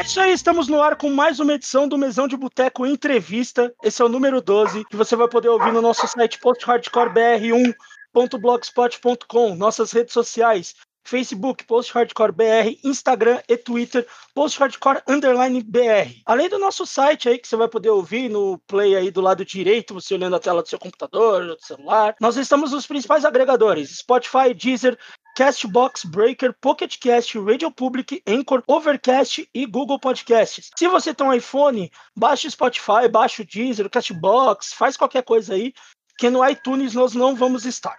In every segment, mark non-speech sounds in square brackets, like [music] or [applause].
É isso aí, estamos no ar com mais uma edição do Mesão de Boteco Entrevista. Esse é o número 12, que você vai poder ouvir no nosso site posthardcorebr1.blogspot.com, nossas redes sociais, Facebook, Post Hardcore BR, Instagram e Twitter, Post Hardcore Underline BR. Além do nosso site aí, que você vai poder ouvir no play aí do lado direito, você olhando a tela do seu computador, do celular. Nós estamos nos principais agregadores, Spotify, Deezer, Castbox, Breaker, Pocket Cast, Radio Public, Anchor, Overcast e Google Podcasts. Se você tem um iPhone, baixe o Spotify, baixe o Deezer, o Castbox, faz qualquer coisa aí, que no iTunes nós não vamos estar.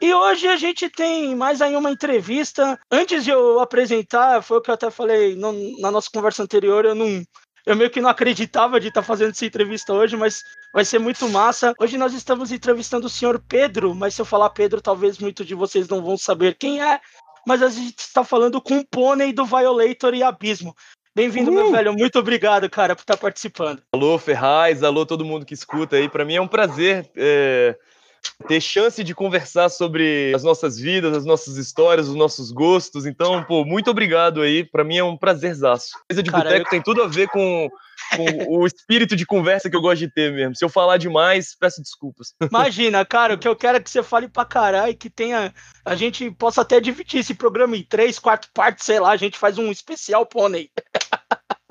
E hoje a gente tem mais aí uma entrevista. Antes de eu apresentar, foi o que eu até falei no, na nossa conversa anterior, eu não. Eu meio que não acreditava de estar fazendo essa entrevista hoje, mas vai ser muito massa. Hoje nós estamos entrevistando o senhor Pedro, mas se eu falar Pedro, talvez muito de vocês não vão saber quem é. Mas a gente está falando com o pônei do Violator e Abismo. Bem-vindo, uh! meu velho. Muito obrigado, cara, por estar participando. Alô, Ferraz, alô, todo mundo que escuta aí. Para mim é um prazer é, ter chance de conversar sobre as nossas vidas, as nossas histórias, os nossos gostos. Então, pô, muito obrigado aí. Para mim é um prazerzaço. Coisa de boteco eu... tem tudo a ver com, com o espírito de conversa que eu gosto de ter mesmo. Se eu falar demais, peço desculpas. Imagina, cara, o que eu quero é que você fale pra caralho, que tenha. A gente possa até dividir esse programa em três, quatro partes, sei lá, a gente faz um especial pônei.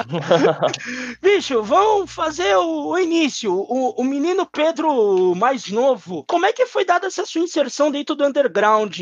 [laughs] Bicho, vamos fazer o, o início. O, o, menino Pedro mais novo, como é que foi dada essa sua inserção dentro do underground?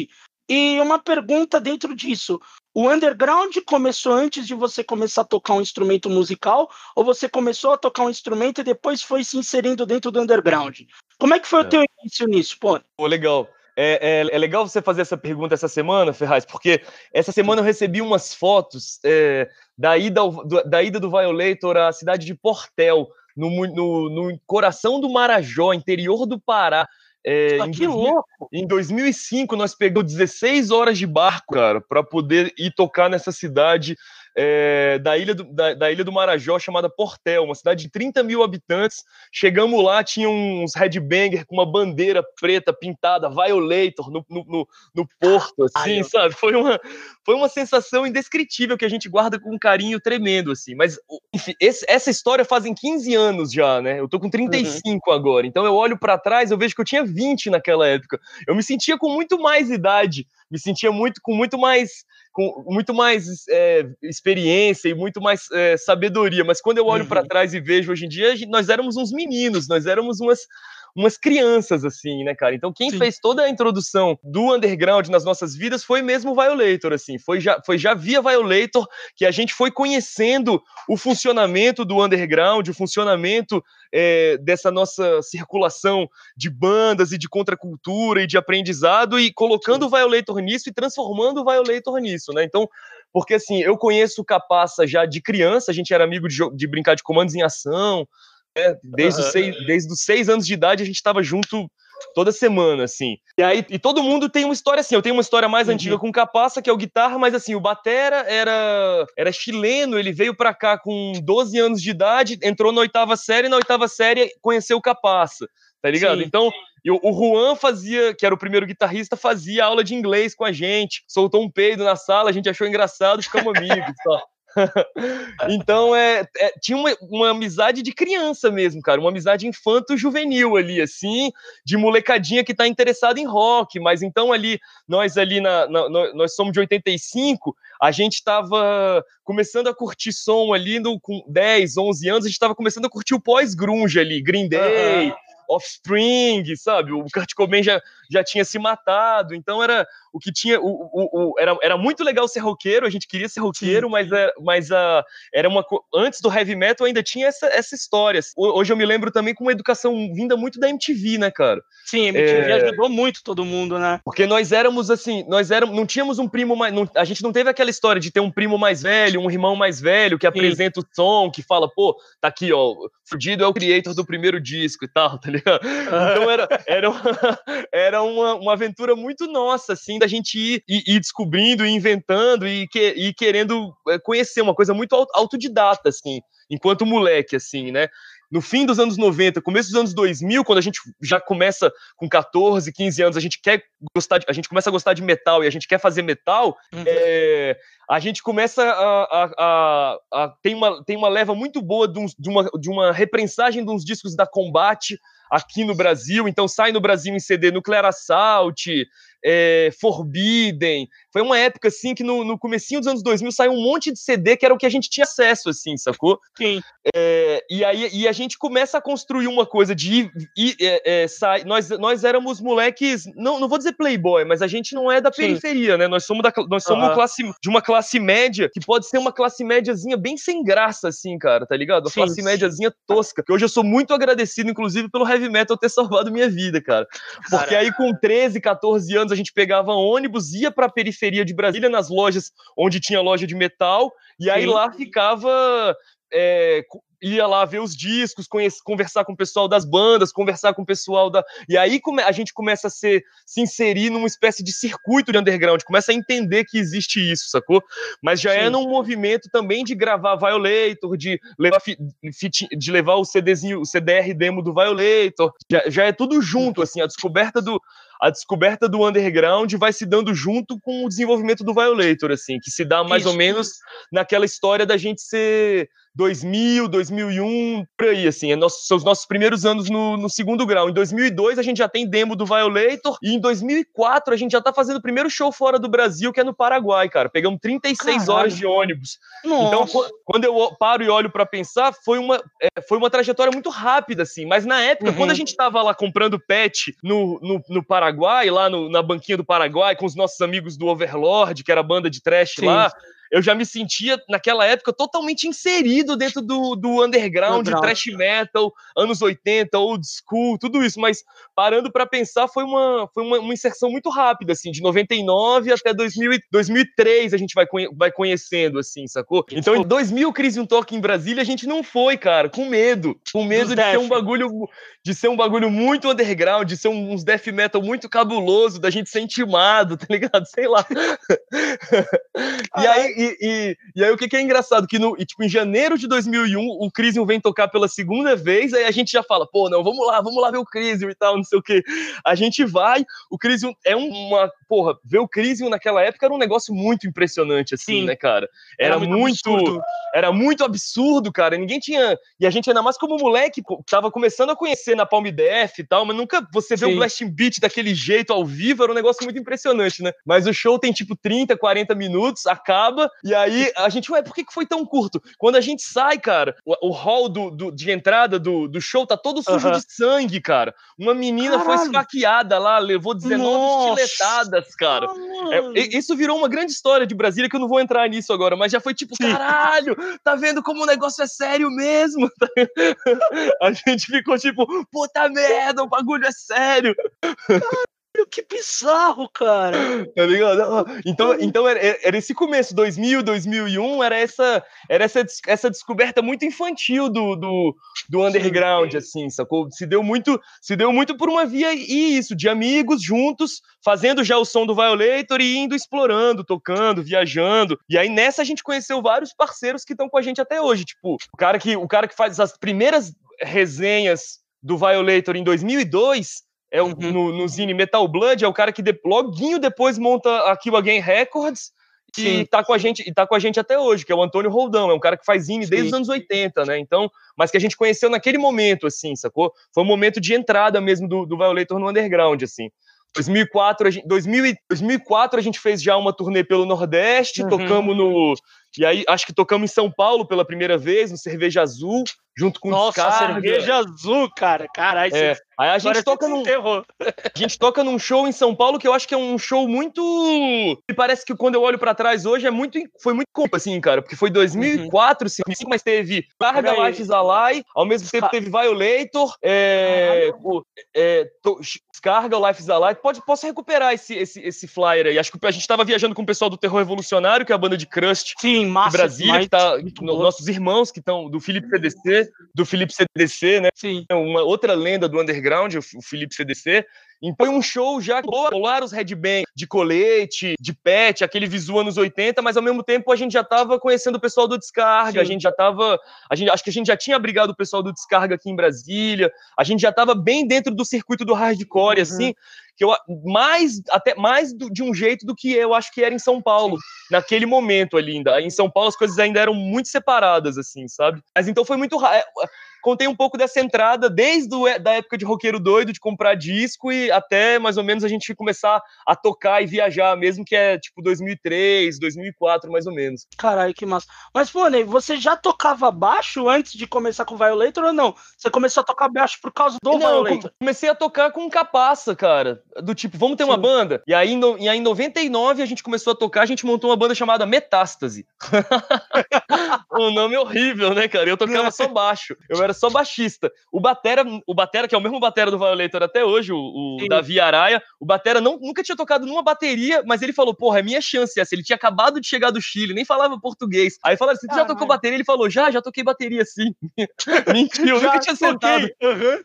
E uma pergunta dentro disso: o underground começou antes de você começar a tocar um instrumento musical, ou você começou a tocar um instrumento e depois foi se inserindo dentro do underground? Como é que foi é. o teu início nisso, pô? Pô, legal. É, é, é, legal você fazer essa pergunta essa semana, Ferraz, porque essa semana eu recebi umas fotos é, da, ida, do, da ida do Violator à cidade de Portel, no, no, no coração do Marajó, interior do Pará. É, ah, em, 2000, em 2005, nós pegamos 16 horas de barco, cara, para poder ir tocar nessa cidade é, da, ilha do, da, da, ilha do Marajó, chamada Portel, uma cidade de 30 mil habitantes. Chegamos lá, tinha uns headbanger com uma bandeira preta pintada, Violator, no, no, no, no porto, assim, Ai, sabe? Foi uma, foi uma sensação indescritível que a gente guarda com um carinho tremendo, assim. Mas, enfim, esse, essa história fazem 15 anos já, né? Eu tô com 35 uhum. agora, então eu olho para trás, eu vejo que eu tinha 20 naquela época. Eu me sentia com muito mais idade, me sentia muito com muito mais com muito mais é, experiência e muito mais é, sabedoria. Mas quando eu olho uhum. para trás e vejo hoje em dia, nós éramos uns meninos, nós éramos umas, umas crianças, assim, né, cara? Então, quem Sim. fez toda a introdução do underground nas nossas vidas foi mesmo o Violator, assim. Foi já, foi já via Violator que a gente foi conhecendo o funcionamento do underground, o funcionamento é, dessa nossa circulação de bandas e de contracultura e de aprendizado e colocando Sim. o Violator nisso e transformando o Violator nisso, né? Então, porque assim, eu conheço o Capaça já de criança, a gente era amigo de, de brincar de comandos em ação, né? Desde, uhum. os seis, desde os seis anos de idade a gente estava junto toda semana, assim. E aí, e todo mundo tem uma história assim. Eu tenho uma história mais uhum. antiga com o Capaça, que é o guitarra, mas assim, o Batera era, era chileno, ele veio pra cá com 12 anos de idade, entrou na oitava série, na oitava série conheceu o Capaça, tá ligado? Sim. Então, o Juan fazia, que era o primeiro guitarrista, fazia aula de inglês com a gente, soltou um peido na sala, a gente achou engraçado, ficamos amigos, só. [laughs] então, é, é tinha uma, uma, amizade de criança mesmo, cara, uma amizade infanto-juvenil ali, assim, de molecadinha que tá interessada em rock, mas então ali, nós ali, na, na nós somos de 85, a gente tava começando a curtir som ali no, com 10, 11 anos, a gente tava começando a curtir o pós-grunge ali, Green Day... Uhum Offspring, sabe? O Kurt Cobain já, já tinha se matado, então era o que tinha. O, o, o, era, era muito legal ser roqueiro, a gente queria ser roqueiro, Sim. mas, é, mas a, era uma. Antes do heavy metal ainda tinha essa, essa história. Hoje eu me lembro também com uma educação vinda muito da MTV, né, cara? Sim, a MTV é... ajudou muito todo mundo, né? Porque nós éramos assim, nós éramos, não tínhamos um primo mais. Não, a gente não teve aquela história de ter um primo mais velho, um irmão mais velho que apresenta Sim. o som, que fala, pô, tá aqui, ó, Fudido é o creator do primeiro disco e tal, [laughs] tá ligado? Então era, era, uma, [laughs] era era uma, uma aventura muito nossa, assim, da gente ir, ir, ir descobrindo, ir inventando e, que, e querendo é, conhecer uma coisa muito autodidata, assim, enquanto moleque, assim, né? no fim dos anos 90, começo dos anos 2000, quando a gente já começa com 14, 15 anos, a gente quer gostar, de, a gente começa a gostar de metal e a gente quer fazer metal, uhum. é, a gente começa a, a, a, a, tem uma tem uma leva muito boa de, de, uma, de uma reprensagem de uns discos da Combate aqui no Brasil, então sai no Brasil em CD Nuclear Assault, é, Forbidden. Foi uma época, assim, que no, no comecinho dos anos 2000 saiu um monte de CD que era o que a gente tinha acesso, assim, sacou? Sim. É, e aí e a gente começa a construir uma coisa de... Ir, é, é, sai, nós, nós éramos moleques, não, não vou dizer playboy, mas a gente não é da periferia, Sim. né? Nós somos, da, nós somos uhum. classe, de uma classe média, que pode ser uma classe médiazinha bem sem graça, assim, cara, tá ligado? Uma Sim. classe médiazinha tosca, que hoje eu sou muito agradecido, inclusive, pelo heavy metal ter salvado minha vida, cara. Porque Caraca. aí com 13, 14 anos a gente pegava ônibus, ia para a periferia de Brasília, nas lojas onde tinha loja de metal, e aí Sim. lá ficava é, ia lá ver os discos, conversar com o pessoal das bandas, conversar com o pessoal da. E aí a gente começa a ser, se inserir numa espécie de circuito de underground, começa a entender que existe isso, sacou? Mas já é Sim. é num movimento também de gravar Violator, de levar, de levar o CDzinho, o CDR demo do Violator. Já, já é tudo junto, assim, a descoberta do. A descoberta do underground vai se dando junto com o desenvolvimento do Violator, assim, que se dá mais isso. ou menos naquela história da gente ser 2000, 2001, por aí, assim. É nosso, são os nossos primeiros anos no, no, segundo grau. Em 2002, a gente já tem demo do Violator. E em 2004, a gente já tá fazendo o primeiro show fora do Brasil, que é no Paraguai, cara. Pegamos 36 Caralho. horas de ônibus. Então, Nossa. Então, quando eu paro e olho para pensar, foi uma, é, foi uma trajetória muito rápida, assim. Mas na época, uhum. quando a gente tava lá comprando pet no, no, no Paraguai, lá no, na banquinha do Paraguai, com os nossos amigos do Overlord, que era a banda de trash Sim. lá eu já me sentia, naquela época, totalmente inserido dentro do, do underground, underground. thrash metal, anos 80, old school, tudo isso. Mas parando para pensar, foi, uma, foi uma, uma, inserção muito rápida, assim, de 99 até 2000, 2003 a gente vai, vai conhecendo, assim, sacou? Então, em 2000, Crise um toque em Brasília, a gente não foi, cara, com medo. Com medo de ser um bagulho de ser um bagulho muito underground, de ser um, uns death metal muito cabuloso, da gente ser intimado, [laughs] tá ligado? Sei lá. [laughs] e aí, e, e, e, aí o que, que, é engraçado? Que no, e, tipo, em janeiro de 2001, o Crisium vem tocar pela segunda vez, aí a gente já fala, pô, não, vamos lá, vamos lá ver o Crisium e tal, não sei o quê. A gente vai, o Crisium é uma, porra, ver o Crisium naquela época era um negócio muito impressionante, assim, Sim. né, cara? Era, era muito, muito era muito absurdo, cara. Ninguém tinha, e a gente ainda mais como moleque, tava começando a conhecer na Palm Def e tal, mas nunca você vê o um Blasting Beat daquele jeito ao vivo, era um negócio muito impressionante, né? Mas o show tem tipo 30, 40 minutos, acaba, e aí a gente, ué, por que, foi tão curto? Quando a gente sai, cara, o, o hall do, do, de entrada do, do show tá todo sujo de sangue, cara. Uma menina Caralho. foi esfaqueada lá, levou 19 Nossa. estiletadas, cara. É, isso virou uma grande história de Brasília, que eu não vou entrar nisso agora, mas já foi tipo, caralho, tá vendo como o negócio é sério mesmo? [laughs] a gente ficou tipo, puta merda, o bagulho é sério. [laughs] que bizarro, cara. [laughs] Tá ligado? Então, então era, era, esse começo, 2000, 2001, era essa, era essa, essa descoberta muito infantil do, do, do underground, Sim. assim, sacou? Se deu muito, se deu muito por uma via e isso, de amigos juntos, fazendo já o som do Violator e indo explorando, tocando, viajando. E aí nessa a gente conheceu vários parceiros que estão com a gente até hoje, tipo, o cara que, o cara que faz as primeiras resenhas do Violator em 2002 é o, uhum. no, no Zine Metal Blood, é o cara que de, loguinho depois monta a Kill Again Records e Sim. tá com a gente e tá com a gente até hoje, que é o Antônio Roldão, é um cara que faz zine Sim. desde os anos 80, né? Então, mas que a gente conheceu naquele momento, assim, sacou? Foi um momento de entrada mesmo do, do Violator no underground, assim. 2004 a gente, 2000, 2004 a gente fez já uma turnê pelo Nordeste, uhum. tocamos no e aí, acho que tocamos em São Paulo pela primeira vez, no Cerveja Azul, junto com Nossa, Descarga. Cerveja Azul, cara. Caralho, é. Aí a gente toca num. [laughs] A gente toca num show em São Paulo que eu acho que é um show muito. Me parece que quando eu olho para trás hoje é muito. Foi muito culpa, assim, cara. Porque foi 2004, uhum. sim, mas teve Carga Life is Alive, ao mesmo tempo teve Violator, é, é, to, Descarga, Life is Alive. Pode, posso recuperar esse, esse, esse flyer aí. Acho que a gente tava viajando com o pessoal do Terror Revolucionário, que é a banda de Crust. Sim massa. Brasília, que tá, no, nossos irmãos que estão do Felipe CDC, do Felipe CDC, né? Sim. Uma outra lenda do underground, o Felipe CDC. E foi um show já colaram os headbang de colete, de pet, aquele visual anos 80, mas ao mesmo tempo a gente já tava conhecendo o pessoal do Descarga, Sim. a gente já tava, a gente, acho que a gente já tinha abrigado o pessoal do Descarga aqui em Brasília, a gente já tava bem dentro do circuito do hardcore, uhum. assim, que eu mais até mais do, de um jeito do que eu acho que era em São Paulo naquele momento ali ainda. Em São Paulo as coisas ainda eram muito separadas assim, sabe? Mas então foi muito é, contei um pouco dessa entrada desde a da época de roqueiro doido, de comprar disco e até mais ou menos a gente começar a tocar e viajar, mesmo que é tipo 2003, 2004 mais ou menos. Caralho, que massa. Mas, pô, Ney, você já tocava baixo antes de começar com o Violator ou não? Você começou a tocar baixo por causa do não, Violator? comecei a tocar com capaça, cara. Do tipo, vamos ter Sim. uma banda? E aí, no, e aí, em 99, a gente começou a tocar, a gente montou uma banda chamada Metástase. [laughs] um nome horrível, né, cara? Eu tocava [laughs] só baixo. Eu era só baixista. O Batera, o Batera, que é o mesmo Batera do Violator até hoje, o, o Davi Araia, o Batera não, nunca tinha tocado numa bateria, mas ele falou, porra, é minha chance essa. Ele tinha acabado de chegar do Chile, nem falava português. Aí falaram assim, tu já tocou bateria? Ele falou, já, já toquei bateria sim. [laughs] Mentiu, nunca tinha sentado. Uhum.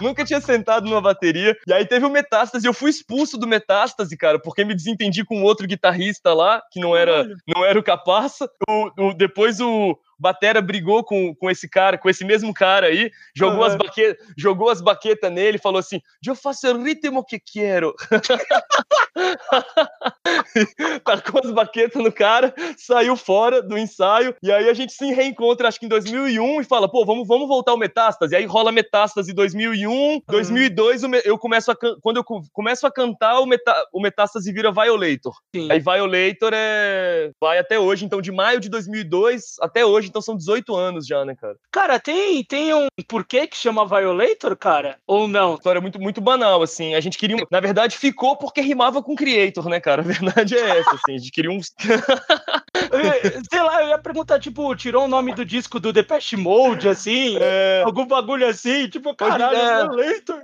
[laughs] nunca tinha sentado numa bateria. E aí teve o Metástase, eu fui expulso do Metástase, cara, porque me desentendi com outro guitarrista lá, que não era, não era o Capaça. O, o, depois o, Batera brigou com, com esse cara, com esse mesmo cara aí, jogou, uhum. as, baque, jogou as baquetas nele e falou assim: Eu faço o ritmo que quero. [laughs] [laughs] Tacou as baquetas no cara, saiu fora do ensaio, e aí a gente se reencontra, acho que em 2001, e fala: pô, vamos, vamos voltar ao Metástase. E aí rola Metástase em 2001, uhum. 2002, eu começo a, quando eu começo a cantar, o, Metá, o Metástase vira Violator. Sim. Aí Violator é. vai até hoje, então de maio de 2002 até hoje então são 18 anos já, né, cara? Cara, tem, tem um porquê que chama Violator, cara? Ou não? História muito, muito banal, assim. A gente queria. Na verdade, ficou porque rimava com Creator, né, cara? A verdade é essa, assim. A gente queria um. Sei lá, eu ia perguntar, tipo, tirou o nome do disco do Depeche Mode, assim? É... Algum bagulho assim, tipo, caralho, é... Violator.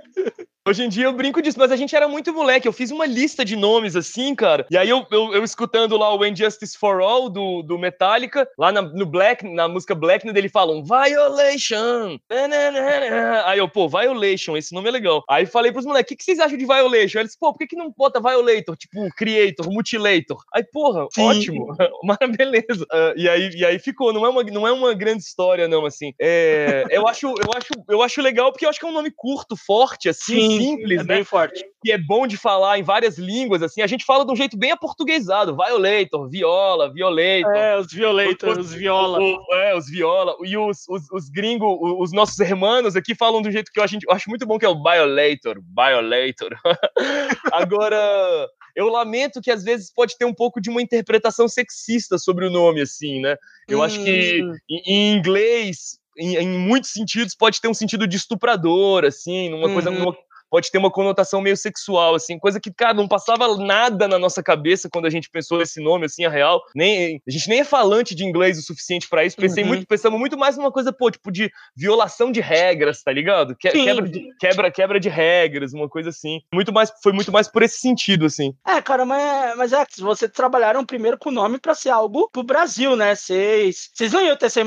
Hoje em dia eu brinco disso, mas a gente era muito moleque. Eu fiz uma lista de nomes assim, cara. E aí eu, eu, eu escutando lá o Injustice for All do, do Metallica, lá na, no Black, na música Black, eles falam Violation. Aí eu, pô, Violation, esse nome é legal. Aí falei pros moleques, o que, que vocês acham de Violation? Aí eles, pô, por que, que não bota Violator? Tipo, Creator, Mutilator. Aí, porra, Sim. ótimo. [laughs] Mas beleza. Uh, e, aí, e aí ficou. Não é, uma, não é uma grande história, não, assim. É, eu, acho, eu, acho, eu acho legal porque eu acho que é um nome curto, forte, assim. Sim simples, é né? Bem forte. Que é bom de falar em várias línguas, assim. A gente fala de um jeito bem aportuguesado. Violator, viola, violator. É, os violators, os, os viola. O, é, os viola. E os, os, os gringos, os nossos hermanos aqui falam de um jeito que eu acho, eu acho muito bom, que é o violator, violator. [laughs] Agora eu lamento que às vezes pode ter um pouco de uma interpretação sexista sobre o nome, assim, né? Eu hum. acho que hum. em, em inglês, em, em, muitos sentidos, pode ter um sentido de estuprador, assim, numa uhum. coisa, numa, pode ter uma conotação meio sexual, assim, coisa que, cara, não passava nada na nossa cabeça quando a gente pensou nesse nome, assim, a real. Nem, a gente nem é falante de inglês o suficiente para isso. Pensei uhum. muito, pensamos muito mais numa coisa, pô, tipo, de violação de regras, tá ligado? Que, quebra, de, quebra, quebra de regras, uma coisa assim. Muito mais, foi muito mais por esse sentido, assim. É, cara, mas, mas é, vocês trabalharam primeiro com o nome para ser algo pro Brasil, né? Vocês, vocês não iam ter essa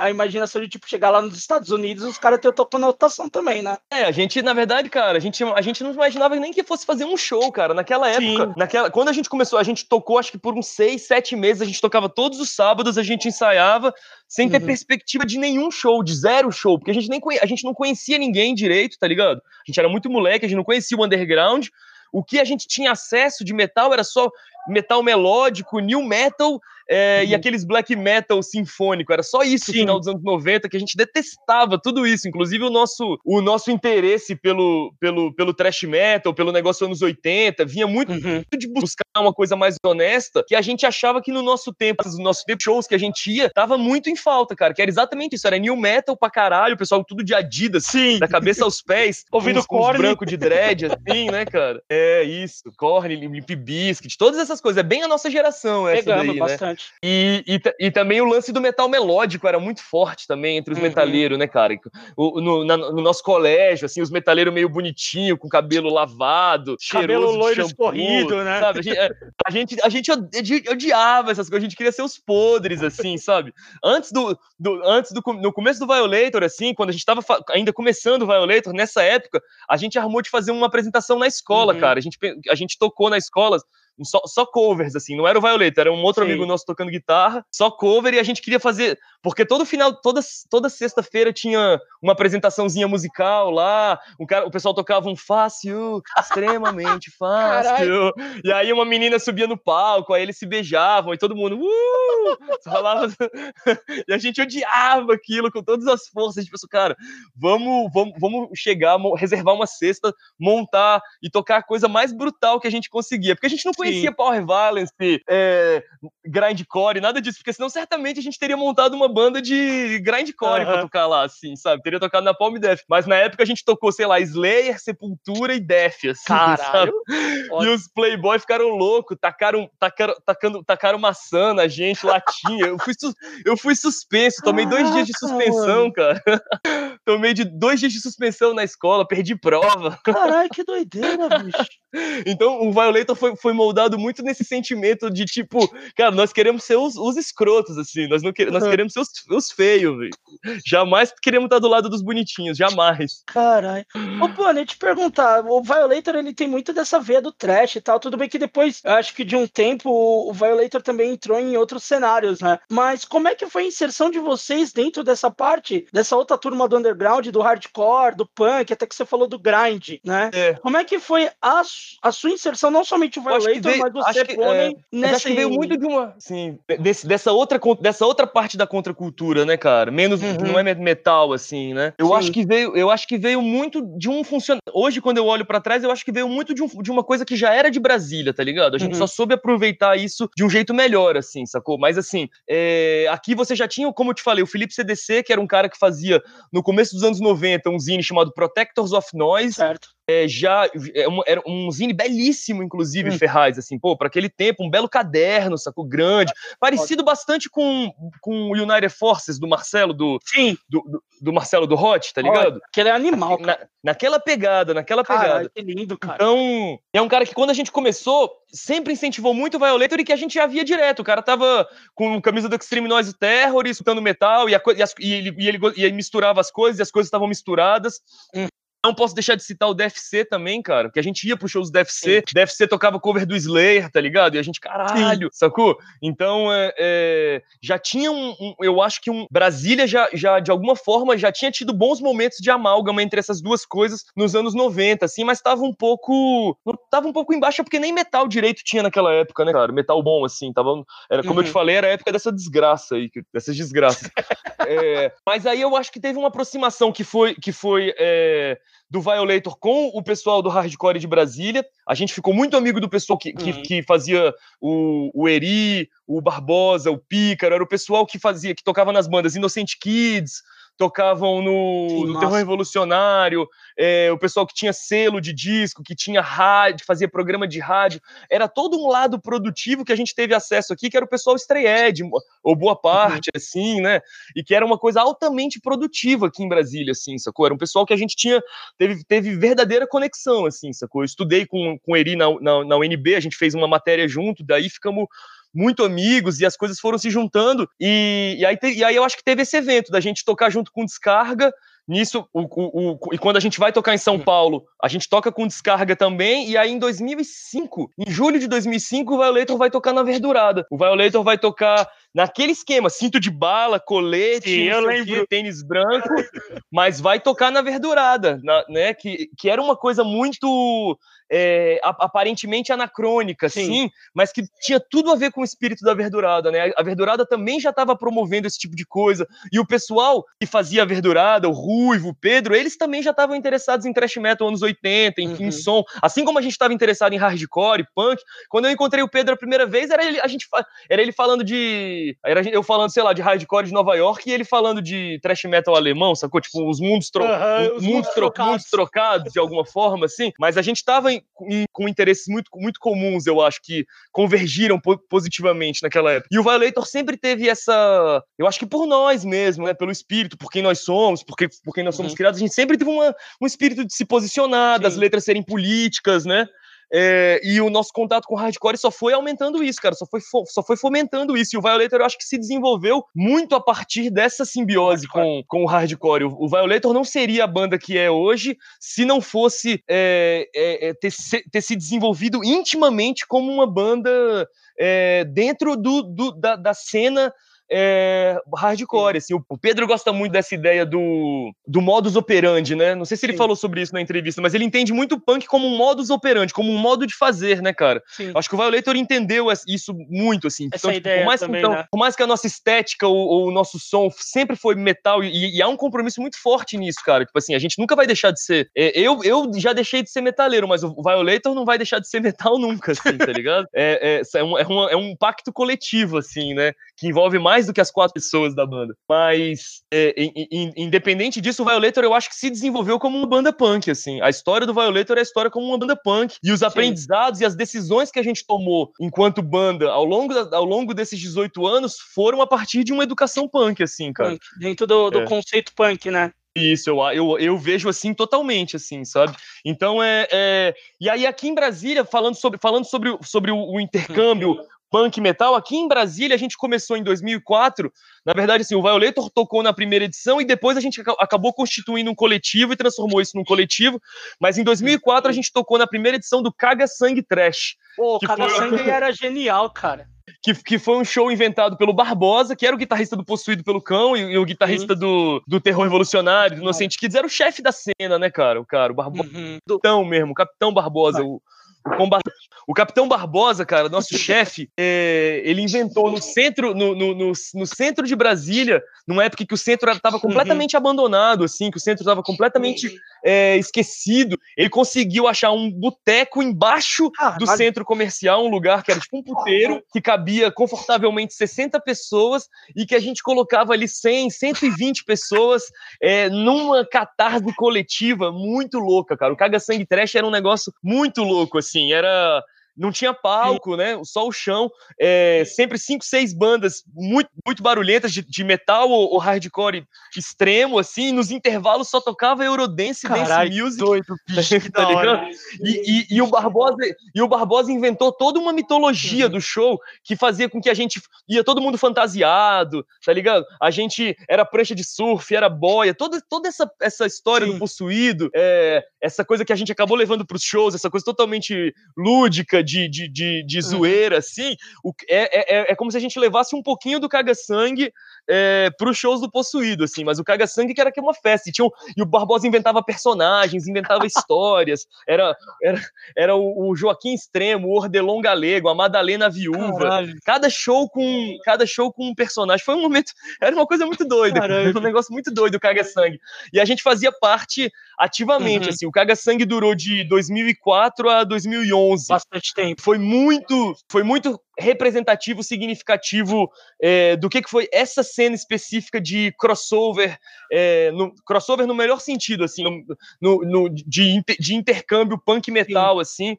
a imaginação de, tipo, chegar lá nos Estados Unidos e os caras ter outra conotação também, né? É, a gente, na verdade, cara, a gente, a gente não imaginava nem que fosse fazer um show, cara. Naquela época, naquela, quando a gente começou, a gente tocou, acho que por uns seis, sete meses, a gente tocava todos os sábados, a gente ensaiava, sem ter uhum. perspectiva de nenhum show, de zero show, porque a gente, nem a gente não conhecia ninguém direito, tá ligado? A gente era muito moleque, a gente não conhecia o underground. O que a gente tinha acesso de metal era só metal melódico, new metal é, uhum. e aqueles black metal sinfônico. Era só isso no final dos anos 90 que a gente detestava tudo isso. Inclusive o nosso, o nosso interesse pelo, pelo, pelo thrash metal, pelo negócio anos 80, vinha muito uhum. de buscar uma coisa mais honesta que a gente achava que no nosso tempo, nos nossos shows que a gente ia, tava muito em falta, cara. Que era exatamente isso. Era new metal pra caralho, o pessoal tudo de Adidas, Sim. da cabeça aos pés, [laughs] ouvindo corne. branco de dread, assim, né, cara? É isso. Corne, Limp Bizkit, todas essas coisas. É bem a nossa geração, essa Pegamos daí, né? bastante. Né? E, e, e, também o lance do metal melódico era muito forte também entre os uhum. metaleiros, né, cara? O, no, na, no, nosso colégio, assim, os metaleiros meio bonitinho, com cabelo lavado, cabelo loiro shampoo, escorrido, né? Sabe? Gente, é, a, gente, a gente odiava essas coisas, a gente queria ser os podres, assim, [laughs] sabe? Antes do, do, antes do no começo do Violator, assim, quando a gente tava ainda começando o Violator, nessa época, a gente armou de fazer uma apresentação na escola, uhum. cara. A gente, a gente tocou na escola só, só covers, assim, não era o Violeta, era um outro Sim. amigo nosso tocando guitarra, só cover, e a gente queria fazer, porque todo final, toda, toda sexta-feira tinha uma apresentaçãozinha musical lá, o, cara, o pessoal tocava um fácil, extremamente [laughs] fácil, e aí uma menina subia no palco, aí eles se beijavam, e todo mundo, uh, falava, [laughs] e a gente odiava aquilo com todas as forças, a gente pensou, cara, vamos, vamos, vamos chegar, reservar uma sexta, montar e tocar a coisa mais brutal que a gente conseguia, porque a gente não conhecia conhecia. Power Violence, é, grindcore, nada disso, porque senão certamente a gente teria montado uma banda de grindcore uhum. pra tocar lá, assim, sabe? Teria tocado na Palm Death. Mas na época a gente tocou, sei lá, Slayer, Sepultura e Death, assim, [laughs] Caralho. E os Playboy ficaram loucos, tacaram, tacaram, tacando, tacaram maçã na gente, latinha. Eu fui, eu fui suspenso, tomei Caraca, dois dias de suspensão, mano. cara. [laughs] tomei de dois dias de suspensão na escola, perdi prova. Caralho, que doideira, [laughs] bicho. então o Violator foi, foi moldado muito nesse sentimento de tipo, cara, nós queremos ser os, os escrotos, assim, nós, não que, nós queremos ser os, os feios, velho. Jamais queremos estar do lado dos bonitinhos, jamais. Caralho. Ô, nem te perguntar, o Violator, ele tem muito dessa veia do trash e tal, tudo bem que depois, acho que de um tempo, o Violator também entrou em outros cenários, né? Mas como é que foi a inserção de vocês dentro dessa parte, dessa outra turma do underground, do hardcore, do punk, até que você falou do grind, né? É. Como é que foi a, a sua inserção, não somente o Violator, veio, mas você que, é, nessa... acho que veio muito de uma. Sim, desse, dessa, outra, dessa outra parte da contracultura, né, cara? Menos. Uhum. Não é metal, assim, né? Eu acho que veio, eu acho que veio muito de um funcionamento. Hoje, quando eu olho para trás, eu acho que veio muito de, um, de uma coisa que já era de Brasília, tá ligado? A gente uhum. só soube aproveitar isso de um jeito melhor, assim, sacou? Mas assim, é... aqui você já tinha, como eu te falei, o Felipe CDC, que era um cara que fazia, no começo dos anos 90, um zine chamado Protectors of Noise. Certo é, já é um, era um zine belíssimo, inclusive, hum. Ferraz, assim, pô, para aquele tempo, um belo caderno, sacou? Grande, parecido bastante com, com o United Forces do Marcelo, do, Sim. do, do, do Marcelo do Hot, tá ligado? que ele é animal, Na, naquela pegada, naquela pegada. Caralho, que lindo, cara. Então, é um cara que quando a gente começou, sempre incentivou muito o Violator e que a gente já via direto. O cara tava com camisa do Extreme Noise Terror, escutando metal, e, a, e, as, e, ele, e, ele, e ele misturava as coisas, e as coisas estavam misturadas. Hum. Não posso deixar de citar o DFC também, cara, que a gente ia pro shows do DFC, Sim. DFC tocava cover do Slayer, tá ligado? E a gente, caralho, Sim. sacou? Então, é, é, já tinha um, um, eu acho que um, Brasília já, já, de alguma forma, já tinha tido bons momentos de amálgama entre essas duas coisas nos anos 90, assim, mas tava um pouco, tava um pouco embaixo, porque nem metal direito tinha naquela época, né, cara? Metal bom, assim, tava, era, como uhum. eu te uhum. falei, era a época dessa desgraça aí, dessas desgraças. [laughs] é, mas aí eu acho que teve uma aproximação que foi, que foi é, do Violator com o pessoal do Hardcore de Brasília. A gente ficou muito amigo do pessoal que, que, uhum. que fazia o, o Eri, o Barbosa, o Pícaro, era o pessoal que fazia, que tocava nas bandas Innocent Kids, tocavam no, Sim, no Terror Revolucionário, é, o pessoal que tinha selo de disco, que tinha rádio, fazia programa de rádio. Era todo um lado produtivo que a gente teve acesso aqui, que era o pessoal estreed, ou boa parte, uhum. assim, né? E que era uma coisa altamente produtiva aqui em Brasília, assim, sacou? Era um pessoal que a gente tinha, teve, teve verdadeira conexão, assim, sacou? Eu estudei com, com o Eri na, na, na UNB, a gente fez uma matéria junto, daí ficamos muito amigos e as coisas foram se juntando. E, e, aí, te, e aí eu acho que teve esse evento da gente tocar junto com Descarga. Nisso, o, o, o, e quando a gente vai tocar em São Paulo, a gente toca com descarga também. E aí, em 2005, em julho de 2005, o Violator vai tocar na Verdurada. O Violator vai tocar naquele esquema, cinto de bala, colete, Sim, eu lembro. tênis branco, mas vai tocar na Verdurada, na, né? Que, que era uma coisa muito é, aparentemente anacrônica, sim. sim. mas que tinha tudo a ver com o espírito da Verdurada, né? A Verdurada também já estava promovendo esse tipo de coisa, e o pessoal que fazia a Verdurada, o Ruivo, o Pedro, eles também já estavam interessados em thrash metal anos 80, em, uhum. som, assim como a gente estava interessado em hardcore, punk. Quando eu encontrei o Pedro a primeira vez, era ele, a gente, era ele falando de, era eu falando, sei lá, de hardcore de Nova York e ele falando de thrash metal alemão, sacou? Tipo, os mundos, tro uhum, os mundos, tro trocados. mundos trocados de alguma forma, assim, mas a gente estava com interesses muito, muito comuns, eu acho, que convergiram po positivamente naquela época. E o Violator sempre teve essa. Eu acho que por nós mesmo, né? Pelo espírito, por quem nós somos, porque, por quem nós somos uhum. criados, a gente sempre teve uma, um espírito de se posicionar, Sim. das letras serem políticas, né? É, e o nosso contato com o hardcore só foi aumentando isso, cara, só foi, só foi fomentando isso. E o Violator eu acho que se desenvolveu muito a partir dessa simbiose com, com o hardcore. O, o Violator não seria a banda que é hoje se não fosse é, é, é ter, ter se desenvolvido intimamente como uma banda é, dentro do, do da, da cena é, hardcore. Assim, o Pedro gosta muito dessa ideia do, do modus operandi, né? Não sei se ele Sim. falou sobre isso na entrevista, mas ele entende muito o punk como um modus operandi, como um modo de fazer, né, cara? Sim. Acho que o Violator entendeu isso muito, assim. Essa então, tipo, ideia por, mais também, que, então, né? por mais que a nossa estética ou, ou o nosso som sempre foi metal, e, e, há um compromisso muito forte nisso, cara. Tipo assim, a gente nunca vai deixar de ser. É, eu, eu já deixei de ser metaleiro, mas o Violator não vai deixar de ser [laughs] metal nunca, assim, tá ligado? É, é, é, um, é, uma, é um pacto coletivo, assim, né? Que envolve mais do que as quatro pessoas da banda. Mas, é, in, independente disso, o Violator eu acho que se desenvolveu como uma banda punk, assim. A história do Violator é a história como uma banda punk. E os Sim. aprendizados e as decisões que a gente tomou enquanto banda ao longo, da, ao longo desses 18 anos foram a partir de uma educação punk, assim, cara. Punk. Dentro do, do é. conceito punk, né? Isso, eu, eu, eu vejo assim totalmente, assim, sabe? Então é, é, E aí, aqui em Brasília, falando sobre, falando sobre, sobre o, o intercâmbio, punk metal. Aqui em Brasília, a gente começou em 2004. Na verdade, assim, o Violator tocou na primeira edição e depois a gente acabou constituindo um coletivo e transformou isso num coletivo. Mas em 2004 a gente tocou na primeira edição do Caga Sangue Trash. Pô, Caga Sangue foi... era genial, cara. Que, que foi um show inventado pelo Barbosa, que era o guitarrista do Possuído pelo Cão e, e o guitarrista do, do Terror Revolucionário, do Inocente Kids, era o chefe da cena, né, cara? O cara, o Barbosa. Uhum. Capitão mesmo, o Capitão Barbosa, o, o, o Capitão Barbosa, cara, nosso [laughs] chefe, é, ele inventou no centro, no, no, no, no, centro de Brasília, numa época que o centro estava completamente uhum. abandonado, assim, que o centro estava completamente é, esquecido. Ele conseguiu achar um boteco embaixo ah, do centro comercial, um lugar que era tipo um puteiro, que cabia confortavelmente 60 pessoas e que a gente colocava ali 100, 120 pessoas é, numa catarse coletiva muito louca, cara. O Caga Sangue Trash era um negócio muito louco, assim assim, era não tinha palco, né? Só o chão. É, sempre cinco, seis bandas muito, muito barulhentas de, de metal ou, ou, hardcore extremo, assim. Nos intervalos só tocava Eurodance Carai, Dance Music. Doido, [laughs] bicho, que tá ligado? E, e, e, o Barbosa, e o Barbosa inventou toda uma mitologia uhum. do show que fazia com que a gente ia todo mundo fantasiado, tá ligado? A gente era prancha de surf, era boia, toda, toda essa, essa história Sim. do possuído, é, essa coisa que a gente acabou levando para os shows, essa coisa totalmente lúdica de, de, de, de uhum. zoeira, assim, o, é, é, é como se a gente levasse um pouquinho do caga-sangue é, para os shows do Possuído, assim, mas o caga-sangue que era que uma festa, e, tinha e o Barbosa inventava personagens, inventava [laughs] histórias, era, era, era o, o, Joaquim Extremo, o Ordelon Galego, a Madalena Viúva, Caralho. cada show com cada show com um personagem, foi um momento, era uma coisa muito doida, [laughs] um negócio muito doido, o caga-sangue, e a gente fazia parte ativamente, uhum. assim, o caga-sangue durou de 2004 a 2011. Bastante tempo. Foi muito, foi muito representativo, significativo é, do que, que foi essa cena específica de crossover, é, no, crossover no melhor sentido, assim, no, no, de, de intercâmbio punk metal, Sim. assim,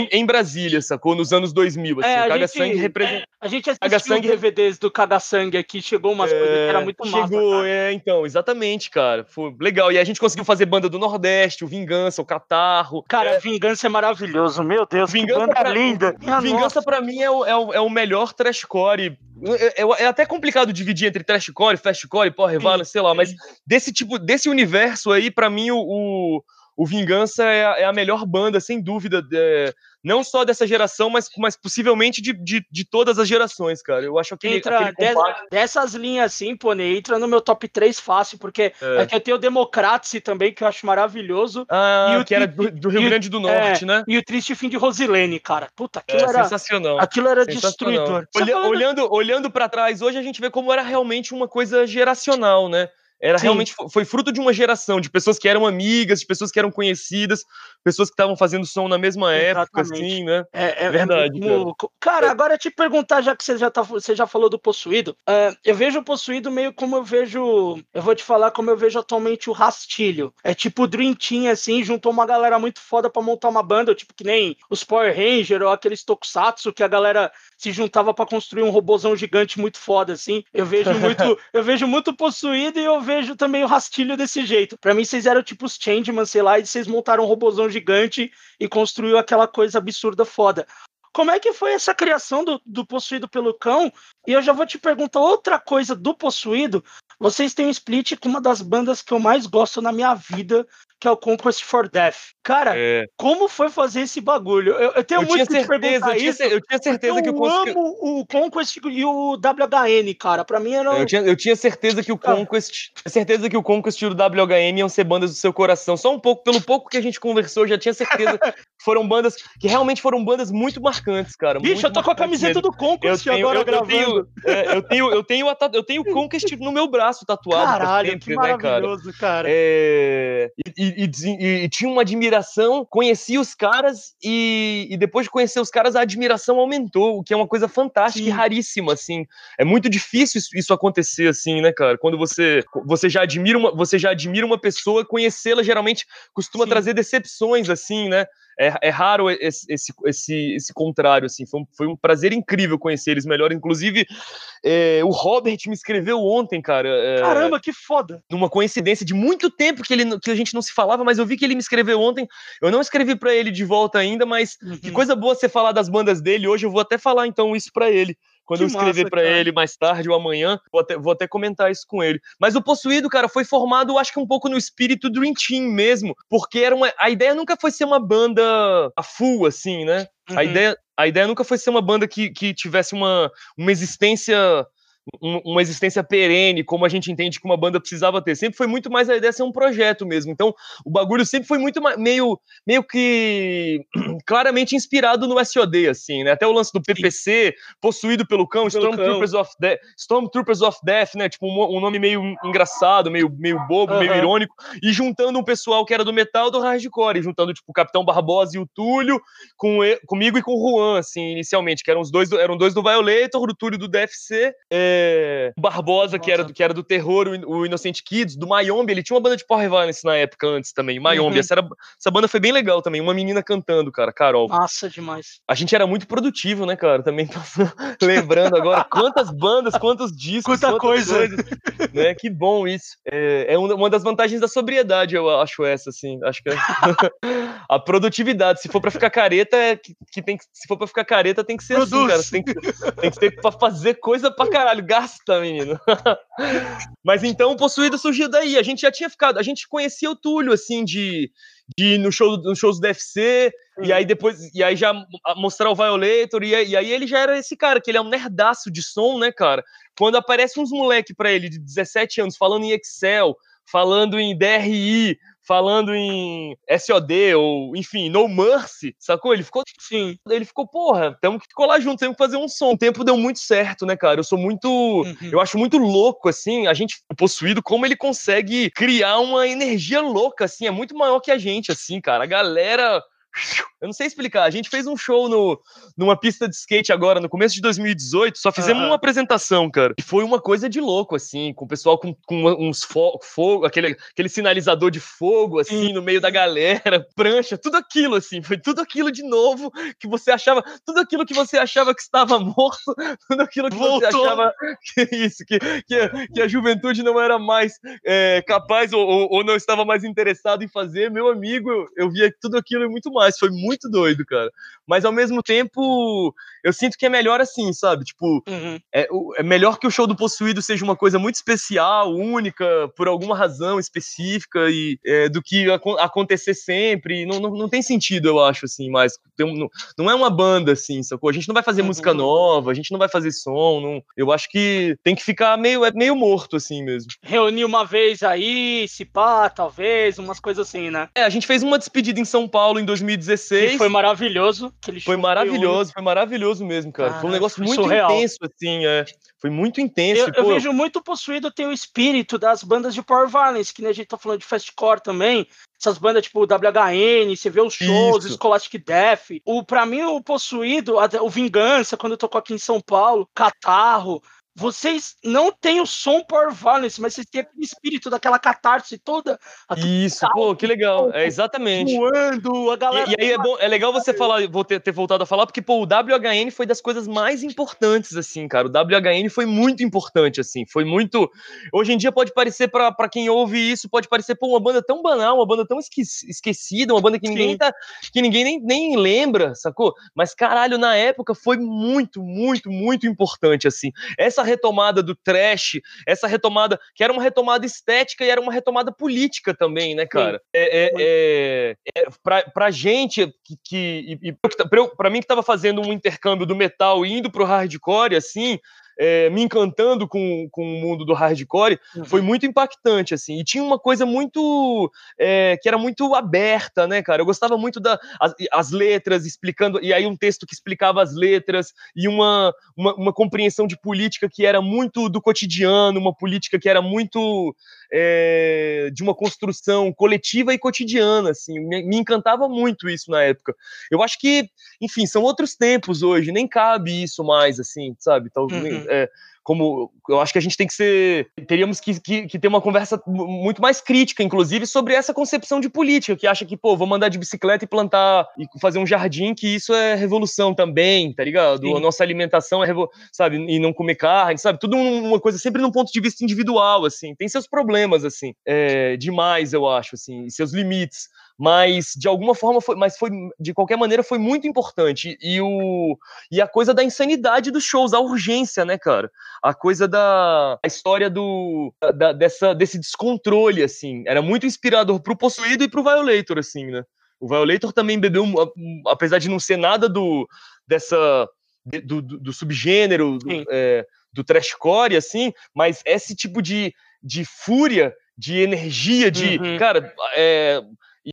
em, em, Brasília, sacou? Nos anos 2000, assim. É, a, gente, Sangue representa... É, a gente assistiu Sangue... DVDs do Caga Sangue aqui, chegou umas é, coisas que era muito massa. Chegou, é, então, exatamente, cara. Foi legal. E a gente conseguiu fazer banda do Nordeste, o Vingança, o Catarro. Cara, é... Vingança é maravilhoso, meu Deus, Vingança pra... linda. Vingança pra mim é o, é o, é o melhor trashcore é, é, é, até complicado dividir entre trashcore, fastcore, power violence, sei lá, mas desse tipo, desse universo aí, para mim, o, o, o Vingança é a, é a, melhor banda, sem dúvida, é, não só dessa geração, mas, mas possivelmente de, de, de, todas as gerações, cara. Eu acho que entra aquele compacto... dessas linhas assim, pô, né, entra no meu top 3 fácil, porque é. é que eu tenho o Democracy também, que eu acho maravilhoso. Ah, e o, que era do, do Rio Grande do Norte, é, né? E o Triste Fim de Rosilene, cara. Puta, aquilo é, era sensacional. Aquilo era destruidor. Olha, olhando olhando para trás, hoje a gente vê como era realmente uma coisa geracional, né? Era Sim. realmente foi fruto de uma geração de pessoas que eram amigas, de pessoas que eram conhecidas, pessoas que estavam fazendo som na mesma Exatamente. época, assim, né? É, é, é verdade. É cara. cara, agora te perguntar, já que você já, tá, você já falou do Possuído, uh, eu vejo o Possuído meio como eu vejo. Eu vou te falar como eu vejo atualmente o Rastilho. É tipo o Dream Team, assim, juntou uma galera muito foda pra montar uma banda, tipo que nem os Power Ranger ou aqueles Tokusatsu que a galera se juntava para construir um robôzão gigante muito foda, assim. Eu vejo muito, [laughs] eu vejo muito Possuído e eu vejo também o rastilho desse jeito. Pra mim, vocês eram tipo os Changeman, sei lá, e vocês montaram um robozão gigante e construiu aquela coisa absurda foda. Como é que foi essa criação do, do Possuído pelo Cão? E eu já vou te perguntar outra coisa do Possuído. Vocês têm um split com uma das bandas que eu mais gosto na minha vida, que é o Conquest for Death. Cara, É. como foi fazer esse bagulho? Eu, eu tenho Eu muito que certeza, perguntar eu tinha, isso. eu tinha certeza que o eu amo o Conquest e o WHN, cara. Pra mim era. Eu tinha, eu tinha certeza que o. Conquest. Certeza que o Conquest e o WHM iam ser bandas do seu coração. Só um pouco, pelo pouco que a gente conversou, eu já tinha certeza [laughs] que foram bandas que realmente foram bandas muito marcantes, cara. Bicho, eu tô com a camiseta mesmo. do Conquest eu agora eu, eu gravando. tenho, é, eu tenho, eu tenho, a eu tenho o Conquest no meu braço tatuado. Caralho, sempre, que né, cara? maravilhoso, cara. É, e, e- e e- e tinha uma admiração, conheci os caras e, e depois de conhecer os caras a admiração aumentou, o que é uma coisa fantástica Sim. e raríssima, assim. É muito difícil isso, isso acontecer assim, né, cara? Quando você você já admira uma, você já admira uma pessoa, conhecê-la geralmente costuma Sim. trazer decepções, assim, né? É, é raro esse, esse, esse, esse contrário, assim. Foi um, foi um prazer incrível conhecer eles melhor. Inclusive, é, o Robert me escreveu ontem, cara. é, Caramba, que foda. numa coincidência de muito tempo que, ele, que a gente não se falava, mas eu vi que ele me escreveu ontem. Eu não escrevi pra ele de volta ainda, mas que Uhum. coisa boa você falar das bandas dele. Hoje eu vou até falar então isso pra ele. Quando Que eu escrever cara. ele mais tarde ou amanhã, vou até, vou até comentar isso com ele. Mas o Possuído, cara, foi formado, acho que um pouco no espírito Dream Team mesmo, porque era uma, a ideia nunca foi ser uma banda a full, assim, né? A, Uhum. ideia, a ideia nunca foi ser uma banda que, que tivesse uma, uma existência um- uma existência perene, como a gente entende que uma banda precisava ter. Sempre foi muito mais a ideia de ser um projeto mesmo. Então, o bagulho sempre foi muito meio, meio que [clears throat] claramente inspirado no SOD, assim, né? Até o lance do PPC, possuído pelo cão, Pelo Stormtroopers of Death, Stormtroopers of Death, né? Tipo, um, um nome meio engraçado, meio, meio bobo, meio irônico, e juntando um pessoal que era do metal do hardcore, juntando, tipo, o Capitão Barbosa e o Túlio, com comigo e com o Juan, assim, inicialmente, que eram os dois do, eram dois do Violator, do Túlio do DFC, é, o Barbosa, que era, do, que era do Terror, o, o Innocent Kids, do Mayombe, ele tinha uma banda de Power Violence na época antes também, Mayombe, Uhum. essa, era- essa banda foi bem legal também, uma menina cantando, cara, Carol. Massa demais. A gente era muito produtivo, né, cara, também tô [laughs] lembrando agora, quantas bandas, quantos discos, Quanta quantas coisa. coisas, né, que bom isso. É, é uma das vantagens da sobriedade, eu acho essa, assim, acho que é [laughs] a produtividade, se for pra ficar careta, é que, que tem que, se for pra ficar careta, tem que ser assim, Produz. cara, tem que, tem que ter pra fazer coisa pra caralho, gasta, menino. [laughs] Mas então o Possuído surgiu daí, a gente já tinha ficado, a gente conhecia o Túlio, assim, de, de no show, nos shows do DFC, e aí depois, e aí já mostrar o Violator, e, aí- e aí ele já era esse cara, que ele é um nerdaço de som, né, cara? Quando aparece uns moleque pra ele de 17 anos falando em Excel, falando em DRI, falando em SOD, ou enfim, No Mercy, sacou? Ele ficou Sim. ele ficou, porra, temos que colar junto, temos que fazer um som. O tempo deu muito certo, né, cara? Eu sou muito. Uhum. Eu acho muito louco, assim, a gente possuído, como ele consegue criar uma energia louca, assim, é muito maior que a gente, assim, cara. A galera. Eu não sei explicar. A gente fez um show no, numa pista de skate agora, no começo de 2018. Só fizemos Aham. uma apresentação, cara. E foi uma coisa de louco, assim, com o pessoal com, com uns fo fogo, aquele, aquele sinalizador de fogo, assim, no meio da galera, [laughs] prancha, tudo aquilo, assim. Foi tudo aquilo de novo que você achava, tudo aquilo que você achava que estava [laughs] morto, tudo aquilo que você Voltou. achava que [laughs] isso, que, que, a- que a juventude não era mais é, capaz ou, ou, ou não estava mais interessado em fazer, meu amigo, eu, eu via tudo aquilo e muito mais. Foi muito doido, cara. Mas ao mesmo tempo, eu sinto que é melhor assim, sabe? Tipo, Uhum. é, é melhor que o show do Possuído seja uma coisa muito especial, única, por alguma razão específica, e é, do que acon- acontecer sempre. Não, não, não tem sentido, eu acho, assim, mais. Tem não, não é uma banda, assim, sacou? A gente não vai fazer Uhum. música nova, a gente não vai fazer som. Não, eu acho que tem que ficar meio, é meio morto, assim mesmo. Reunir uma vez aí, se pá, talvez, umas coisas assim, né? É, a gente fez uma despedida em São Paulo em 2016. Que foi maravilhoso. Foi maravilhoso, foi maravilhoso mesmo, cara. foi um negócio foi muito surreal. intenso, assim, é. Foi muito intenso. Eu, e, eu vejo muito possuído tem o espírito das bandas de Power Violence, que nem a gente tá falando de fastcore também. Essas bandas tipo WHN, você vê os shows, Isso. Scholastic Death. O, pra mim, o possuído, o Vingança, quando tocou aqui em São Paulo, Catarro. Vocês não têm o som Power Violence, mas vocês têm aquele espírito daquela catarse toda. Isso, pô, que legal. É exatamente. Voando, a galera. E, e aí é, bom, é legal você falar, vou ter, ter, voltado a falar, porque, pô, o WHN foi das coisas mais importantes, assim, cara. O WHN foi muito importante, assim. Foi muito. Hoje em dia pode parecer, para quem ouve isso, pode parecer, pô, uma banda tão banal, uma banda tão esquecida, uma banda que ninguém, tá, que ninguém nem, nem lembra, sacou? Mas, caralho, na época foi muito, muito, muito importante, assim. Essa retomada do trash, essa retomada, que era uma retomada estética e era uma retomada política também, né, cara? É, é, é, é, pra, pra gente, que, que e, pra, pra mim que tava fazendo um intercâmbio do metal indo pro hardcore, assim, é, me encantando com, com o mundo do hardcore, uhum. foi muito impactante, assim. E tinha uma coisa muito. É, que era muito aberta, né, cara? Eu gostava muito das da, as letras, explicando. E aí, um texto que explicava as letras, e uma, uma, uma, compreensão de política que era muito do cotidiano, uma política que era muito. É, de uma construção coletiva e cotidiana, assim. Me, me encantava muito isso na época. Eu acho que, enfim, são outros tempos hoje, nem cabe isso mais, assim, sabe? Talvez. Uhum é, como eu acho que a gente tem que ser, teríamos que, que, que, ter uma conversa muito mais crítica, inclusive, sobre essa concepção de política, que acha que, pô, vou mandar de bicicleta e plantar e fazer um jardim, que isso é revolução também, tá ligado? Sim. A nossa alimentação é, sabe, e não comer carne, sabe? Tudo uma coisa sempre num ponto de vista individual, assim, tem seus problemas, assim, é, demais, eu acho, assim, seus limites mas de alguma forma foi, mas foi de qualquer maneira foi muito importante e o e a coisa da insanidade dos shows, a urgência, né, cara? A coisa da a história do da, dessa desse descontrole assim, era muito inspirador pro Possuído e pro Violator assim, né? O Violator também bebeu, apesar de não ser nada do dessa do, do, do subgênero do, é, do trashcore assim, mas esse tipo de, de fúria, de energia, de uhum. cara, é,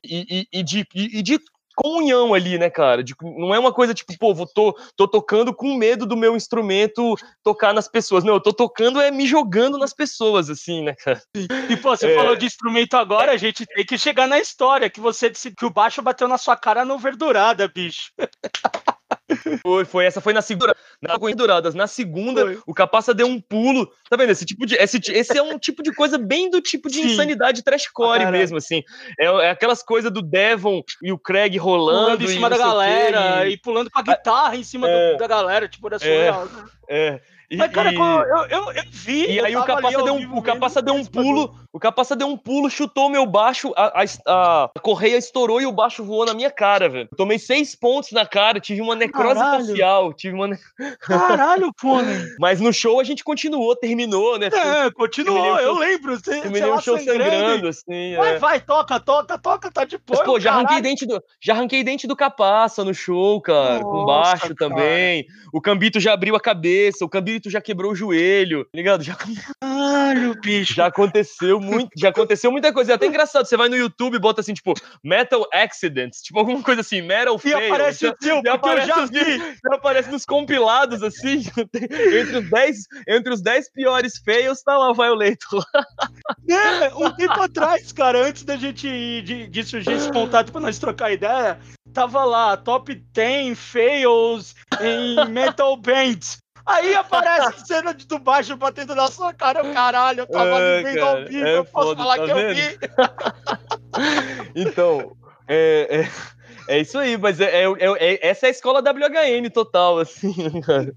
e, e, e de, e, de comunhão ali, né, cara? De, não é uma coisa tipo, pô, vou, tô, tô tocando com medo do meu instrumento tocar nas pessoas. Não, eu tô tocando é me jogando nas pessoas, assim, né, cara? E, pô, você é... falou de instrumento agora, a gente tem que chegar na história que você disse que o baixo bateu na sua cara no verdurada, bicho. [laughs] Foi, foi. Essa foi na segunda. Na Douradas. Na segunda, foi. o Capaça deu um pulo. Tá vendo? Esse tipo de. Esse, esse é um tipo de coisa bem do tipo de Sim. insanidade trashcore ah, mesmo, assim. É, é, aquelas coisas do Devon e o Craig rolando. Pulando em cima da galera e... e... pulando com a guitarra em cima é, do, da galera. Tipo, era surreal. É. é. E, Mas, cara, eu, eu, eu vi. E aí o Capaça deu um, o Capaça deu um pulo. O Capaça deu um pulo, chutou meu baixo, a, a, a, correia estourou e o baixo voou na minha cara, velho. Tomei seis pontos na cara, tive uma necrose Caralho. facial. Tive uma. [laughs] Caralho, pô, Mas no show a gente continuou, terminou, né? É, continuou, eu lembro. Você, terminei o show sangrando, sangrando assim. Vai, é. vai, toca, toca, toca, tá de boa. pô, já arranquei, dente do, já arranquei dente do Capaça no show, cara. Nossa, com baixo cara. também. O Cambito já abriu a cabeça, o Cambito já quebrou o joelho, tá ligado? Já, Caralho, bicho. já aconteceu muito, já aconteceu muita coisa. É até engraçado, você vai no YouTube e bota assim, tipo, Metal Accidents, tipo alguma coisa assim, Metal Fail. E aparece o teu, já aparece, eu já vi. [laughs] Já aparece nos compilados, assim, [laughs] entre os 10 entre os 10 piores fails, tá lá o Violator. É, um tempo atrás, cara, antes da gente de, de surgir esse contato pra nós trocar ideia, tava lá, top 10 fails em metal bands. Aí aparece [laughs] cena de do baixo batendo na sua cara, o caralho, eu tava é, ali vendo ao vivo, é eu posso falar tá que vendo? eu vi. [laughs] então, é, é, é, isso aí, mas é, é, é, essa é a escola WHN total, assim, [laughs] cara.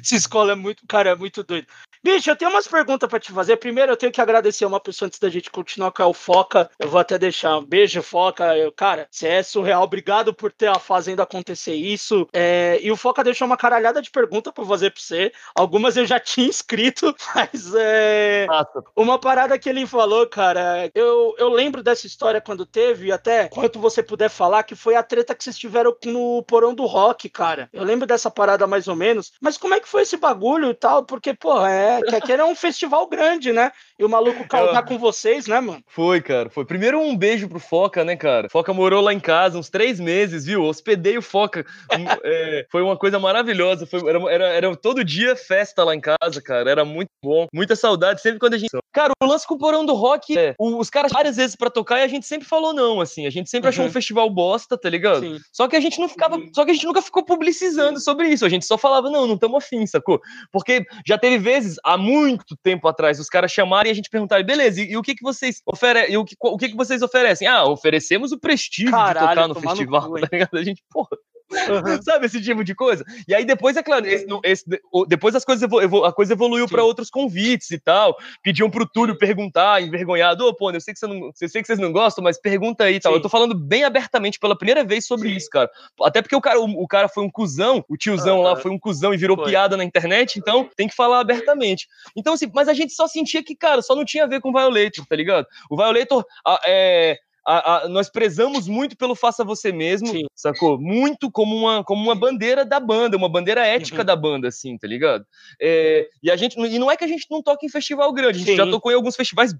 Essa escola é muito, cara, é muito doido. Bicho, eu tenho umas perguntas para te fazer. Primeiro, eu tenho que agradecer uma pessoa antes da gente continuar com o Foca. Eu vou até deixar um beijo, Foca. Eu, cara, você é surreal. Obrigado por ter fazendo acontecer isso. É, e o Foca deixou uma caralhada de perguntas para fazer para você. Algumas eu já [laughs] tinha escrito, mas é. Nossa. Uma parada que ele falou, cara. Eu, eu lembro dessa história quando teve, e até quanto você puder falar, que foi a treta que vocês tiveram no porão do rock, cara. Eu lembro dessa parada mais ou menos. Mas como é que foi esse bagulho e tal? Porque, pô, é É, que aquele é um festival grande, né? E o maluco causar com vocês, né, mano? Foi, cara. Foi. Primeiro um beijo pro Foca, né, cara? Foca morou lá em casa uns três meses, viu? Hospedei o Foca. Um, [laughs] é, foi uma coisa maravilhosa. Foi, era, era, era, todo dia festa lá em casa, cara. Era muito bom. Muita saudade. Sempre quando a gente. Cara, o lance com o Porão do Rock é. Os caras várias vezes pra tocar e a gente sempre falou não, assim. A gente sempre uhum. achou um festival bosta, tá ligado? Sim. Só que a gente não ficava. Uhum. Só que a gente nunca ficou publicizando sobre isso. A gente só falava, não, não estamos afim, sacou? Porque já teve vezes, há muito tempo atrás, os caras chamarem e a gente perguntar, beleza, e, e o que, que vocês oferecem? O que, o que, que vocês oferecem? Ah, oferecemos o prestígio Caralho, de tocar no festival, no cu, [laughs] tá ligado? A gente, porra. Uhum. [laughs] Sabe esse tipo de coisa? E aí depois, é claro, esse, esse, depois as coisas evolu a coisa evoluiu para outros convites e tal. Pediam pro Túlio perguntar, envergonhado, ô, oh, pô, eu sei que, você não, eu sei que vocês não gostam, mas pergunta aí e tal. Eu tô falando bem abertamente pela primeira vez sobre Sim. isso, cara. Até porque o cara, o, o, cara foi um cuzão, o tiozão uhum. lá foi um cuzão e virou foi. piada na internet, então tem que falar abertamente. Então, assim, mas a gente só sentia que, cara, só não tinha a ver com o Violator, tá ligado? O Violator é a, a, nós prezamos muito pelo faça você mesmo, Sim. sacou? Muito como uma, como uma bandeira da banda, uma bandeira ética uhum. da banda, assim, tá ligado? É, e a gente, e não é que a gente não toca em festival grande, a gente Sim. já tocou em alguns festivais,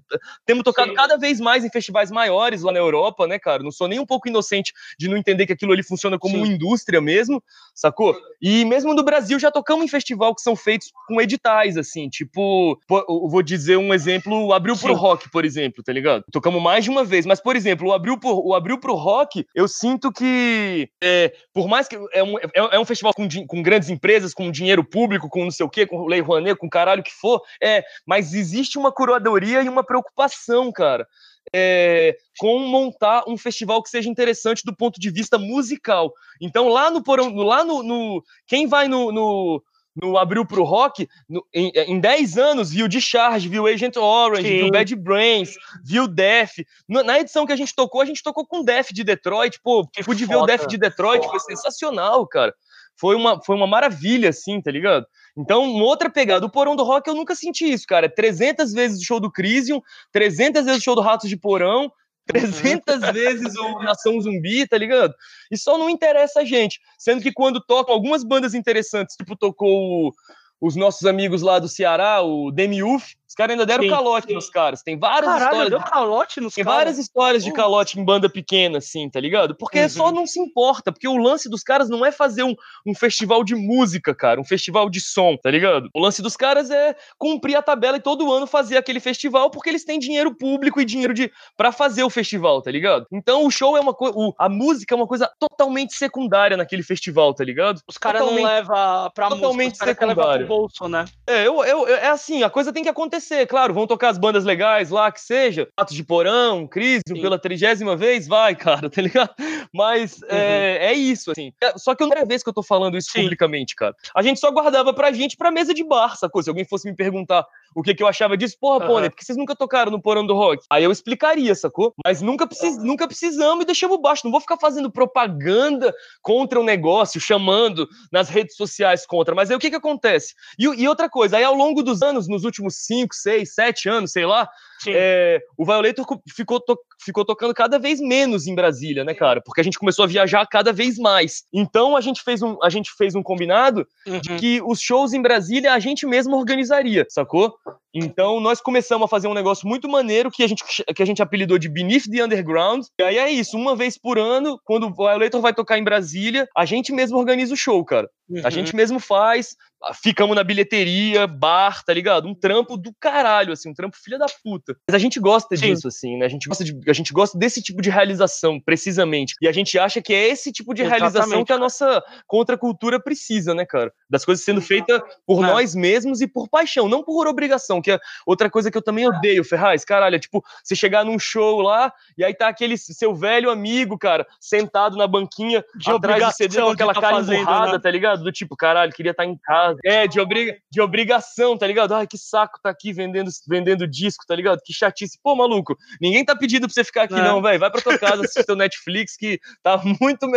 temos tocado Sim. cada vez mais em festivais maiores lá na Europa, né, cara? Não sou nem um pouco inocente de não entender que aquilo ali funciona como uma indústria mesmo, sacou? E mesmo no Brasil já tocamos em festival que são feitos com editais, assim, tipo, vou dizer um exemplo, abriu pro rock, por exemplo, tá ligado? Tocamos mais de uma vez, mas, por exemplo, exemplo, o Abril, pro, o Abril pro Rock, eu sinto que, é, por mais que é um, é, é um festival com, com, grandes empresas, com dinheiro público, com não sei o quê, com Lei Rouanet, com caralho que for, é, mas existe uma curadoria e uma preocupação, cara. É, com montar um festival que seja interessante do ponto de vista musical. Então, lá no Porão, lá no. no quem vai no, no, no Abril pro Rock, no, em, em 10 anos, viu Discharge, viu Agent Orange, Sim. viu Bad Brains, viu Def. Na edição que a gente tocou, a gente tocou com Def de Detroit. Pô, que pude ver o Def de Detroit, foi sensacional, cara. Foi uma, foi uma maravilha, assim, tá ligado? Então, uma outra pegada. O Porão do Rock eu nunca senti isso, cara. 300 vezes o show do Crisium, 300 vezes o show do Ratos de Porão, 300 vezes o Nação Zumbi, tá ligado? E só não interessa a gente. Sendo que quando tocam algumas bandas interessantes, tipo tocou os nossos amigos lá do Ceará, o Demiuf, os caras ainda deram sim, calote sim. nos caras. Tem várias Caralho, histórias. Deu calote nos Tem várias histórias de calote em banda pequena, assim, tá ligado? Porque uhum. só não se importa. Porque o lance dos caras não é fazer um, um festival de música, cara. Um festival de som, tá ligado? O lance dos caras é cumprir a tabela e todo ano fazer aquele festival porque eles têm dinheiro público e dinheiro de para fazer o festival, tá ligado? Então o show é uma coisa. A música é uma coisa totalmente secundária naquele festival, tá ligado? Os caras não levam pra totalmente música, os secundária. bolso, né? É, eu, eu, é assim, a coisa tem que acontecer acontecer, claro, vão tocar as bandas legais lá, que seja, Atos de Porão, Crisium, pela trigésima vez, vai, [laughs] cara, tá ligado? Mas uhum. é, é, isso, assim. É, só que é a primeira vez que eu tô falando isso Sim. publicamente, cara. A gente só guardava pra gente pra mesa de bar, sacou? Se alguém fosse me perguntar o que, que eu achava disso, porra, uhum. Pônei, por que vocês nunca tocaram no Porão do Rock? Aí eu explicaria, sacou? Mas nunca, precis, uhum. nunca precisamos e deixamos baixo. Não vou ficar fazendo propaganda contra o negócio, chamando nas redes sociais contra. Mas aí o que que acontece? E, e outra coisa, aí ao longo dos anos, nos últimos cinco, seis, sete anos, sei lá, é, o Violator ficou, to ficou tocando cada vez menos em Brasília, né, cara? Porque a gente começou a viajar cada vez mais. Então a gente fez um, a gente fez um combinado uhum. que os shows em Brasília a gente mesmo organizaria, sacou? Então nós começamos a fazer um negócio muito maneiro que a gente, que a gente apelidou de Beneath the Underground. E aí é isso, uma vez por ano, quando o Violator vai tocar em Brasília, a gente mesmo organiza o show, cara. Uhum. A gente mesmo faz, ficamos na bilheteria, bar, tá ligado? Um trampo do caralho, assim, um trampo filha da puta. Mas a gente gosta Sim. disso, assim, né? A gente gosta, de, a gente gosta desse tipo de realização, precisamente. E a gente acha que é esse tipo de Exatamente, realização que a nossa contracultura precisa, né, cara? Das coisas sendo feitas por é. nós mesmos e por paixão, não por obrigação, que é outra coisa que eu também odeio, Ferraz. Caralho, é tipo, você chegar num show lá e aí tá aquele seu velho amigo, cara, sentado na banquinha de atrás do CD com aquela tá cara fazendo, emburrada, né? tá ligado? Do tipo, caralho, queria estar tá em casa. É, de, obriga de obrigação, tá ligado? Ai, que saco tá aqui vendendo, vendendo disco, tá ligado? Que chatice. Pô, maluco, ninguém tá pedindo pra você ficar aqui, é. não, velho. Vai pra tua casa assistir teu Netflix, que tá muito.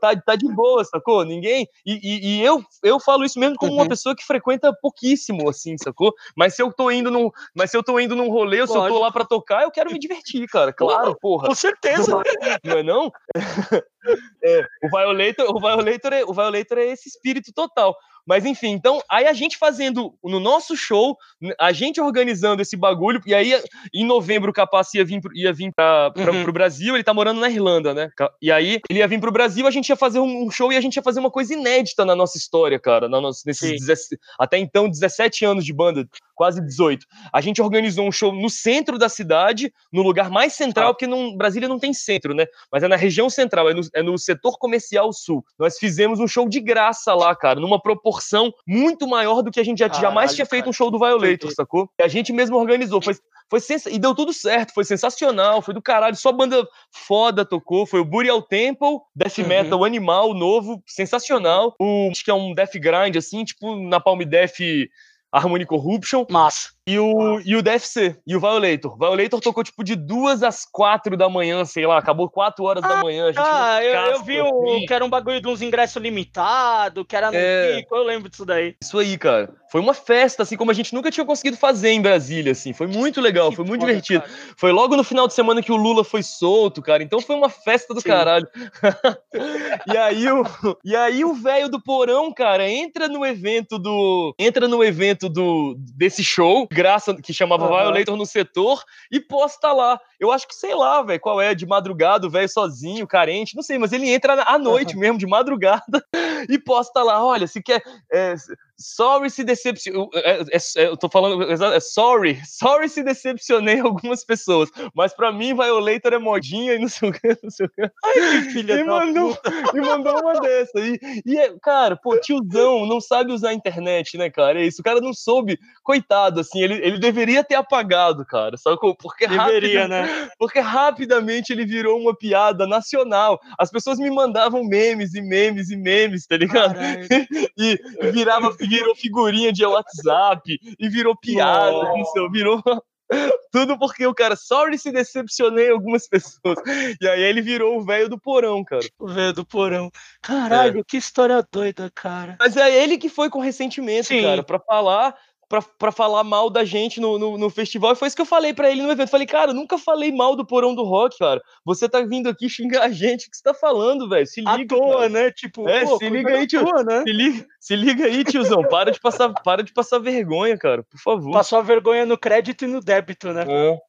Tá, tá de boa, sacou? Ninguém. E, e, e eu, eu falo isso mesmo como uhum. uma pessoa que frequenta pouquíssimo, assim, sacou? Mas se eu tô indo num. Mas se eu tô indo num rolê, ou se eu tô lá pra tocar, eu quero me divertir, cara. Claro, porra. Com certeza. [laughs] Não é não? [laughs] É, o Violator, o Violator, é, o Violator é esse espírito total. Mas enfim, então, aí a gente fazendo no nosso show, a gente organizando esse bagulho, e aí em novembro o Capaz ia vir, ia vir pra, pra, uhum. pro Brasil, ele tá morando na Irlanda, né? E aí ele ia vir pro Brasil, a gente ia fazer um show e a gente ia fazer uma coisa inédita na nossa história, cara, na nossa, nesses até então 17 anos de banda, quase 18. A gente organizou um show no centro da cidade, no lugar mais central, ah. porque não, Brasília não tem centro, né? Mas é na região central, é no, é no setor comercial sul. Nós fizemos um show de graça lá, cara, numa proporção muito maior do que a gente já, Caralho, jamais tinha feito um show do Violator, sacou? E a gente mesmo organizou. Foi, foi sens... E deu tudo certo, foi sensacional, foi do caralho. Só banda foda tocou. Foi o Burial Temple, Death uhum. Metal Animal, novo, sensacional. O acho que é um Death Grind, assim, tipo na Palm Death Harmony Corruption. Massa. E o, e o DFC, e o Violator. Violator tocou tipo de duas às quatro da manhã, sei lá, acabou quatro horas ah, da manhã. ah, eu, eu, vi o, assim. que era um bagulho de uns ingressos limitados, que era no é... pico, eu lembro disso daí. Isso aí, cara. Foi uma festa, assim, como a gente nunca tinha conseguido fazer em Brasília, assim. Foi muito legal, que foi muito foda, divertido. Cara. Foi logo no final de semana que o Lula foi solto, cara. Então foi uma festa do Sim. caralho. [laughs] e aí o e aí o velho do porão, cara, entra no evento do entra no evento do desse show graça que chamava uhum. Violator no setor e posta lá. Eu acho que sei lá, velho, qual é, de madrugada, o velho sozinho, carente, não sei, mas ele entra à noite uhum. mesmo, de madrugada, [laughs] e posta lá: olha, se quer. É, sorry se decepcionei. É, é, é, eu tô falando. Sorry. [laughs] Sorry se decepcionei algumas pessoas. Mas pra mim, Violator é modinha e não sei o que, não sei o que. Ai, que filha e mandou, [laughs] e mandou uma dessa. E, e, cara, pô, tiozão não sabe usar a internet, né, cara? É isso. O cara não soube. Coitado, assim, ele, ele deveria ter apagado, cara. Só porque deveria, né? [laughs] Porque rapidamente ele virou uma piada nacional. As pessoas me mandavam memes e memes e memes, tá ligado? e virava virou figurinha de WhatsApp e virou piada, não sei, virou [laughs] tudo porque o cara, sorry se decepcionei algumas pessoas. E aí ele virou o velho do porão, cara. O velho do porão. Caralho, é. que história doida, cara. Mas é ele que foi com ressentimento, Sim. cara, para falar para falar mal da gente no, no, no, festival. E foi isso que eu falei para ele no evento. Falei, cara, nunca falei mal do Porão do Rock, cara. Você tá vindo aqui xingar a gente. O que você tá falando, velho? Se liga. À toa, cara. né? Tipo, é, pô, se liga aí, tio. Toa, né? se, liga, se liga aí, tiozão. para de passar, para de passar vergonha, cara. Por favor. Passou a vergonha no crédito e no débito, né? É.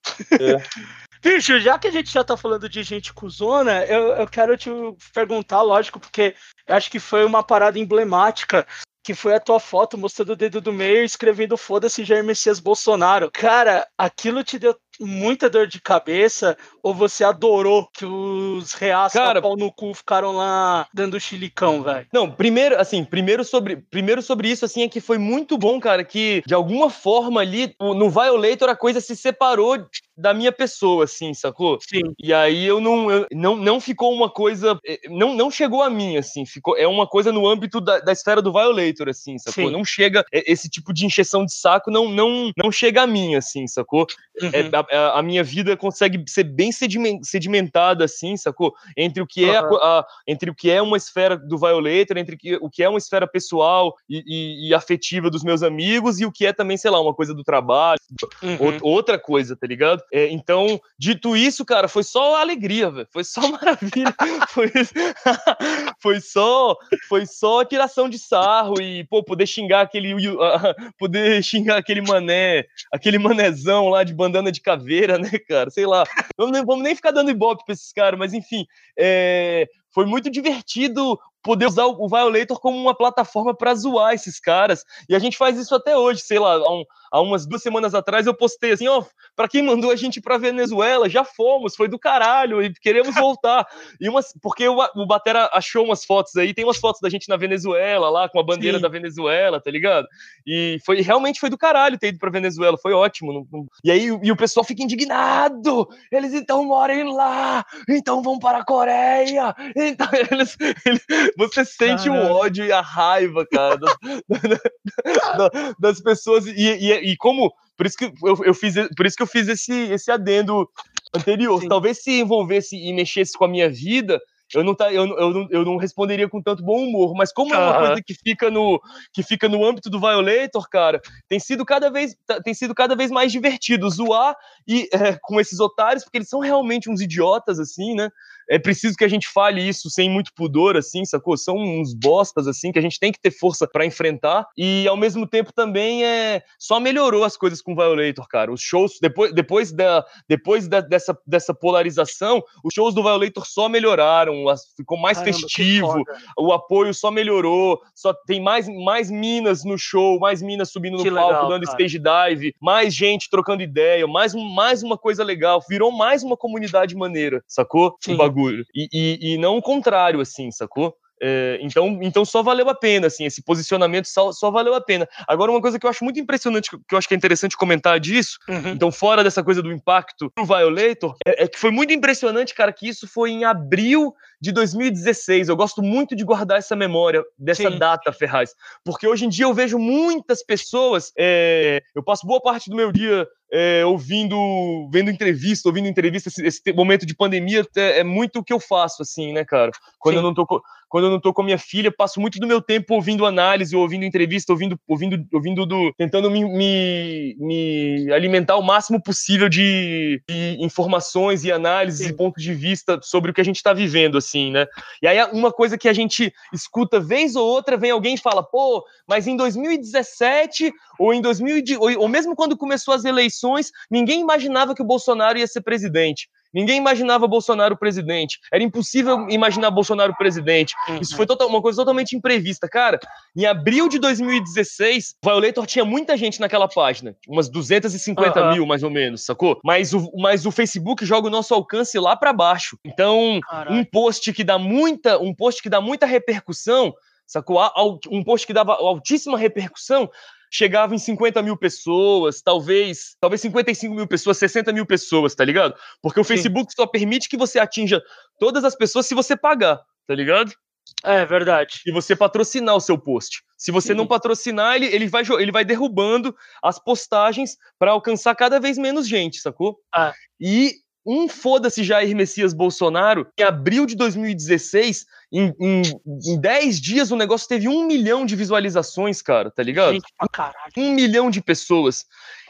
é. [laughs] Bicho, já que a gente já tá falando de gente cuzona, eu, eu quero te perguntar, lógico, porque eu acho que foi uma parada emblemática que foi a tua foto mostrando o dedo do meio e escrevendo foda-se Jair Messias Bolsonaro. Cara, aquilo te deu muita dor de cabeça ou você adorou que os reais Cara, pau no cu ficaram lá dando chilicão, velho? Não, primeiro, assim, primeiro sobre, primeiro sobre isso, assim, é que foi muito bom, cara, que de alguma forma ali, no Violator a coisa se separou da minha pessoa, assim, sacou? Sim. E aí eu não, eu, não, não ficou uma coisa, eh, não, não chegou a mim, assim, ficou, é uma coisa no âmbito da, da esfera do Violator, assim, sacou? Sim. Não chega, esse tipo de encheção de saco não, não, não chega a mim, assim, sacou? Uhum. É, a, a, minha vida consegue ser bem sedimentada, assim, sacou? Entre o que é, uhum. a, a, entre o que é uma esfera do Violator, entre o que é uma esfera pessoal e, e, e, afetiva dos meus amigos e o que é também, sei lá, uma coisa do trabalho, uhum. outra coisa, tá ligado? É, então, dito isso, cara, foi só alegria, velho. Foi só [laughs] maravilha. foi, [laughs] foi só foi só tiração de sarro e, pô, poder xingar aquele uh, [laughs] poder xingar aquele mané, aquele manézão lá de bandana de caveira, né, cara? Sei lá. Vamos, vamos nem ficar dando ibope pra esses caras, mas enfim, é, foi muito divertido poder usar o Violator como uma plataforma para zoar esses caras. E a gente faz isso até hoje, sei lá, há, um, há umas duas semanas atrás eu postei assim, ó, oh, para quem mandou a gente para Venezuela, já fomos, foi do caralho e queremos voltar. [laughs] e umas, porque o, o Batera achou umas fotos aí, tem umas fotos da gente na Venezuela lá com a bandeira Sim. da Venezuela, tá ligado? E foi realmente foi do caralho ter ido para Venezuela, foi ótimo. Não, não... E aí e o pessoal fica indignado. Eles então moram lá, então vão para a Coreia. Então [laughs] eles, eles você sente Caramba. o ódio e a raiva, cara, das, [laughs] das pessoas. E, e, e, como. Por isso que eu, eu, fiz, por isso que eu fiz esse, esse adendo anterior. Sim. Talvez se envolvesse e mexesse com a minha vida, eu não, tá, eu, eu, não, eu não responderia com tanto bom humor. Mas como é uma coisa que fica, no, que fica no âmbito do Violator, cara, tem sido cada vez, tá, tem sido cada vez mais divertido zoar e, é, com esses otários, porque eles são realmente uns idiotas, assim, né? É preciso que a gente fale isso sem muito pudor, assim, sacou? São uns bostas, assim, que a gente tem que ter força para enfrentar. E ao mesmo tempo também é só melhorou as coisas com o Violator, cara. Os shows, depois, depois, da, depois da, dessa, dessa polarização, os shows do Violator só melhoraram, ficou mais Caramba, festivo, o apoio só melhorou, só tem mais, mais minas no show, mais minas subindo que no palco, legal, dando cara. stage dive, mais gente trocando ideia, mais, mais uma coisa legal, virou mais uma comunidade maneira, sacou? Sim. O bagulho. E, e, e não o contrário, assim, sacou? É, então, então só valeu a pena, assim, esse posicionamento só, só valeu a pena. Agora, uma coisa que eu acho muito impressionante, que eu acho que é interessante comentar disso, uhum. então, fora dessa coisa do impacto pro Violator, é, é, que foi muito impressionante, cara, que isso foi em abril de 2016. Eu gosto muito de guardar essa memória dessa Sim. data, Ferraz, porque hoje em dia eu vejo muitas pessoas, é, eu passo boa parte do meu dia é, ouvindo, vendo entrevista, ouvindo entrevista, esse, esse, momento de pandemia é, é, muito o que eu faço, assim, né, cara? Quando Sim. eu não tô quando eu não tô com a minha filha, passo muito do meu tempo ouvindo análise, ouvindo entrevista, ouvindo, ouvindo, ouvindo do, tentando me, me, me alimentar o máximo possível de, de informações e análises e pontos de vista sobre o que a gente está vivendo, assim, né? E aí uma coisa que a gente escuta vez ou outra, vem alguém e fala, pô, mas em 2017 ou em 2000 ou, ou mesmo quando começou as eleições, ninguém imaginava que o Bolsonaro ia ser presidente. Ninguém imaginava Bolsonaro presidente. Era impossível imaginar Bolsonaro presidente. Isso foi total, uma coisa totalmente imprevista. Cara, em abril de 2016, o Violator tinha muita gente naquela página. Umas 250 uhum. mil, mais ou menos, sacou? Mas o, mas o Facebook joga o nosso alcance lá para baixo. Então, um post que dá muita, um post que dá muita repercussão sacou? Um post que dava altíssima repercussão chegava em 50 mil pessoas, talvez, talvez 55 mil pessoas, 60 mil pessoas, tá ligado? Porque o Sim. Facebook só permite que você atinja todas as pessoas se você pagar, tá ligado? É verdade. E você patrocinar o seu post. Se você não patrocinar, ele, ele, vai, ele vai derrubando as postagens para alcançar cada vez menos gente, sacou? Ah. E um foda-se Jair Messias Bolsonaro, em abril de 2016, em, em, em 10 dias o negócio teve um milhão de visualizações, cara, tá ligado? Gente, pra caralho. Um milhão de pessoas.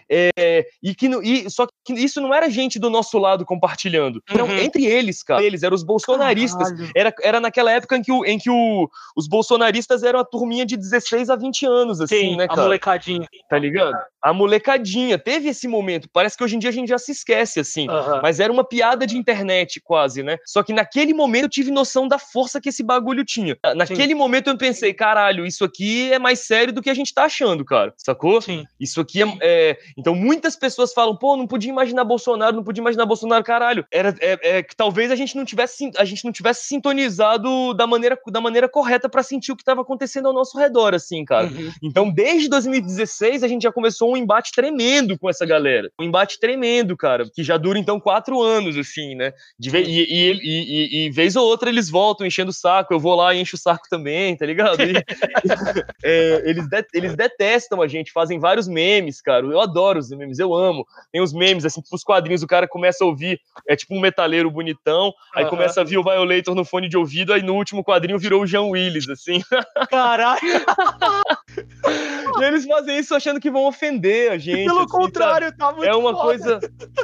É, e que e, só que isso não era gente do nosso lado compartilhando. Não, uhum. entre eles, cara. Eles eram os bolsonaristas. Era, era naquela época em que, o, em que o, os bolsonaristas eram a turminha de 16 a 20 anos, assim, Sim, né, cara? A molecadinha. Tá ligado? A molecadinha. Teve esse momento. Parece que hoje em dia a gente já se esquece, assim. Uhum. Mas era uma piada de internet, quase, né? Só que naquele momento eu tive noção da força que esse bagulho tinha. Naquele Sim. momento eu pensei, caralho, isso aqui é mais sério do que a gente tá achando, cara. Sacou? Sim. Isso aqui é, é então, muitas pessoas falam, pô, não podia imaginar Bolsonaro, não podia imaginar Bolsonaro, caralho. Era é, é, que talvez a gente não tivesse a gente não tivesse sintonizado da maneira, da maneira correta para sentir o que estava acontecendo ao nosso redor, assim, cara. Uhum. Então, desde 2016 a gente já começou um embate tremendo com essa galera, um embate tremendo, cara, que já dura então quatro anos, assim, né? De ve e, e, e, e, vez ou outra eles voltam enchendo o saco, eu vou lá e encho o saco também, tá ligado? [laughs] é, eles, de eles detestam a gente, fazem vários memes, cara. Eu adoro adoro os memes, eu amo. Tem os memes, assim, tipo os quadrinhos, o cara começa a ouvir, é tipo um metaleiro bonitão, aí uhum. começa a vir o Violator no fone de ouvido, aí no último quadrinho virou o Jean Willis, assim. [laughs] Caralho! e eles fazem isso achando que vão ofender a gente. Pelo assim, contrário, sabe? tá muito é uma foda. coisa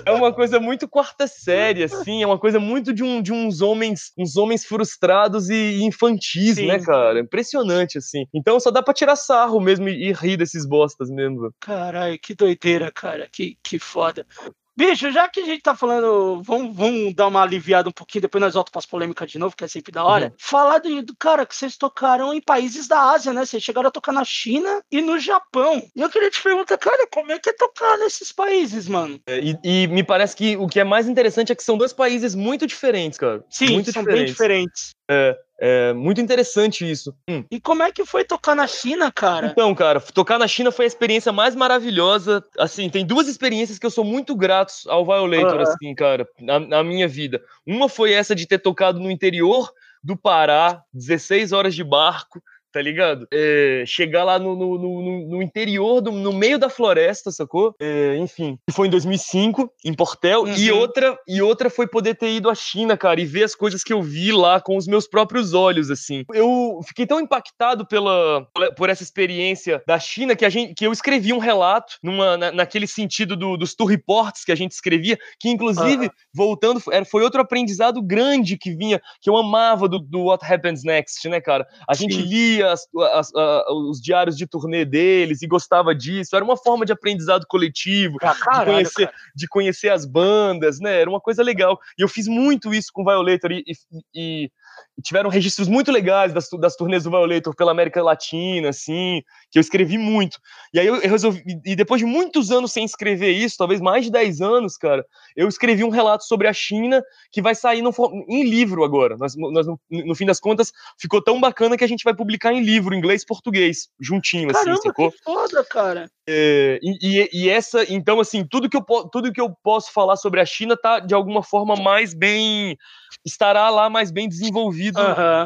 É uma coisa muito quarta série, assim, é uma coisa muito de, um, de uns homens, uns homens frustrados e infantis, né, Sim. né, cara? Impressionante, assim. Então só dá pra tirar sarro mesmo e, e rir desses bostas mesmo. Caralho, que doideira cara. Que, que foda. Bicho, já que a gente tá falando, vamos, vamos dar uma aliviada um pouquinho, depois nós voltamos para as polêmicas de novo, que é sempre da hora. Uhum. Falar do, do, cara que vocês tocaram em países da Ásia, né? Vocês chegaram a tocar na China e no Japão. E eu queria te perguntar, cara, como é que é tocar nesses países, mano? É, e, e, me parece que o que é mais interessante é que são dois países muito diferentes, cara. Sim, muito são diferentes. bem diferentes. É, é muito interessante isso. Hum. E como é que foi tocar na China, cara? Então, cara, tocar na China foi a experiência mais maravilhosa. Assim, tem duas experiências que eu sou muito grato ao Violator, uhum. assim, cara, na, na minha vida. Uma foi essa de ter tocado no interior do Pará, 16 horas de barco, tá ligado? É, chegar lá no, no, no, no interior, do, no meio da floresta, sacou? É, enfim, foi em 2005, em Portel, uhum. e, outra, e outra foi poder ter ido à China, cara, e ver as coisas que eu vi lá com os meus próprios olhos, assim. Eu fiquei tão impactado pela, por essa experiência da China que, a gente, que eu escrevi um relato numa, na, naquele sentido do, dos tour reports que a gente escrevia, que inclusive, uhum. voltando, foi outro aprendizado grande que vinha, que eu amava do, do What Happens Next, né, cara? A gente Sim. lia as, as, as, os diários de turnê deles e gostava disso. Era uma forma de aprendizado coletivo, ah, caralho, de, conhecer, de conhecer as bandas, né? Era uma coisa legal. E eu fiz muito isso com Violator e, e, e tiveram registros muito legais das, das turnês do Violator pela América Latina, assim, que eu escrevi muito. E aí eu, eu resolvi, e depois de muitos anos sem escrever isso, talvez mais de 10 anos, cara, eu escrevi um relato sobre a China que vai sair no, em livro agora. Nós, nós no, no, fim das contas, ficou tão bacana que a gente vai publicar em livro, inglês e português, juntinho, assim, Caramba, assim, sacou? Que foda, cara. É, e, e, essa, então, assim, tudo que, eu, tudo que eu posso falar sobre a China tá, de alguma forma, mais bem. estará lá mais bem desenvolvido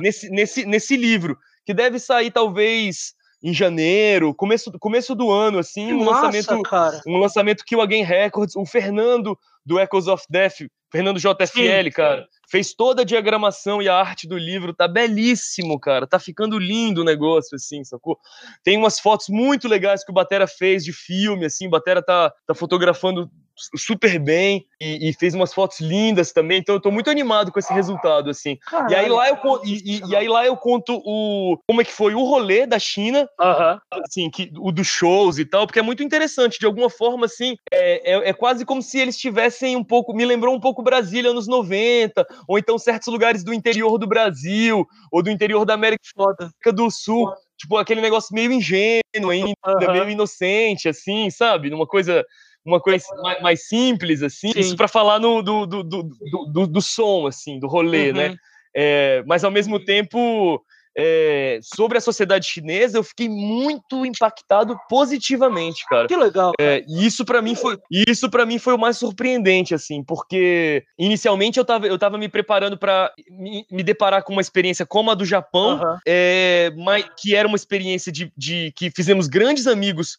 nesse, nesse, nesse livro, que deve sair, talvez em janeiro, começo, começo do ano, assim, um massa, lançamento, cara. um lançamento que o Again Records, o Fernando do Echoes of Death, Fernando JFL, Sim. cara, fez toda a diagramação e a arte do livro, tá belíssimo, cara, tá ficando lindo o negócio, assim, sacou? Tem umas fotos muito legais que o Batera fez de filme, assim, o Batera tá, tá fotografando super bem e, e, fez umas fotos lindas também, então eu tô muito animado com esse resultado, assim. Caralho, e aí lá eu e, e, e, aí lá eu conto o como é que foi o rolê da China, uh -huh. assim, que, o dos shows e tal, porque é muito interessante, de alguma forma, assim, é, é, é, quase como se eles tivessem um pouco, me lembrou um pouco Brasília anos 90, ou então certos lugares do interior do Brasil, ou do interior da América Foda. do Sul. Foda. Tipo, aquele negócio meio ingênuo ainda, meio inocente, assim, sabe? Numa coisa uma coisa mais, mais simples, assim, Sim. isso para falar no, do, do, do, do, do, som, assim, do rolê, né? uhum. né? É, mas ao mesmo tempo, é, sobre a sociedade chinesa, eu fiquei muito impactado positivamente, cara. Que legal. É, e isso para mim foi, isso para mim foi o mais surpreendente, assim, porque inicialmente eu tava, eu tava me preparando para me, me, deparar com uma experiência como a do Japão, uhum. é, mas, que era uma experiência de, de que fizemos grandes amigos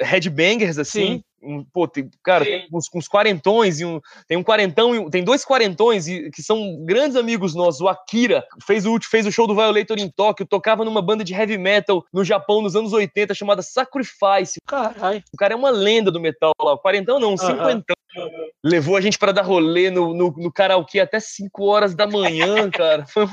headbangers, assim. Sim um, pô, tem, cara, uns, uns, quarentões e um, tem um quarentão, tem dois quarentões e, que são grandes amigos nossos. O Akira fez o, fez o show do Violator em Tóquio, tocava numa banda de heavy metal no Japão nos anos 80 chamada Sacrifice. Caralho. O cara é uma lenda do metal lá. O quarentão não, um cinquentão. Levou a gente para dar rolê no, no, no karaokê até 5 horas da manhã, [laughs] cara. Foi,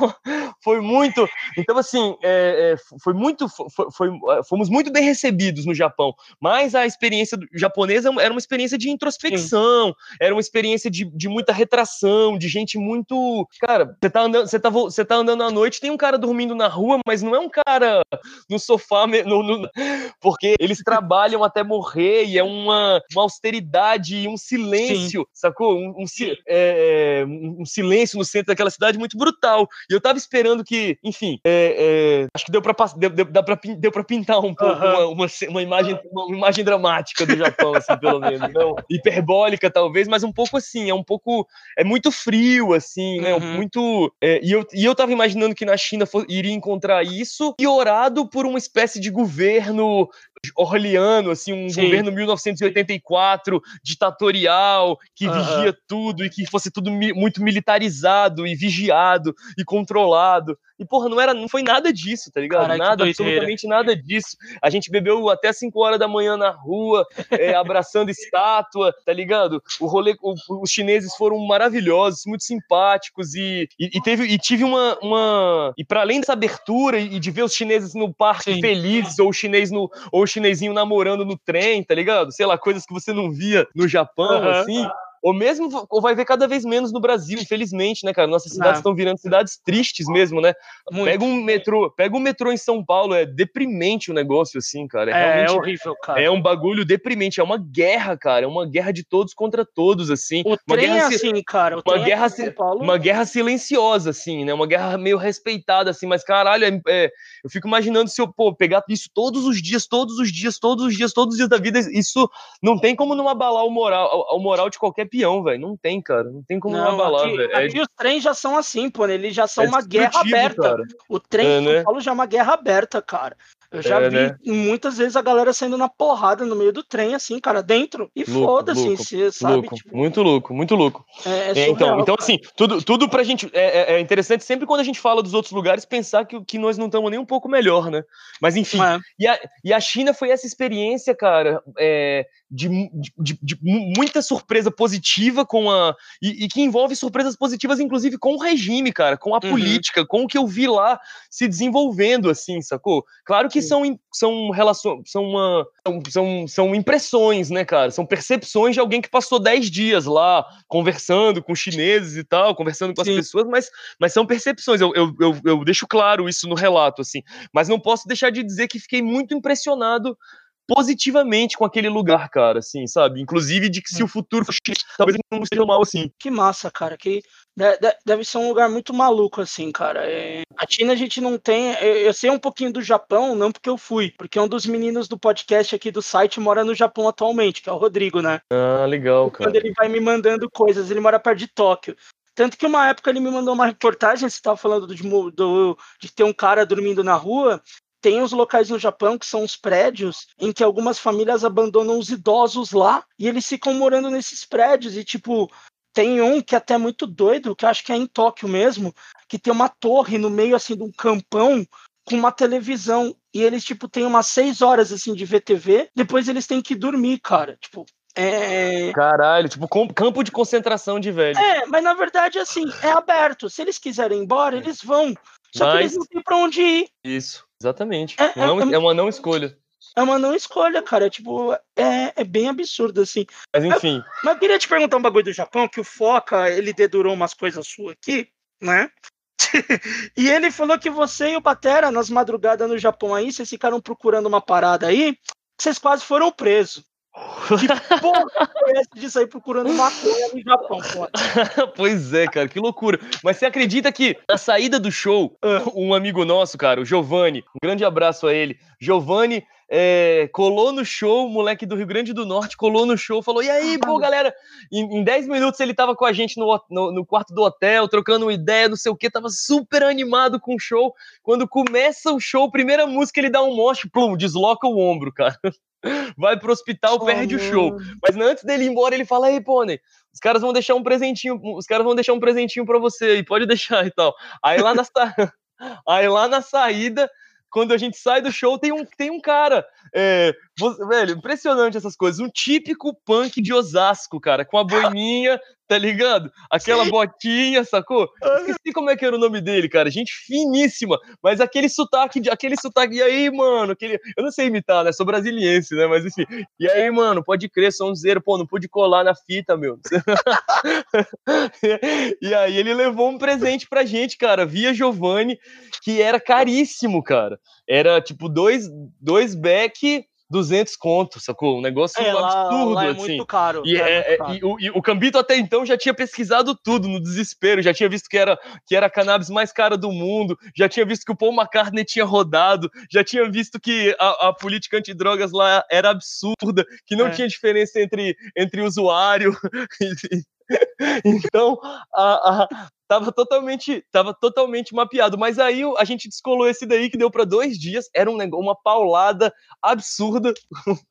foi muito. Então, assim, é, é, foi muito. Foi, foi, fomos muito bem recebidos no Japão. Mas a experiência japonesa era uma experiência de introspecção, Sim. era uma experiência de, de muita retração, de gente muito. Cara, você tá, andando, você, tá, você tá andando à noite, tem um cara dormindo na rua, mas não é um cara no sofá, no, no, porque eles trabalham até morrer e é uma, uma austeridade e um silêncio Sim. sacou? Um, um, é, é um, silêncio no centro daquela cidade muito brutal. E eu tava esperando que, enfim, é, é, acho que deu pra, deu, deu, deu, pra, deu pra pintar um pouco uma, uma, uma, imagem, uma imagem dramática do Japão, assim, pelo menos. Não hiperbólica, talvez, mas um pouco assim, é um pouco. É muito frio, assim, né? Uhum. Muito. É, e, eu, e eu tava imaginando que na China for, iria encontrar isso, piorado por uma espécie de governo orleano, assim, um Sim. governo 1984, ditatorial, que uhum. vigia tudo e que fosse tudo mi muito militarizado e vigiado e controlado. E, porra, não, era, não foi nada disso, tá ligado? Nada, absolutamente nada disso. A gente bebeu até 5 horas da manhã na rua, é, [laughs] abraçando estátua, tá ligado? O rolê, o, os chineses foram maravilhosos, muito simpáticos e, e, e, teve, e tive uma. uma e para além dessa abertura e de ver os chineses no parque Sim. felizes, ou o chinês no. Ou o chinesinho namorando no trem, tá ligado? Sei lá, coisas que você não via no Japão, uhum. assim ou mesmo ou vai ver cada vez menos no Brasil, infelizmente, né, cara? Nossas cidades estão virando cidades tristes mesmo, né? Muito. Pega um metrô, pega um metrô em São Paulo, é deprimente o negócio, assim, cara. É, é horrível, cara. É um bagulho deprimente, é uma guerra, cara. É uma guerra de todos contra todos, assim. O uma guerra, é assim, cara. O uma guerra, uma guerra silenciosa, assim, né? Uma guerra meio respeitada, assim, mas caralho, é, é, eu fico imaginando se eu, pô, pegar isso todos os dias, todos os dias, todos os dias, todos os dias da vida, isso não tem como não abalar o moral, o moral de qualquer arrepião, velho. Não tem, cara. Não tem como não, abalar, velho. Aqui é... os trens já são assim, pô. Né? Eles já são é uma guerra aberta. Cara. O trem é, né? São Paulo já é uma guerra aberta, cara. Eu já é, vi né? muitas vezes a galera saindo na porrada no meio do trem, assim, cara, dentro. E foda-se, você sabe? Louco, tipo... Muito louco, muito louco. É, é, é então, então, assim, tudo, tudo pra gente. É, é, interessante sempre quando a gente fala dos outros lugares pensar que, que nós não estamos nem um pouco melhor, né? Mas enfim. E, a, e a China foi essa experiência, cara, de, de, de, muita surpresa positiva com a. E, e, que envolve surpresas positivas, inclusive, com o regime, cara, com a uhum. política, com o que eu vi lá se desenvolvendo, assim, sacou? Claro que são, são relações, são, uma, são, são impressões, né, cara? São percepções de alguém que passou 10 dias lá conversando com chineses e tal, conversando com Sim. as pessoas, mas, mas são percepções. Eu, eu, eu, eu deixo claro isso no relato, assim. Mas não posso deixar de dizer que fiquei muito impressionado positivamente com aquele lugar, cara, assim, sabe? Inclusive de que se o futuro for talvez não esteja mal assim. Que massa, cara, que deve ser um lugar muito maluco, assim, cara. É... A China a gente não tem. Eu sei um pouquinho do Japão, não porque eu fui, porque um dos meninos do podcast aqui do site mora no Japão atualmente, que é o Rodrigo, né? Ah, legal, cara. Quando ele vai me mandando coisas, ele mora perto de Tóquio. Tanto que uma época ele me mandou uma reportagem, você estava falando do, do, de ter um cara dormindo na rua, tem os locais no Japão que são os prédios em que algumas famílias abandonam os idosos lá e eles ficam morando nesses prédios e tipo tem um que é até muito doido, que eu acho que é em Tóquio mesmo, que tem uma torre no meio assim de um campão com uma televisão e eles tipo têm umas seis horas assim de VTV, depois eles têm que dormir, cara. Tipo, é... Caralho, tipo campo de concentração de velho. É, mas na verdade assim, é aberto. Se eles quiserem ir embora, eles vão. Só mas... que eles não têm pra onde ir. Isso. Exatamente. É, não, é, é, uma não escolha. É uma não escolha, cara. É, tipo, é, é bem absurdo, assim. Mas enfim. Mas, mas eu queria te perguntar um bagulho do Japão, que o Foca, ele dedurou umas coisas suas aqui, né? [laughs] e ele falou que você e o Batera, nas madrugadas no Japão aí, vocês ficaram procurando uma parada aí, vocês quase foram presos. Que porra é essa de sair procurando maconha no Japão, pô? [laughs] pois é, cara, que loucura. Mas você acredita que na saída do show, ah. um amigo nosso, cara, o Giovanni, um grande abraço a ele. Giovanni é, colou no show, o moleque do Rio Grande do Norte colou no show, falou: E aí, pô, galera? Em, em 10 minutos ele tava com a gente no, no, no, quarto do hotel, trocando uma ideia, não sei o que, tava super animado com o show. Quando começa o show, primeira música, ele dá um moche, plum, desloca o ombro, cara [laughs] vai pro hospital, oh, perde o show. Mas antes dele ir embora, ele fala: Ei, Pônei, os caras vão deixar um presentinho, os caras vão deixar um presentinho para você aí, pode deixar e tal. Aí lá na, [laughs] aí lá na saída, quando a gente sai do show, tem um, tem um cara. É, velho, impressionante essas coisas. Um típico punk de Osasco, cara, com a boininha, tá ligado? Aquela Sim. botinha, sacou? Esqueci como é que era o nome dele, cara. Gente finíssima, mas aquele sotaque, aquele sotaque, e aí, mano, aquele. Eu não sei imitar, né? Sou brasiliense, né? Mas enfim. E aí, mano, pode crer, sonzeiro, pô, não pude colar na fita, meu. [laughs] e aí ele levou um presente pra gente, cara, via Giovanni, que era caríssimo, cara. Era tipo dois, dois back 200 conto, sacou? Um negócio é, absurdo, lá, lá é assim. Muito caro, e, é, é, caro. E, o, e, o, Cambito até então já tinha pesquisado tudo no desespero, já tinha visto que era, que era a cannabis mais cara do mundo, já tinha visto que o Paul McCartney tinha rodado, já tinha visto que a, a política antidrogas lá era absurda, que não é. tinha diferença entre, entre usuário [laughs] [laughs] então, a, a, tava totalmente, tava totalmente mapeado. Mas aí a gente descolou esse daí que deu para dois dias. Era um negócio, uma paulada absurda. [laughs]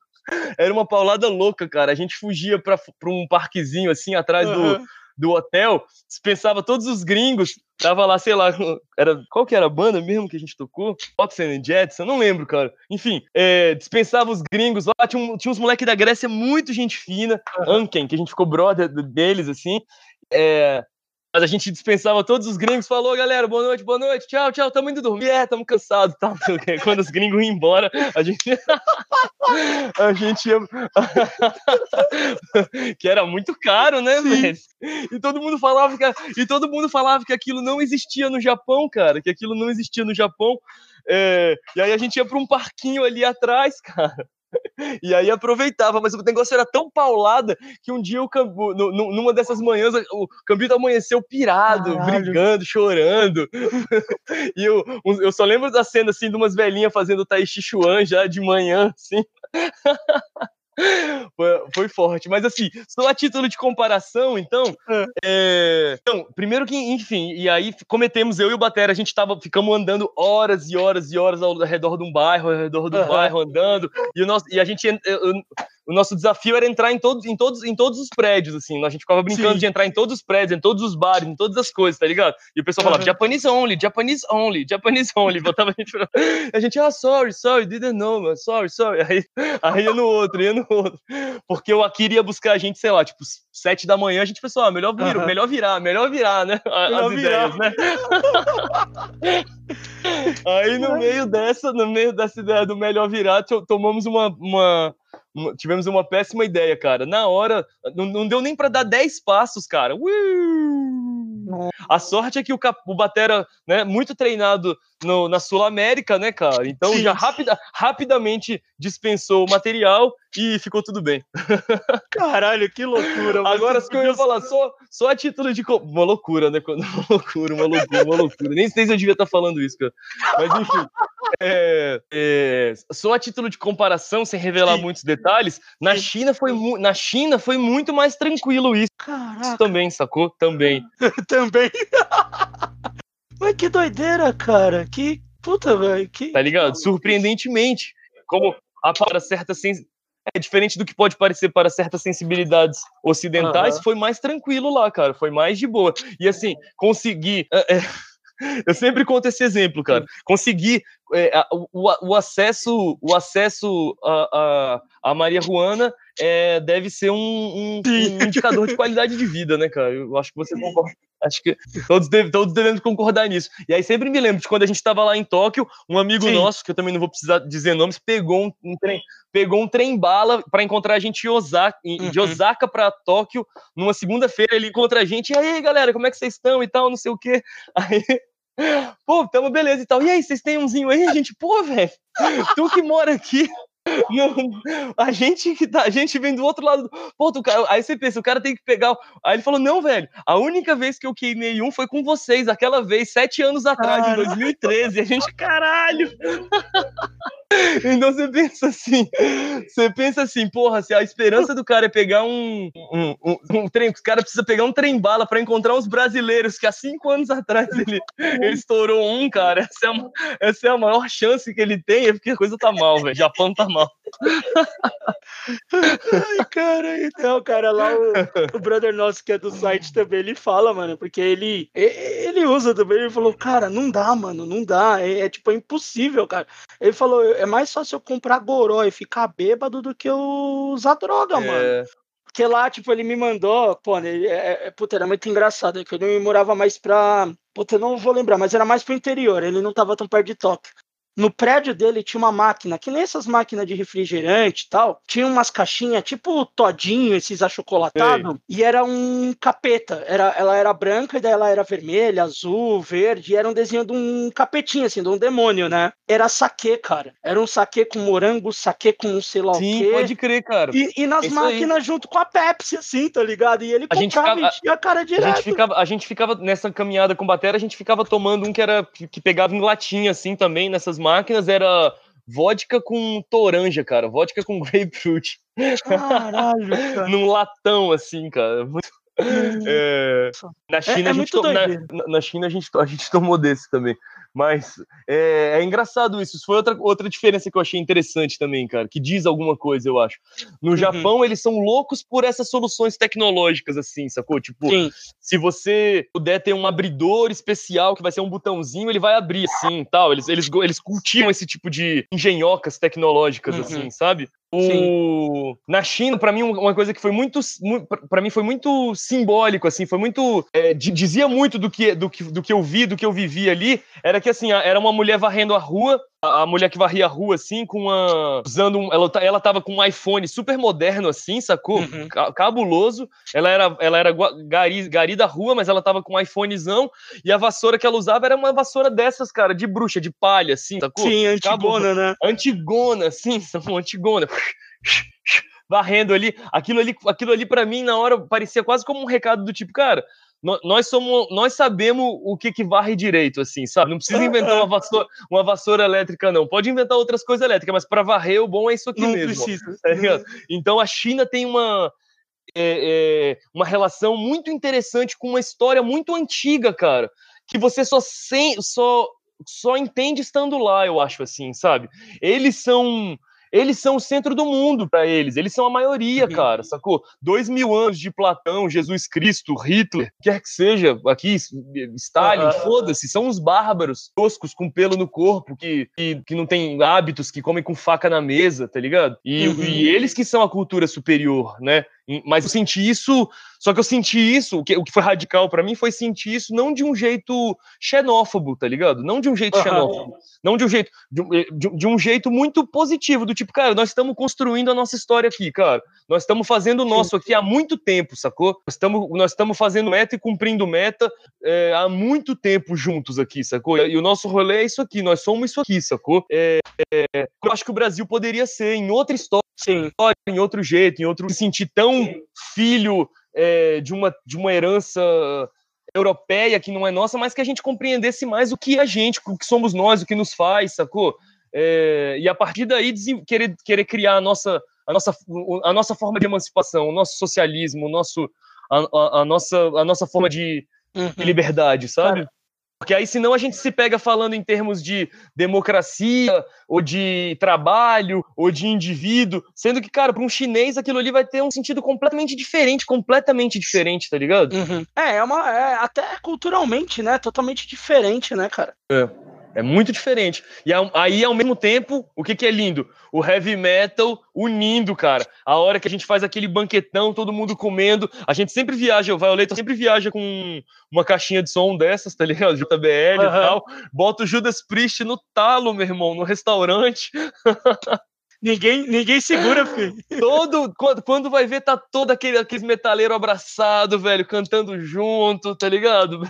Era uma paulada louca, cara. A gente fugia para um parquezinho assim atrás uhum. do, do hotel, dispensava todos os gringos. Tava lá, sei lá, [laughs] era, qual que era a banda mesmo que a gente tocou? Oxen Jetson, não lembro, cara. Enfim, é, dispensava os gringos lá. Tinha, um, tinha uns moleques da Grécia muito gente fina. Anken, que a gente ficou brother deles, assim. É, mas a gente dispensava todos os gringos, falou, galera, boa noite, boa noite, tchau, tchau, tamo indo dormir, é, tamo cansado, tá? [laughs] Quando os gringos iam embora, a gente... [laughs] a gente ia... [laughs] que era muito caro, né, velho? E todo mundo falava que... E todo mundo falava que aquilo não existia no Japão, cara, que aquilo não existia no Japão. É... E aí a gente ia pra um parquinho ali atrás, cara. [laughs] E aí aproveitava, mas o negócio era tão paulada que um dia, o Cambu, numa dessas manhãs, o Cambito amanheceu pirado, Caralho. brigando, chorando. [laughs] E eu, eu só lembro da cena assim de umas velhinhas fazendo Tai Chi Chuan já de manhã, assim. [laughs] foi, foi, forte. Mas assim, só a título de comparação, então. É. É... Então, primeiro que, enfim, e aí cometemos eu e o Batera, a gente tava, ficamos andando horas e horas e horas ao redor de um bairro, ao redor do uhum. bairro, andando, e, o nosso, e a gente. Eu, o nosso desafio era entrar em todos, em todos, em todos os prédios, assim. A gente ficava brincando Sim. de entrar em todos os prédios, em todos os bares, em todas as coisas, tá ligado? E o pessoal falava, Japanese only, Japanese only, Japanese only. [laughs] Botava a gente pra... [laughs] A gente, ah, sorry, sorry, didn't know, man, sorry, sorry. [laughs] Aí, aí ia no outro, ia no outro. Porque o Akira ia buscar a gente, sei lá, tipo, sete da manhã, a gente pensou, ah, melhor, vir, melhor virar, melhor virar, né? Melhor virar. né? aí no meio dessa, no meio dessa ideia do melhor virar, tomamos uma, uma tivemos uma péssima ideia, cara. Na hora, não, não deu nem para dar 10 passos, cara. A sorte é que o, o Batera, né, muito treinado no, na Sul América, né, cara? Então Sim. já rapida, rapidamente dispensou o material e ficou tudo bem. [laughs] Caralho, que loucura. Agora, se eu ia falar, só, só a título de. Uma loucura, né? [laughs] Uma loucura, uma loucura, uma loucura. Nem sei se eu devia estar falando isso, cara. Mas enfim. É, é, só a título de comparação, sem revelar Sim. muitos detalhes, na China, foi na China foi muito mais tranquilo isso. Caraca. Isso também, sacou? Também. [laughs] também. Mas que doideira, cara. Que puta, velho. Que... Tá ligado? Surpreendentemente, como a para certas sens... é diferente do que pode parecer para certas sensibilidades ocidentais, uhum. foi mais tranquilo lá, cara. Foi mais de boa. E assim, conseguir. É, é... [laughs] Eu sempre conto esse exemplo, cara. Conseguir é, o, o, acesso, o acesso a, a, a Maria Juana é, deve ser um, um, um, indicador de qualidade de vida, né, cara? Eu acho que você concorda. [laughs] Acho que todos, deve, todos devemos concordar nisso. E aí sempre me lembro de quando a gente estava lá em Tóquio, um amigo Sim. nosso, que eu também não vou precisar dizer nomes, pegou um, um trem, pegou um trem bala para encontrar a gente em Osaka, uhum. de Osaka para Tóquio, numa segunda-feira ele encontra a gente, e aí, galera, como é que vocês estão e tal, não sei o quê. Aí [laughs] Pô, tamo beleza e tal. E aí, vocês têm umzinho aí? Gente, pô, velho, tu que mora aqui. [laughs] Não, a gente que tá, a gente vem do outro lado. Do, pô, tu, aí você pensa, o cara tem que pegar. Aí ele falou: não, velho, a única vez que eu queimei um foi com vocês, aquela vez, sete anos atrás, em 2013. E a gente, [laughs] caralho! [laughs] Então você pensa assim, você pensa assim, porra, se a esperança do cara é pegar um, um, um, um trem, o cara precisa pegar um trem bala para encontrar uns brasileiros que há cinco anos atrás ele, ele estourou um, cara. Essa é, uma, essa é a maior chance que ele tem, é porque a coisa tá mal, velho. Japão tá mal. [laughs] Ai, cara, então, cara, lá o, o brother nosso que é do site também, ele fala, mano, porque ele ele usa também, ele falou, cara, não dá, mano, não dá, é, é tipo, é impossível, cara. Ele falou, é mais fácil eu comprar goró e ficar bêbado do que eu usar droga, é... mano. Porque lá, tipo, ele me mandou, pô, ele, é, é, puta, era muito engraçado, é que ele morava mais pra. Puta, eu não vou lembrar, mas era mais pro interior, ele não tava tão perto de Tóquio no prédio dele tinha uma máquina, que nem essas máquinas de refrigerante e tal, tinha umas caixinhas tipo todinho, esses achocolatados, e era um capeta. Era, ela era branca e daí ela era vermelha, azul, verde, e era um desenho de um capetinho, assim, de um demônio, né? Era saque, cara. Era um saque com morango, saque com sei lá Sim, o quê. pode crer, cara. E, e nas Isso máquinas aí. junto com a Pepsi, assim, tá ligado? E ele a comprava ficava, e a cara direto. A gente, ficava, a gente ficava, nessa caminhada com bateria, a gente ficava tomando um que era, que pegava em latinha, assim, também, nessas máquinas era vodka com toranja, cara. Vodka com [laughs] grapefruit. Caralho, cara. Num latão, assim, cara. Muito... É... Na China, é, é to... na, na, China a gente, a gente tomou desse também. Mas é, é, engraçado isso. Isso foi outra, outra diferença que eu achei interessante também, cara, que diz alguma coisa, eu acho. No uhum. Japão, eles são loucos por essas soluções tecnológicas, assim, sacou? Tipo, Sim. se você puder ter um abridor especial, que vai ser um botãozinho, ele vai abrir, assim, tal. Eles, eles, eles cultivam esse tipo de engenhocas tecnológicas, uhum. assim, sabe? O... Na China, para mim, uma coisa que foi muito, para mim foi muito simbólico, assim, foi muito, é, dizia muito do que, do que, do que eu vi, do que eu vivi ali, era que assim, era uma mulher varrendo a rua, a, mulher que varria a rua, assim, com uma. Usando um. Ela, ela tava com um iPhone super moderno, assim, sacou? Uhum. Cabuloso. Ela era, ela era gari, gari da rua, mas ela tava com um iPhonezão. E a vassoura que ela usava era uma vassoura dessas, cara, de bruxa, de palha, assim, sacou? Sim, antigona, né? Antigona, assim, [laughs] antigona varrendo ali, aquilo ali, aquilo ali para mim na hora parecia quase como um recado do tipo, cara, nós somos, nós sabemos o que que varre direito, assim, sabe? Não precisa inventar uma vassoura, uma vassoura elétrica, não. Pode inventar outras coisas elétricas, mas para varrer o bom é isso aqui Não mesmo. precisa. [laughs] Tá então a China tem uma é, é, uma relação muito interessante com uma história muito antiga, cara, que você só sem, só só entende estando lá, eu acho assim, sabe? Eles são eles são o centro do mundo para eles. Eles são a maioria, uhum. cara, sacou? Dois mil anos de Platão, Jesus Cristo, Hitler, quer que seja, aqui, Stalin, uhum. foda-se, são uns bárbaros, toscos, com pelo no corpo, que, que, que, não tem hábitos, que comem com faca na mesa, tá ligado? E, uhum. e eles que são a cultura superior, né? Mas eu senti isso, só que eu senti isso, o que, o que foi radical para mim foi sentir isso não de um jeito xenófobo, tá ligado? Não de um jeito xenófobo, não de um jeito, de, de, de, um jeito muito positivo, do tipo, cara, nós estamos construindo a nossa história aqui, cara. Nós estamos fazendo o nosso aqui há muito tempo, sacou? Nós estamos nós estamos fazendo meta e cumprindo meta é, há muito tempo juntos aqui, sacou? E o nosso rolê é isso aqui, nós somos isso aqui, sacou? É, é, eu acho que o Brasil poderia ser em outra história, Sim. em outro jeito, em outro se sentir tão filho é, de, uma, de uma herança europeia que não é nossa, mas que a gente compreendesse mais o que é a gente, o que somos nós, o que nos faz, sacou? É, e a partir daí querer, querer criar a nossa, a, nossa, a nossa forma de emancipação, o nosso socialismo, o nosso, a, a, a nossa, a nossa forma de, Uhum. de liberdade, sabe? Cara, Porque aí, senão, a gente se pega falando em termos de democracia, ou de trabalho, ou de indivíduo, sendo que, cara, para um chinês aquilo ali vai ter um sentido completamente diferente, completamente diferente, tá ligado? Uhum. É, é uma. É, até culturalmente, né? Totalmente diferente, né, cara? É. É muito diferente. E aí, ao mesmo tempo, o que, que é lindo? O heavy metal unindo, cara. A hora que a gente faz aquele banquetão, todo mundo comendo. A gente sempre viaja, o Violeta sempre viaja com uma caixinha de som dessas, tá ligado? JBL uhum. e tal. Bota o Judas Priest no talo, meu irmão, no restaurante. [laughs] Ninguém, ninguém segura, filho. Todo, quando, quando vai ver, tá todo aquele, aqueles metaleiros abraçado, velho, cantando junto, tá ligado?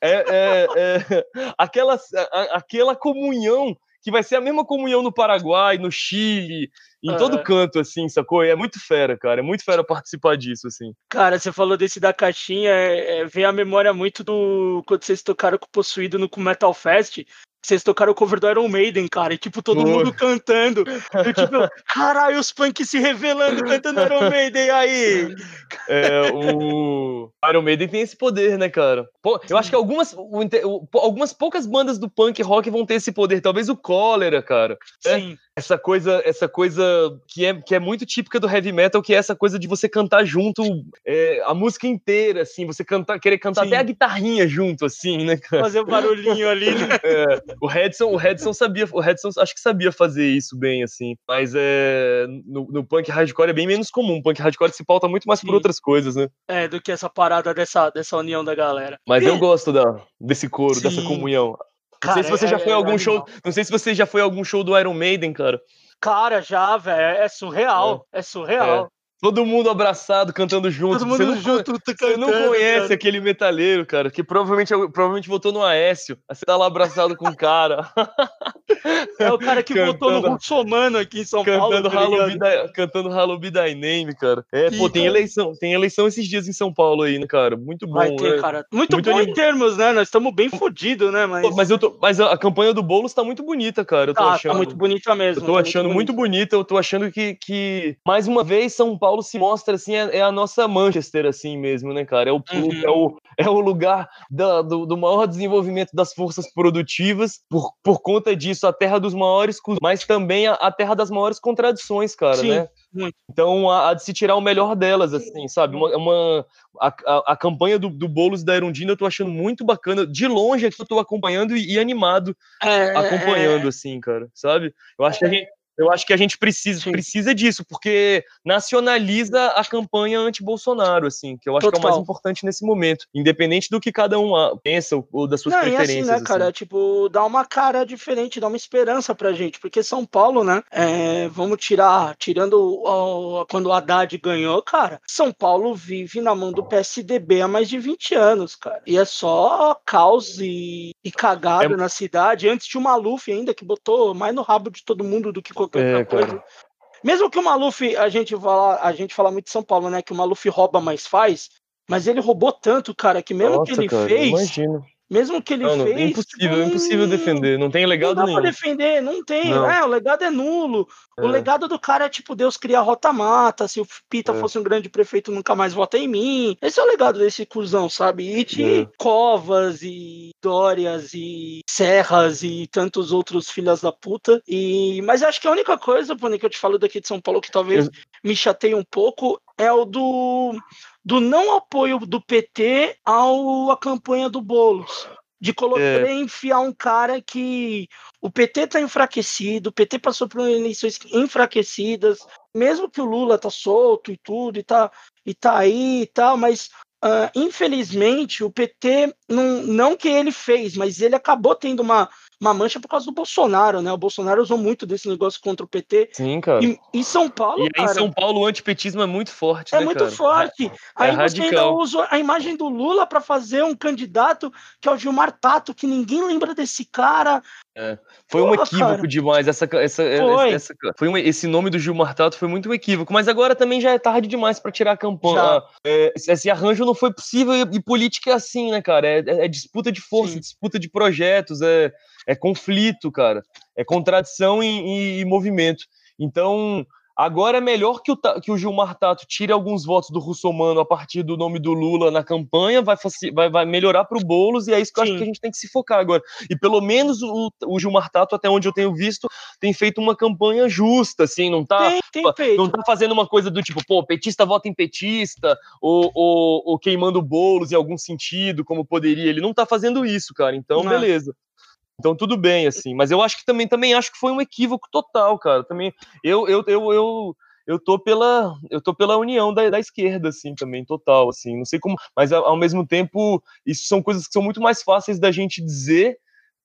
É, é, é aquela, a, aquela comunhão que vai ser a mesma comunhão no Paraguai, no Chile, em todo canto, assim, sacou? E é muito fera, cara. É muito fera participar disso, assim. Cara, você falou desse da caixinha, é, é, vem a memória muito do. Quando vocês tocaram com o Possuído no Metal Fest. Vocês tocaram o cover do Iron Maiden, cara, e tipo, todo mundo cantando. Eu, tipo, [laughs] caralho, os punk se revelando, cantando Iron Maiden aí. É, o Iron Maiden tem esse poder, né, cara? Pô, eu acho que algumas, algumas poucas bandas do punk rock vão ter esse poder. Talvez o Cólera, cara. É, Sim. Essa coisa, essa coisa que é, que é muito típica do heavy metal, que é essa coisa de você cantar junto é, a música inteira, assim, você cantar, querer cantar Sim. até a guitarrinha junto, assim, né, cara? Fazer um barulhinho ali, né? [laughs] É, o Redson, o Redson sabia, o Redson acho que sabia fazer isso bem, assim. Mas é, no, no punk hardcore é bem menos comum. O punk hardcore se pauta muito mais por Sim. outras coisas, né? É, do que essa parada dessa, dessa união da galera. Mas eu gosto da, desse coro, dessa Sim. Comunhão. Não Cara, sei se você é- já foi é a algum animal. show. Não sei se você já foi algum show do Iron Maiden, cara. Cara, já, velho, é surreal. É, surreal. Todo mundo abraçado, cantando junto. Todo você mundo não, junto, Você não cantando, conhece cara. aquele metaleiro, cara, que provavelmente, provavelmente votou no Aécio. Aí Você tá lá abraçado com o cara. [laughs] É o cara que votou no Cantando- Russomano aqui em São Paulo. cantando, tá ligado? Be Thy- cantando Halo Be Thy Name, cara. É, pô, tem cara. eleição, tem eleição esses dias em São Paulo aí, né, cara? Muito bom, Vai ter, né? cara. Muito, Muito bom em termos, né? Nós estamos bem fodidos, né? Mas, Pô, Mas, eu tô, mas a campanha do Boulos tá muito bonita, cara. Eu tô tá, achando. tá muito bonita mesmo. Eu tô tá achando muito bonita, eu tô achando que, que mais uma vez São Paulo se mostra assim, é, é a nossa Manchester, assim mesmo, né, cara? É o, Uhum. é o, é o lugar da- do, do maior desenvolvimento das forças produtivas, por, por conta disso, a terra dos maiores, mas também a, a terra das maiores contradições, cara, Sim, né? muito. Então, a, a de se tirar o melhor delas, assim, sabe? Uma, uma- a, a, a campanha do, do Boulos da Erundina eu tô achando muito bacana. De longe aqui eu tô acompanhando e, e animado É, acompanhando, assim, cara, sabe? Eu acho que a gente, eu acho que a gente precisa, Sim. precisa disso, porque nacionaliza a campanha anti-Bolsonaro, assim, que eu acho que é o mais Total. importante nesse momento, independente do que cada um ah, pensa ou, ou das suas Não, e assim, preferências. né, assim. cara, tipo, dá uma cara diferente, dá uma esperança pra gente, porque São Paulo, né, é, vamos tirar, tirando o- quando o Haddad ganhou, cara, São Paulo vive na mão do PSDB há mais de 20 anos, cara, e é só caos e, e cagado É- na cidade, antes tinha o Maluf ainda, que botou mais no rabo de todo mundo do que qualquer É, outra coisa. Mesmo que o Maluf, a gente fala, a gente fala muito de São Paulo, né, que o Maluf rouba, mas faz, mas ele roubou tanto, cara, que mesmo Nossa, que ele cara, fez, imagino. Mesmo que ele Não, não, fez. é impossível, tipo, impossível não- defender. Não tem Não legado dá nenhum. pra defender, não tem. Não. É, o legado é nulo. O É. legado do cara é tipo Deus cria rota-mata. Se o Pita É. fosse um grande prefeito, nunca mais vota em mim. Esse é o legado desse cuzão, sabe? E de É. Covas e Dórias e Serras e tantos outros filhas da puta. E... Mas acho que a única coisa, Pony, que eu te falo daqui de São Paulo que talvez Eu- me chateie um pouco é o do, do não apoio do PT ao, à campanha do Boulos. De colocar, É. enfiar um cara que o PT tá enfraquecido, o PT passou por eleições enfraquecidas, mesmo que o Lula tá solto e tudo, e tá, e tá aí e tal, mas ah, infelizmente o PT, não, não que ele fez, mas ele acabou tendo uma, uma mancha por causa do Bolsonaro, né? O Bolsonaro usou muito desse negócio contra o PT. Sim, cara. E, e São Paulo, E aí em cara, São Paulo o antipetismo é muito forte, é né, muito cara? forte. Aí você ainda usa a imagem do Lula para fazer um candidato que é o Gilmar Tato, que ninguém lembra desse cara. Foi um equívoco cara. demais essa essa, Foi. essa foi um, esse nome do Gilmar Tato foi muito um equívoco, mas agora também já é tarde demais pra tirar a campanha. É, esse, arranjo não foi possível e, e política é assim, né, cara? É, é- é disputa de força, Sim. disputa de projetos, é, é conflito, cara. É contradição em, em- em movimento. Então, agora é melhor que o, que o Gilmar Tato tire alguns votos do Russomano a partir do nome do Lula na campanha, vai, vai, vai melhorar pro Boulos, e é isso que eu acho Sim. que a gente tem que se focar agora. E pelo menos o, o Gilmar Tato, até onde eu tenho visto, tem feito uma campanha justa, assim, não tá. tem, tem. Não tá fazendo uma coisa do tipo, pô, petista vota em petista, ou, ou, ou queimando bolos em algum sentido, como poderia. Ele não tá fazendo isso, cara. Então, Não. beleza. Então, tudo bem, assim. Mas eu acho que também, também acho que foi um equívoco total, cara. Também, eu, eu, eu, eu, eu tô pela, eu tô pela união da, da esquerda, assim, também, total, assim. Não sei como, mas ao, ao mesmo tempo, isso são coisas que são muito mais fáceis da gente dizer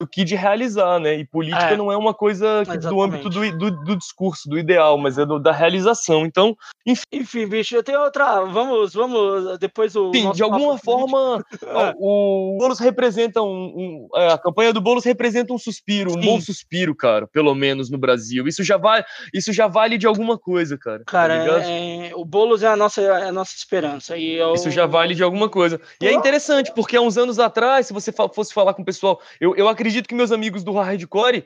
do que de realizar, né? E política É. não é uma coisa que- do âmbito do, do, do discurso, do ideal, mas é do- da realização. Então, Enfim, bicho, eu tenho outra. Vamos, vamos. Depois o. Sim, de alguma forma, [laughs] É. o Boulos representa um, um- é, a campanha do Boulos representa um suspiro, um Sim. bom suspiro, cara, pelo menos no Brasil. Isso já vale, isso já vale de alguma coisa, cara. tá Cara, ligado? é- o Boulos é a nossa, é a nossa esperança. E eu... Isso já vale de alguma coisa. E é interessante, porque há uns anos atrás, se você fosse falar com o pessoal, eu, eu acredito que meus amigos do Hardcore,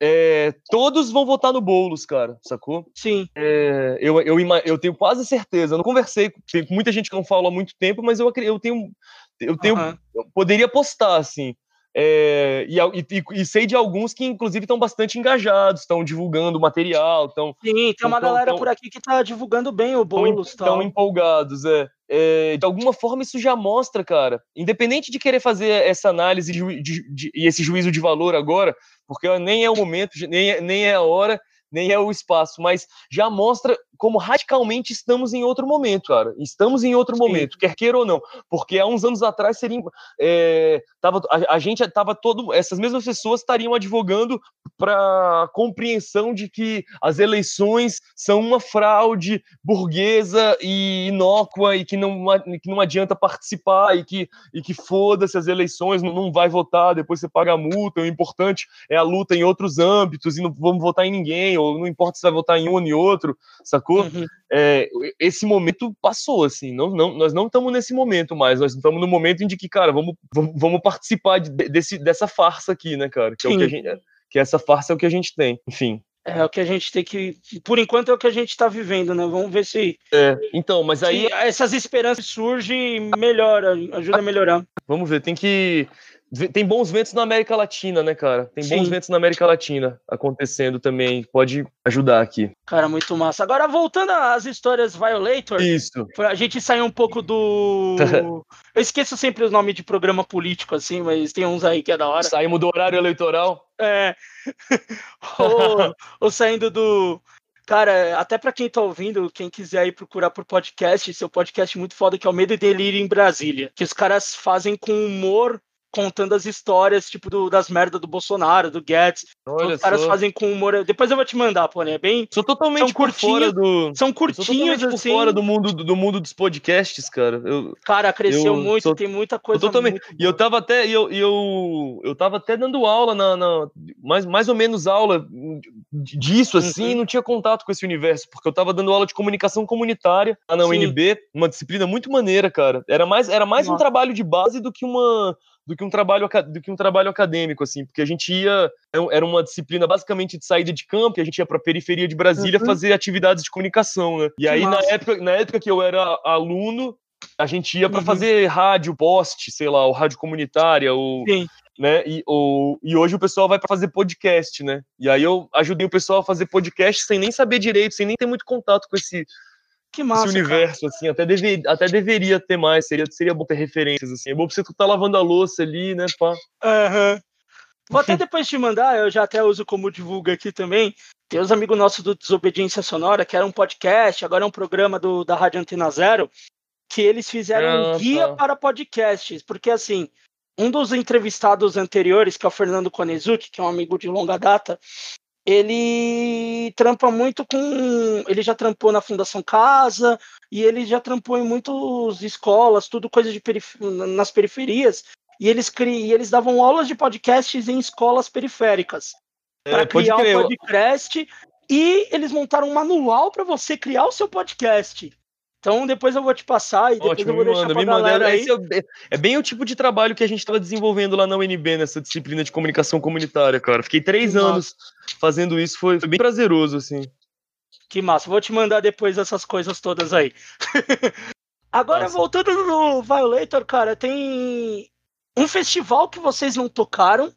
é, todos vão votar no Boulos, cara, sacou? Sim, É, eu, eu, eu tenho quase certeza. Eu não conversei com muita gente que não falo há muito tempo, mas eu, eu tenho. Eu tenho. aham. eu poderia postar, assim. É, e, e- e- sei de alguns que, inclusive, estão bastante engajados, estão divulgando material, estão Sim, tem uma galera então- por aqui que tá divulgando bem o tão, Boulos. tão tal. empolgados. É. É, de alguma forma, isso já mostra, cara, independente de querer fazer essa análise de de- de- e esse juízo de valor agora, porque nem é o momento, nem é, nem é a hora, nem é o espaço, mas já mostra como radicalmente estamos em outro momento, cara. Estamos em outro Sim. momento, quer queira ou não. Porque há uns anos atrás seria. é, tava, a, a gente estava todo. Essas mesmas pessoas estariam advogando para compreensão de que as eleições são uma fraude burguesa e inócua e que não, que não adianta participar e que, e que foda-se as eleições, não, não vai votar, depois você paga a multa. O importante é a luta em outros âmbitos e não vamos votar em ninguém, ou não importa se vai votar em um ou em outro, sacou? Uhum. é, esse momento passou, assim, não, não, nós não estamos nesse momento mais, nós estamos no momento em que, cara, vamos, vamos, participar de- desse, dessa farsa aqui, né, cara, que é o que a gente, que essa farsa é o que a gente tem, enfim. É o que a gente tem que. Por enquanto é o que a gente tá vivendo, né? Vamos ver se, É, então, mas aí, essas esperanças surgem e melhora, ajuda a melhorar. vamos ver, tem que, tem bons ventos na América Latina, né, cara, tem bons Sim. ventos na América Latina acontecendo também, pode ajudar aqui. Cara, muito massa. Agora, voltando às histórias Violator, Isso, pra gente sair um pouco do. [laughs] Eu esqueço sempre os nomes de programa político, assim, mas tem uns aí que é da hora. saímos do horário eleitoral, É. [laughs] ou, ou saindo do. Cara, até pra quem tá ouvindo, quem quiser aí procurar por podcast, seu podcast muito foda, que é o Medo e Delírio em Brasília. Que os caras fazem com humor, contando as histórias, tipo, do, das merdas do Bolsonaro, do Guedes. Olha Os caras só. fazem com humor. Depois eu vou te mandar, pô, né? Bem. Sou totalmente São curtinhos, do. São sou curtinhos, por assim. fora do mundo, do mundo dos podcasts, cara. Eu, Cara, cresceu eu muito, sou- tem muita coisa. totalmente. muito E eu tava até. Eu, eu, eu tava até dando aula na. na- mais, mais ou menos aula disso, assim, Uhum. e não tinha contato com esse universo, porque eu tava dando aula de comunicação comunitária lá na Sim. UNB, uma disciplina muito maneira, cara. Era mais, era mais um trabalho de base do que uma. Do que, um trabalho, do que um trabalho acadêmico, assim, porque a gente ia. Era uma disciplina basicamente de saída de campo, e a gente ia pra periferia de Brasília Uhum. fazer atividades de comunicação, né? E aí, na época, na época que eu era aluno, a gente ia pra Uhum. fazer rádio post, sei lá, ou rádio comunitária, ou, Sim. né? E, ou, e hoje o pessoal vai pra fazer podcast, né? E aí eu ajudei o pessoal a fazer podcast sem nem saber direito, sem nem ter muito contato com esse, Que esse massa. cara. universo, assim. Até, deve, até deveria ter mais, seria, seria bom ter referências, assim. É bom pra você tá lavando a louça ali, né? Pá. Aham. Vou até depois te mandar, eu já até uso como divulga aqui também. Tem os amigos nossos do Desobediência Sonora, que era um podcast, agora é um programa do, da Rádio Antena Zero, que eles fizeram um Ah, guia tá. para podcasts, porque assim, um dos entrevistados anteriores, que é o Fernando Konezuki, que é um amigo de longa data, ele trampa muito com. Ele já trampou na Fundação Casa e ele já trampou em muitas escolas, tudo coisa de perif- nas periferias. E eles, cri... e eles davam aulas de podcasts em escolas periféricas. Para É, pode criar crer, um podcast. E eles montaram um manual para você criar o seu podcast. Então depois eu vou te passar e depois Ótimo, eu vou deixar manda, pra galera aí. É, é bem o tipo de trabalho que a gente estava desenvolvendo lá na UNB, nessa disciplina de comunicação comunitária, cara. Fiquei três Nossa. anos fazendo isso, foi, foi bem prazeroso, assim. Que massa. Vou te mandar depois essas coisas todas aí. [laughs] Agora, Massa. voltando no Violator, cara, tem um festival que vocês não tocaram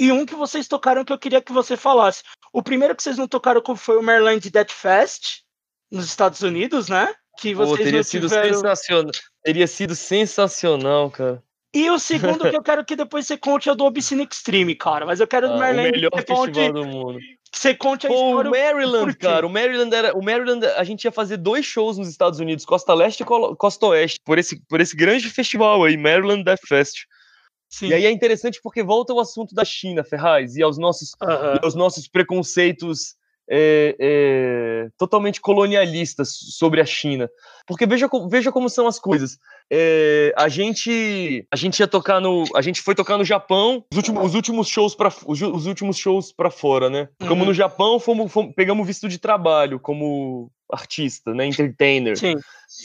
e um que vocês tocaram que eu queria que você falasse. O primeiro que vocês não tocaram foi o Maryland Death Fest, nos Estados Unidos, né? Que Pô, vocês teria não sido sensacional. Teria sido sensacional, cara. E o segundo que eu quero que depois você conte é o do Obscene Extreme, cara. Mas eu quero Ah, do o Maryland melhor que você conte, festival do mundo. que você conte a Pô, história. o Maryland, cara, o Maryland era, o Maryland, a gente ia fazer dois shows nos Estados Unidos, Costa Leste e Costa Oeste, por esse, por esse grande festival aí, Maryland Death Fest. Sim. E aí é interessante porque volta o assunto da China, Ferraz, e aos nossos, Aham. e aos nossos preconceitos é, é, totalmente colonialistas sobre a China. Porque veja, veja como são as coisas. É, a gente a gente ia tocar no a gente foi tocar no Japão os últimos, os últimos shows para os, os últimos shows para fora né como Uhum. no Japão fomos, fomos- pegamos visto de trabalho como artista né entertainer Sim.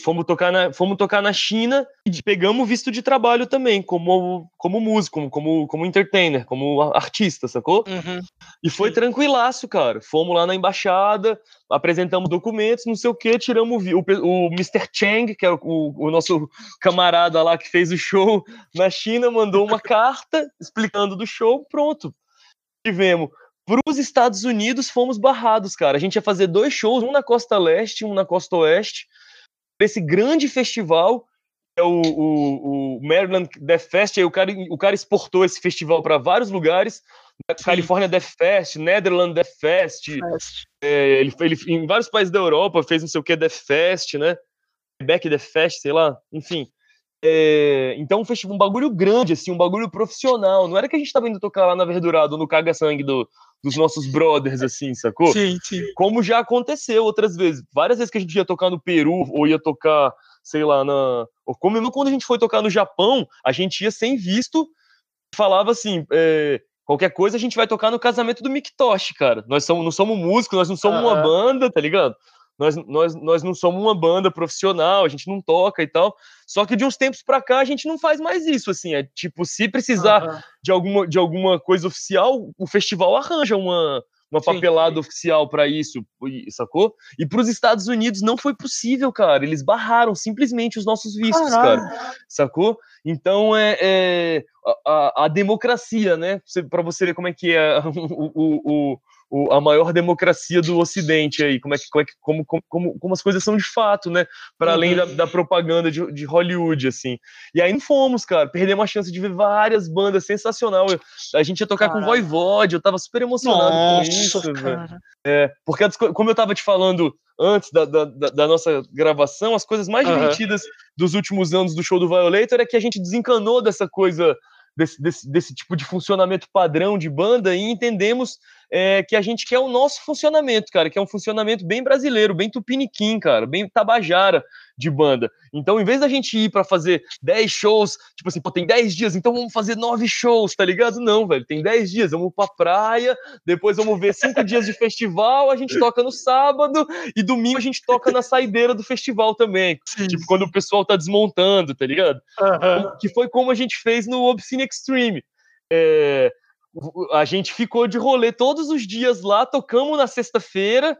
Fomos tocar na fomos tocar na China e pegamos visto de trabalho também como como músico como como entertainer como artista sacou Uhum. e foi Sim. tranquilaço, cara. Fomos lá na embaixada, apresentamos documentos, não sei o que, tiramos o, o, o Mr. Chang, que é o, o- o nosso camarada lá que fez o show na China, mandou uma [laughs] carta explicando do show, pronto. Tivemos. Para os Estados Unidos, fomos barrados, cara. A gente ia fazer dois shows, um na costa leste, um na costa oeste, esse grande festival, que é o, o, o Maryland Death Fest. Aí o cara, o cara exportou esse festival para vários lugares. California Death Fest, Netherlands Death Fest, Fest. é, ele, ele em vários países da Europa fez não sei o que Death Fest, né? Quebec Death Fest, sei lá, enfim. É, então um festival, um bagulho grande, assim, um bagulho profissional. Não era que a gente tava indo tocar lá na Verdurado, no caga-sangue do, dos nossos brothers, assim, sacou? Sim, sim. Como já aconteceu outras vezes. Várias vezes que a gente ia tocar no Peru, ou ia tocar, sei lá, na. Ou como mesmo quando a gente foi tocar no Japão, a gente ia sem visto, falava assim. é, Qualquer coisa a gente vai tocar no casamento do Miktoshi, cara. Nós somos, não somos músicos, nós não somos uma banda, tá ligado? Nós, nós, nós não somos uma banda profissional, a gente não toca e tal. Só que de uns tempos pra cá a gente não faz mais isso, assim. É tipo, se precisar de alguma, de alguma coisa oficial, o festival arranja uma, uma Sim. papelada oficial para isso, sacou? E para os Estados Unidos não foi possível, cara. Eles barraram simplesmente os nossos vistos, Caralho. cara. Sacou? Então é, é a, a- a democracia, né? Para você ver como é que é [laughs] o, o- o- o- a maior democracia do Ocidente aí, como é que, como, é que- como, como, como, as coisas são de fato, né? Para além Uhum. da, da propaganda de, de Hollywood, assim. E aí não fomos, cara. Perdemos a chance de ver várias bandas sensacional. Eu- a gente ia tocar com. Voivode, eu tava super emocionado com Nossa, isso, velho. cara. Porque, as co- como eu tava te falando antes da, da, da- da nossa gravação, as coisas mais Aham. divertidas dos últimos anos do show do Violator é que a gente desencanou dessa coisa desse, desse, desse tipo de funcionamento padrão de banda e entendemos é, que a gente quer o nosso funcionamento, cara, que é um funcionamento bem brasileiro, bem tupiniquim, cara, bem tabajara de banda. Então, em vez da gente ir para fazer 10 shows, tipo assim, pô, tem 10 dias, então vamos fazer 9 shows, tá ligado? Não, velho, tem 10 dias, vamos pra praia, depois vamos ver 5 dias de festival, a gente toca no sábado e domingo a gente toca na saideira do festival também. Sim. Tipo, quando o pessoal tá desmontando, tá ligado? Uhum. Que foi como a gente fez no Obscene Extreme. É, a gente ficou de rolê todos os dias lá, tocamos na sexta-feira,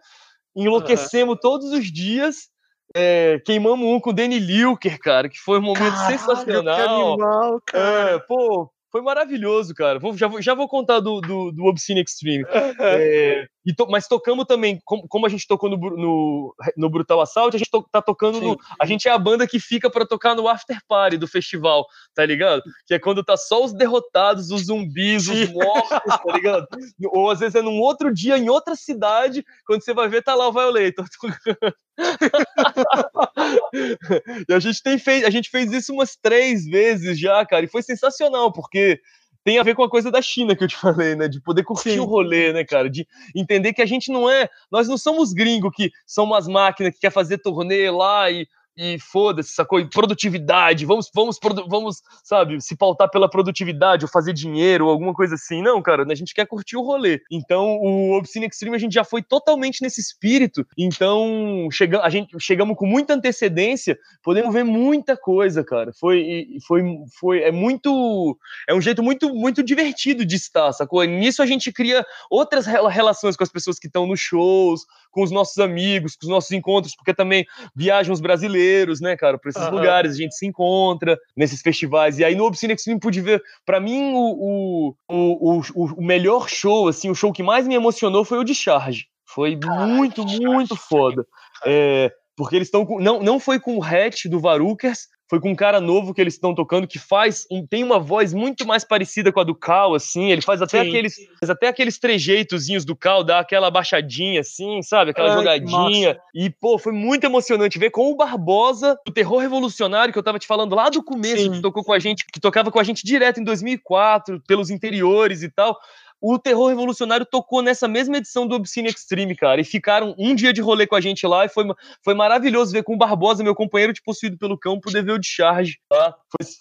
enlouquecemos uhum. todos os dias, é, queimamos um com o Danny Lilker, cara, que foi um momento Caralho, sensacional. Que animal, cara. É, pô, foi maravilhoso, cara. Vou, já, vou, já vou contar do, do, do Obscene Extreme. é, to, mas tocamos também, como, como, a gente tocou no, no, no Brutal Assault, a gente to, tá tocando no. A gente é a banda que fica para tocar no After Party do festival, tá ligado? Que é quando tá só os derrotados, os zumbis, os mortos, tá ligado? Ou às vezes é num outro dia, em outra cidade, quando você vai ver, tá lá o Violator tocando. [laughs] e a gente tem feito, a gente fez isso umas três vezes já, cara, e foi sensacional, porque tem a ver com a coisa da China que eu te [laughs] falei, né? De poder curtir Sim. o rolê, né, cara? De entender que a gente não é. Nós não somos gringos que são umas máquinas que quer fazer turnê lá e e foda-se, sacou? E produtividade, vamos, vamos, vamos, sabe, se pautar pela produtividade ou fazer dinheiro ou alguma coisa assim. Não, cara, a gente quer curtir o rolê. Então, o Obscene Extreme a gente já foi totalmente nesse espírito. Então, chega, a gente chegamos com muita antecedência, podemos ver muita coisa, cara. Foi, foi, foi, é muito, é um jeito muito, muito divertido de estar, sacou? Nisso a gente cria outras relações com as pessoas que estão nos shows, com os nossos amigos, com os nossos encontros, porque também viajam os brasileiros, né, cara, para esses uhum. lugares, a gente se encontra nesses festivais. E aí no Obscene Extreme pude ver, para mim, o, o, o, o, melhor show, assim, o show que mais me emocionou foi o de Charge. Foi muito, muito foda. É, porque eles estão não não foi com o hatch do Varukers, foi com um cara novo que eles estão tocando que faz um, tem uma voz muito mais parecida com a do Cal, assim. Ele faz até Sim. aqueles até aqueles trejeitozinhos do Cal, dá aquela baixadinha, assim, sabe? Aquela Ai, jogadinha. E, pô, foi muito emocionante ver com o Barbosa, o terror revolucionário que eu tava te falando lá do começo, Sim. que tocou com a gente, que tocava com a gente direto em 2004, pelos interiores e tal o Terror Revolucionário tocou nessa mesma edição do Obscene Extreme, cara. E ficaram um dia de rolê com a gente lá e foi, foi maravilhoso ver com o Barbosa, meu companheiro de Possuído pelo Cão, poder ver o de charge. Tá?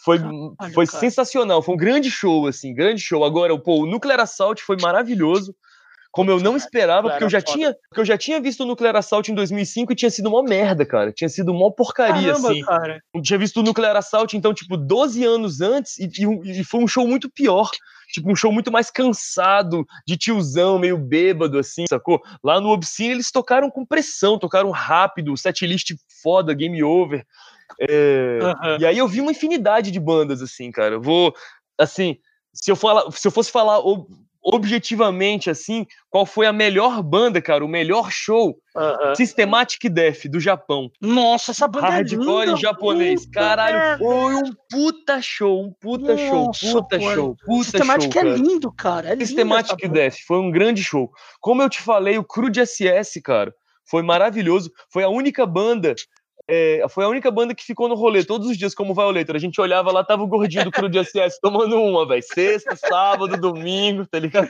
Foi, foi, foi sensacional, foi um grande show, assim, grande show. Agora, pô, o Nuclear Assault foi maravilhoso como eu não esperava, porque eu já tinha, porque eu já tinha visto o Nuclear Assault em 2005 e tinha sido uma merda, cara. Tinha sido uma porcaria, Caramba, assim. Cara. Eu tinha visto o Nuclear Assault, então, tipo, 12 anos antes, e, e, e, foi um show muito pior tipo, um show muito mais cansado, de tiozão, meio bêbado, assim, sacou? Lá no Obscene eles tocaram com pressão, tocaram rápido, setlist foda, game over. É... E aí eu vi uma infinidade de bandas, assim, cara. Eu vou, assim, se eu, falar, se eu fosse falar objetivamente, assim, qual foi a melhor banda, cara, o melhor show? Uh -huh. Systematic Death, do Japão. Nossa, essa banda Hardcore é japonês. Caralho, foi um puta show, um puta Nossa, show, puta pô. show, puta Systematic show, é lindo, cara. É Systematic Death, foi um grande show. Como eu te falei, o Crude SS, cara, foi maravilhoso. Foi a única banda é, foi a única banda que ficou no rolê todos os dias como Violator. A gente olhava lá, tava o gordinho do Cru de SS tomando uma, velho. Sexta, sábado, domingo, tá ligado?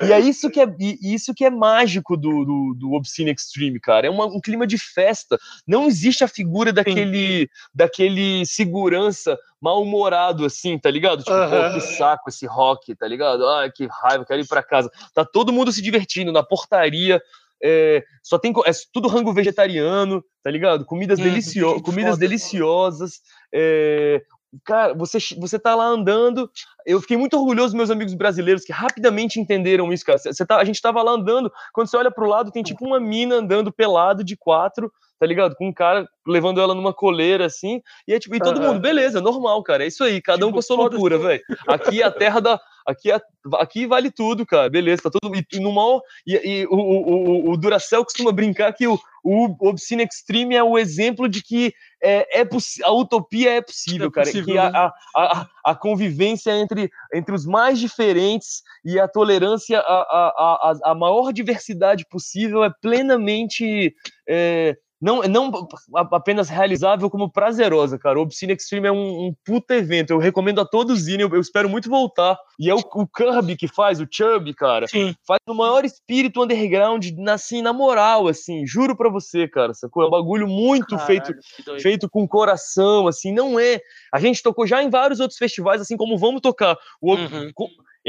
E é isso que é, isso que é mágico do, do, do Obscene Extreme, cara. É uma, um clima de festa. Não existe a figura daquele, daquele segurança mal-humorado, assim, tá ligado? Tipo, uhum. que saco esse rock, tá ligado? Ai, que raiva, quero ir pra casa. Tá todo mundo se divertindo na portaria, é, só tem é tudo rango vegetariano, tá ligado? Comidas, hum, delicio comidas deliciosas. É, cara, você, você tá lá andando. Eu fiquei muito orgulhoso dos meus amigos brasileiros que rapidamente entenderam isso, cara. Você tá, a gente tava lá andando, quando você olha pro lado, tem tipo uma mina andando pelado de quatro, tá ligado? Com um cara levando ela numa coleira assim, e é tipo, e todo uhum. mundo, beleza, normal, cara. É isso aí, cada tipo, um com a sua loucura, velho. Aqui é a terra da Aqui, é, aqui vale tudo, cara. Beleza, tá tudo. E, no mal, e, e o, o, o, Duracell costuma brincar que o, o Obscene Extreme é o exemplo de que é, é a utopia é possível, é cara. Possível, que né? a, a, a, convivência entre, entre os mais diferentes e a tolerância, a, a, a, a maior diversidade possível é plenamente. É, não, não apenas realizável, como prazerosa, cara. O Obscene Extreme é um, um puta evento. Eu recomendo a todos irem. Eu, eu espero muito voltar. E é o, o Kirby que faz, o Chubby, cara. Sim. Faz no maior espírito underground, assim, na moral, assim. Juro pra você, cara. Sacou? É um bagulho muito Caralho, feito feito com coração, assim, não é. A gente tocou já em vários outros festivais, assim como vamos tocar. O, Uhum.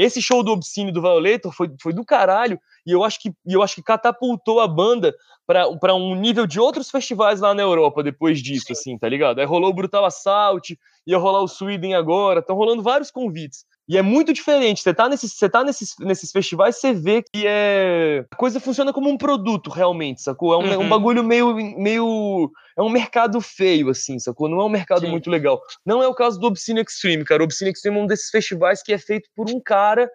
Esse show do Obscene do Violator foi, foi do caralho, e eu acho que, eu acho que catapultou a banda para um nível de outros festivais lá na Europa depois disso, Sim. assim, tá ligado? Aí rolou o Brutal Assault, ia rolar o Sweden agora, estão rolando vários convites. E é muito diferente. Você tá, nesses, você tá nesses, nesses festivais, você vê que é. A coisa funciona como um produto, realmente, sacou? É um, é um Uhum. bagulho meio, meio. É um mercado feio, assim, sacou? Não é um mercado Sim. muito legal. Não é o caso do Obscene Extreme, cara. O Obscene Extreme é um desses festivais que é feito por um cara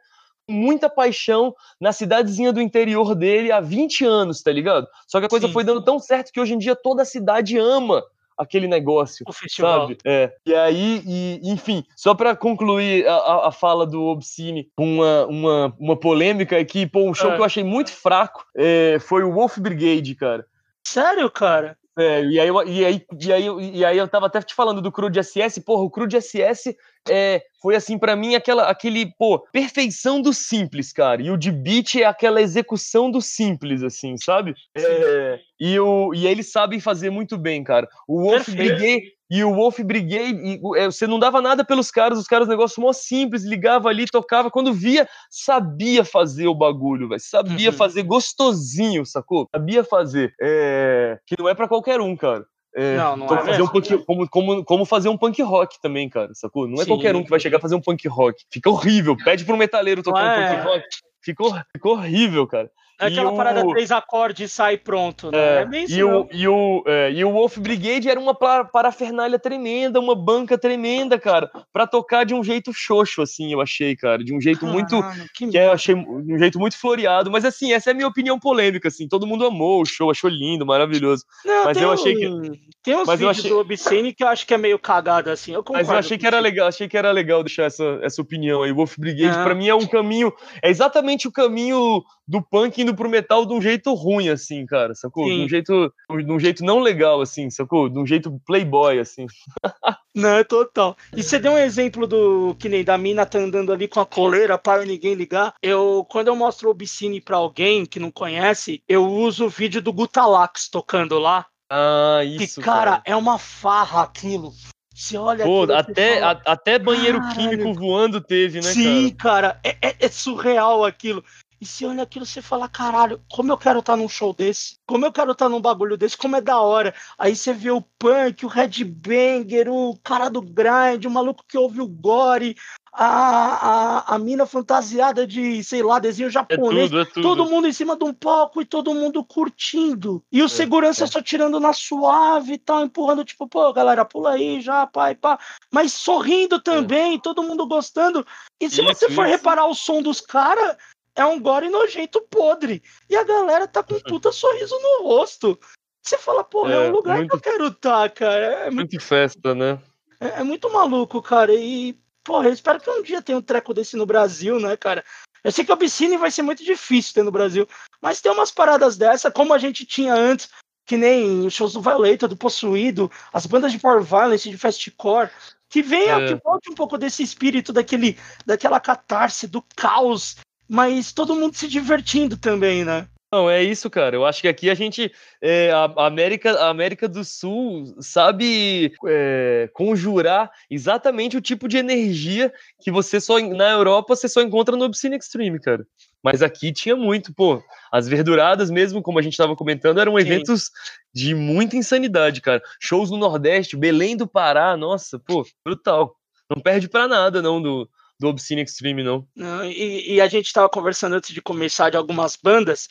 com muita paixão na cidadezinha do interior dele há 20 anos, tá ligado? Só que a coisa Sim. foi dando tão certo que hoje em dia toda a cidade ama aquele negócio O festival. sabe? É. E aí, e, enfim, só pra concluir a, a- a fala do Obscene com uma, uma, uma polêmica aqui, pô, um show É. que eu achei muito fraco é, foi o Wolf Brigade, cara. Sério, cara? Sério, e aí, eu- e, aí, e, aí, e aí eu tava até te falando do Crude SS, porra, o Crude SS é, foi assim, pra mim, aquela, aquele, pô, perfeição do simples, cara. E o de beat é aquela execução do simples, assim, sabe? É, e, o, e eles sabem fazer muito bem, cara. O Wolf. Brigade. E o Wolf Brigade, e é, você não dava nada pelos caras, os caras, negócio mó simples, ligava ali, tocava, quando via, sabia fazer o bagulho, velho, sabia Uhum. fazer gostosinho, sacou? Sabia fazer. É, que não é pra qualquer um, cara. É, Não, não é fazer um punk, como, como, como fazer um punk rock também, cara, sacou? Não é Sim. qualquer um que vai chegar a fazer um punk rock. Fica horrível. Pede pro metaleiro tocar Não um é. punk rock. Ficou, ficou horrível, cara. É aquela E parada o- três acordes e sai pronto, né? É, bem isso e, o, mesmo. e, o, é, e o Wolf Brigade era uma parafernália tremenda, uma banca tremenda, cara, pra tocar de um jeito xoxo, assim, eu achei, cara, de um jeito muito que que eu achei de um jeito muito floreado, mas assim, essa é a minha opinião polêmica, assim, todo mundo amou o show, achou lindo, maravilhoso. Não, Mas eu achei que- um- Tem uns mas vídeos achei- do Obscene que eu acho que é meio cagado, assim. Eu concordo. Mas eu achei que era legal, achei que era legal deixar essa, essa opinião aí. Wolf Brigade, Ah. pra mim, é um caminho, é exatamente o caminho do punk indo pro metal de um jeito ruim, assim, cara, sacou? De um jeito, de um jeito não legal, assim, sacou? De um jeito playboy, assim. [laughs] Não, é total. E você deu um exemplo do que nem da mina tá andando ali com a coleira para ninguém ligar. Eu, quando eu mostro o Obscene pra alguém que não conhece, eu uso o vídeo do Gutalax tocando lá. Ah, Que, isso, cara, é uma farra aquilo. Você olha Pô, até, fala, a- até banheiro químico voando teve, né, Sim, cara? cara, é, é- é surreal aquilo. E você olha aquilo, você fala, caralho, como eu quero estar num show desse? Como eu quero estar num bagulho desse? Como é da hora. Aí você vê o punk, o headbanger, o cara do grind, o maluco que ouve o gore, a, a, a mina fantasiada de, sei lá, desenho É japonês. tudo, é tudo. Todo mundo em cima de um palco e todo mundo curtindo. E o segurança é. só tirando na suave e tal, empurrando, tipo, pô, galera, pula aí já, pai, pá. Mas sorrindo também, todo mundo gostando. E se É. Isso, você for isso. reparar o som dos caras, é um gore nojento podre. E a galera tá com puta sorriso no rosto. Você fala, pô, é, É, um lugar muito- que eu quero estar, cara. É muito, Muito festa, né? é- é muito maluco, cara. E, porra, eu espero que um dia tenha um treco desse no Brasil, né, cara? Eu sei que o Obscene vai ser muito difícil ter no Brasil, mas tem umas paradas dessa, como a gente tinha antes, que nem os shows do Violator, do Possuído, as bandas de Power Violence, de Fastcore, que venha, É. que volte um pouco desse espírito, daquele, daquela catarse, do caos, mas todo mundo se divertindo também, né? Não, é isso, cara. Eu acho que aqui a gente, é, a América, a América do Sul sabe é, conjurar exatamente o tipo de energia que você só na Europa você só encontra no Obscene Extreme, cara. Mas aqui tinha muito, pô. As verduradas mesmo, como a gente estava comentando, eram Sim. eventos de muita insanidade, cara. Shows no Nordeste, Belém do Pará, nossa, pô, brutal. Não perde pra nada, não, do, do Obscene Extreme, não. Não, E, e a gente tava conversando antes de começar de algumas bandas,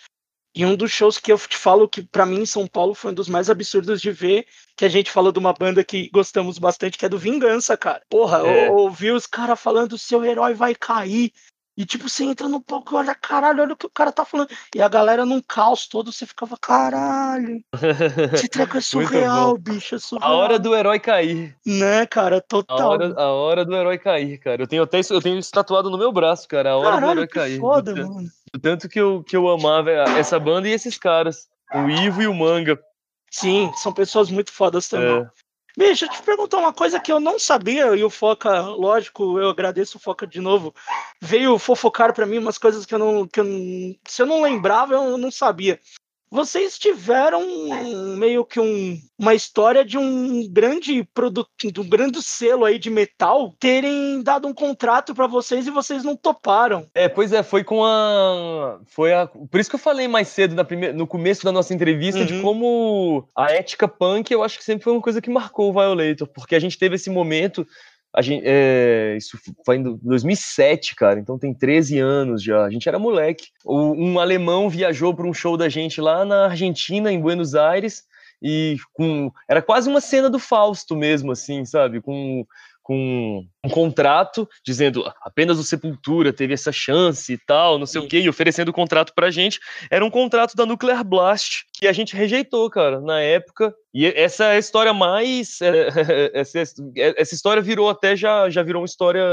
e um dos shows que eu te falo que pra mim em São Paulo foi um dos mais absurdos de ver, que a gente falou de uma banda que gostamos bastante, que é do Vingança, cara. Porra, É. eu ouvi os caras falando seu herói vai cair. E tipo, você entra no palco e olha, caralho, olha o que o cara tá falando. E a galera num caos todo, você ficava, caralho, [laughs] esse treco é surreal, bicho, é A surreal. hora do herói cair. Né, cara, A total. hora, a hora do herói cair, cara. Eu tenho até isso, eu tenho isso tatuado no meu braço, cara. A hora do Caralho, herói que cair. foda, Do mano. do tanto que eu, que eu amava essa banda e esses caras. O Ivo e o Manga. Sim, são pessoas muito fodas também. É. Bicho, te perguntar uma coisa que eu não sabia, e o Foca, lógico, eu agradeço o Foca de novo, veio fofocar para mim umas coisas que eu não. Que eu, se eu não lembrava, eu não sabia. Vocês tiveram meio que um, uma história de um grande produto, de um grande selo aí de metal terem dado um contrato para vocês e vocês não toparam. É, pois é, foi com a foi a por isso que eu falei mais cedo na primeira, no começo da nossa entrevista uhum. de como a ética punk, eu acho que sempre foi uma coisa que marcou o Violator, porque a gente teve esse momento a gente, é, isso foi em 2007, cara, então tem 13 anos já. A gente era moleque. Um alemão viajou para um show da gente lá na Argentina, em Buenos Aires, e com era quase uma cena do Fausto mesmo, assim, sabe? Com com um contrato dizendo apenas o Sepultura teve essa chance e tal, não sei Sim. o quê, e oferecendo o contrato pra gente. Era um contrato da Nuclear Blast que a gente rejeitou, cara, na época. E essa é a história mais. [laughs] essa, essa história virou até já, já virou uma história.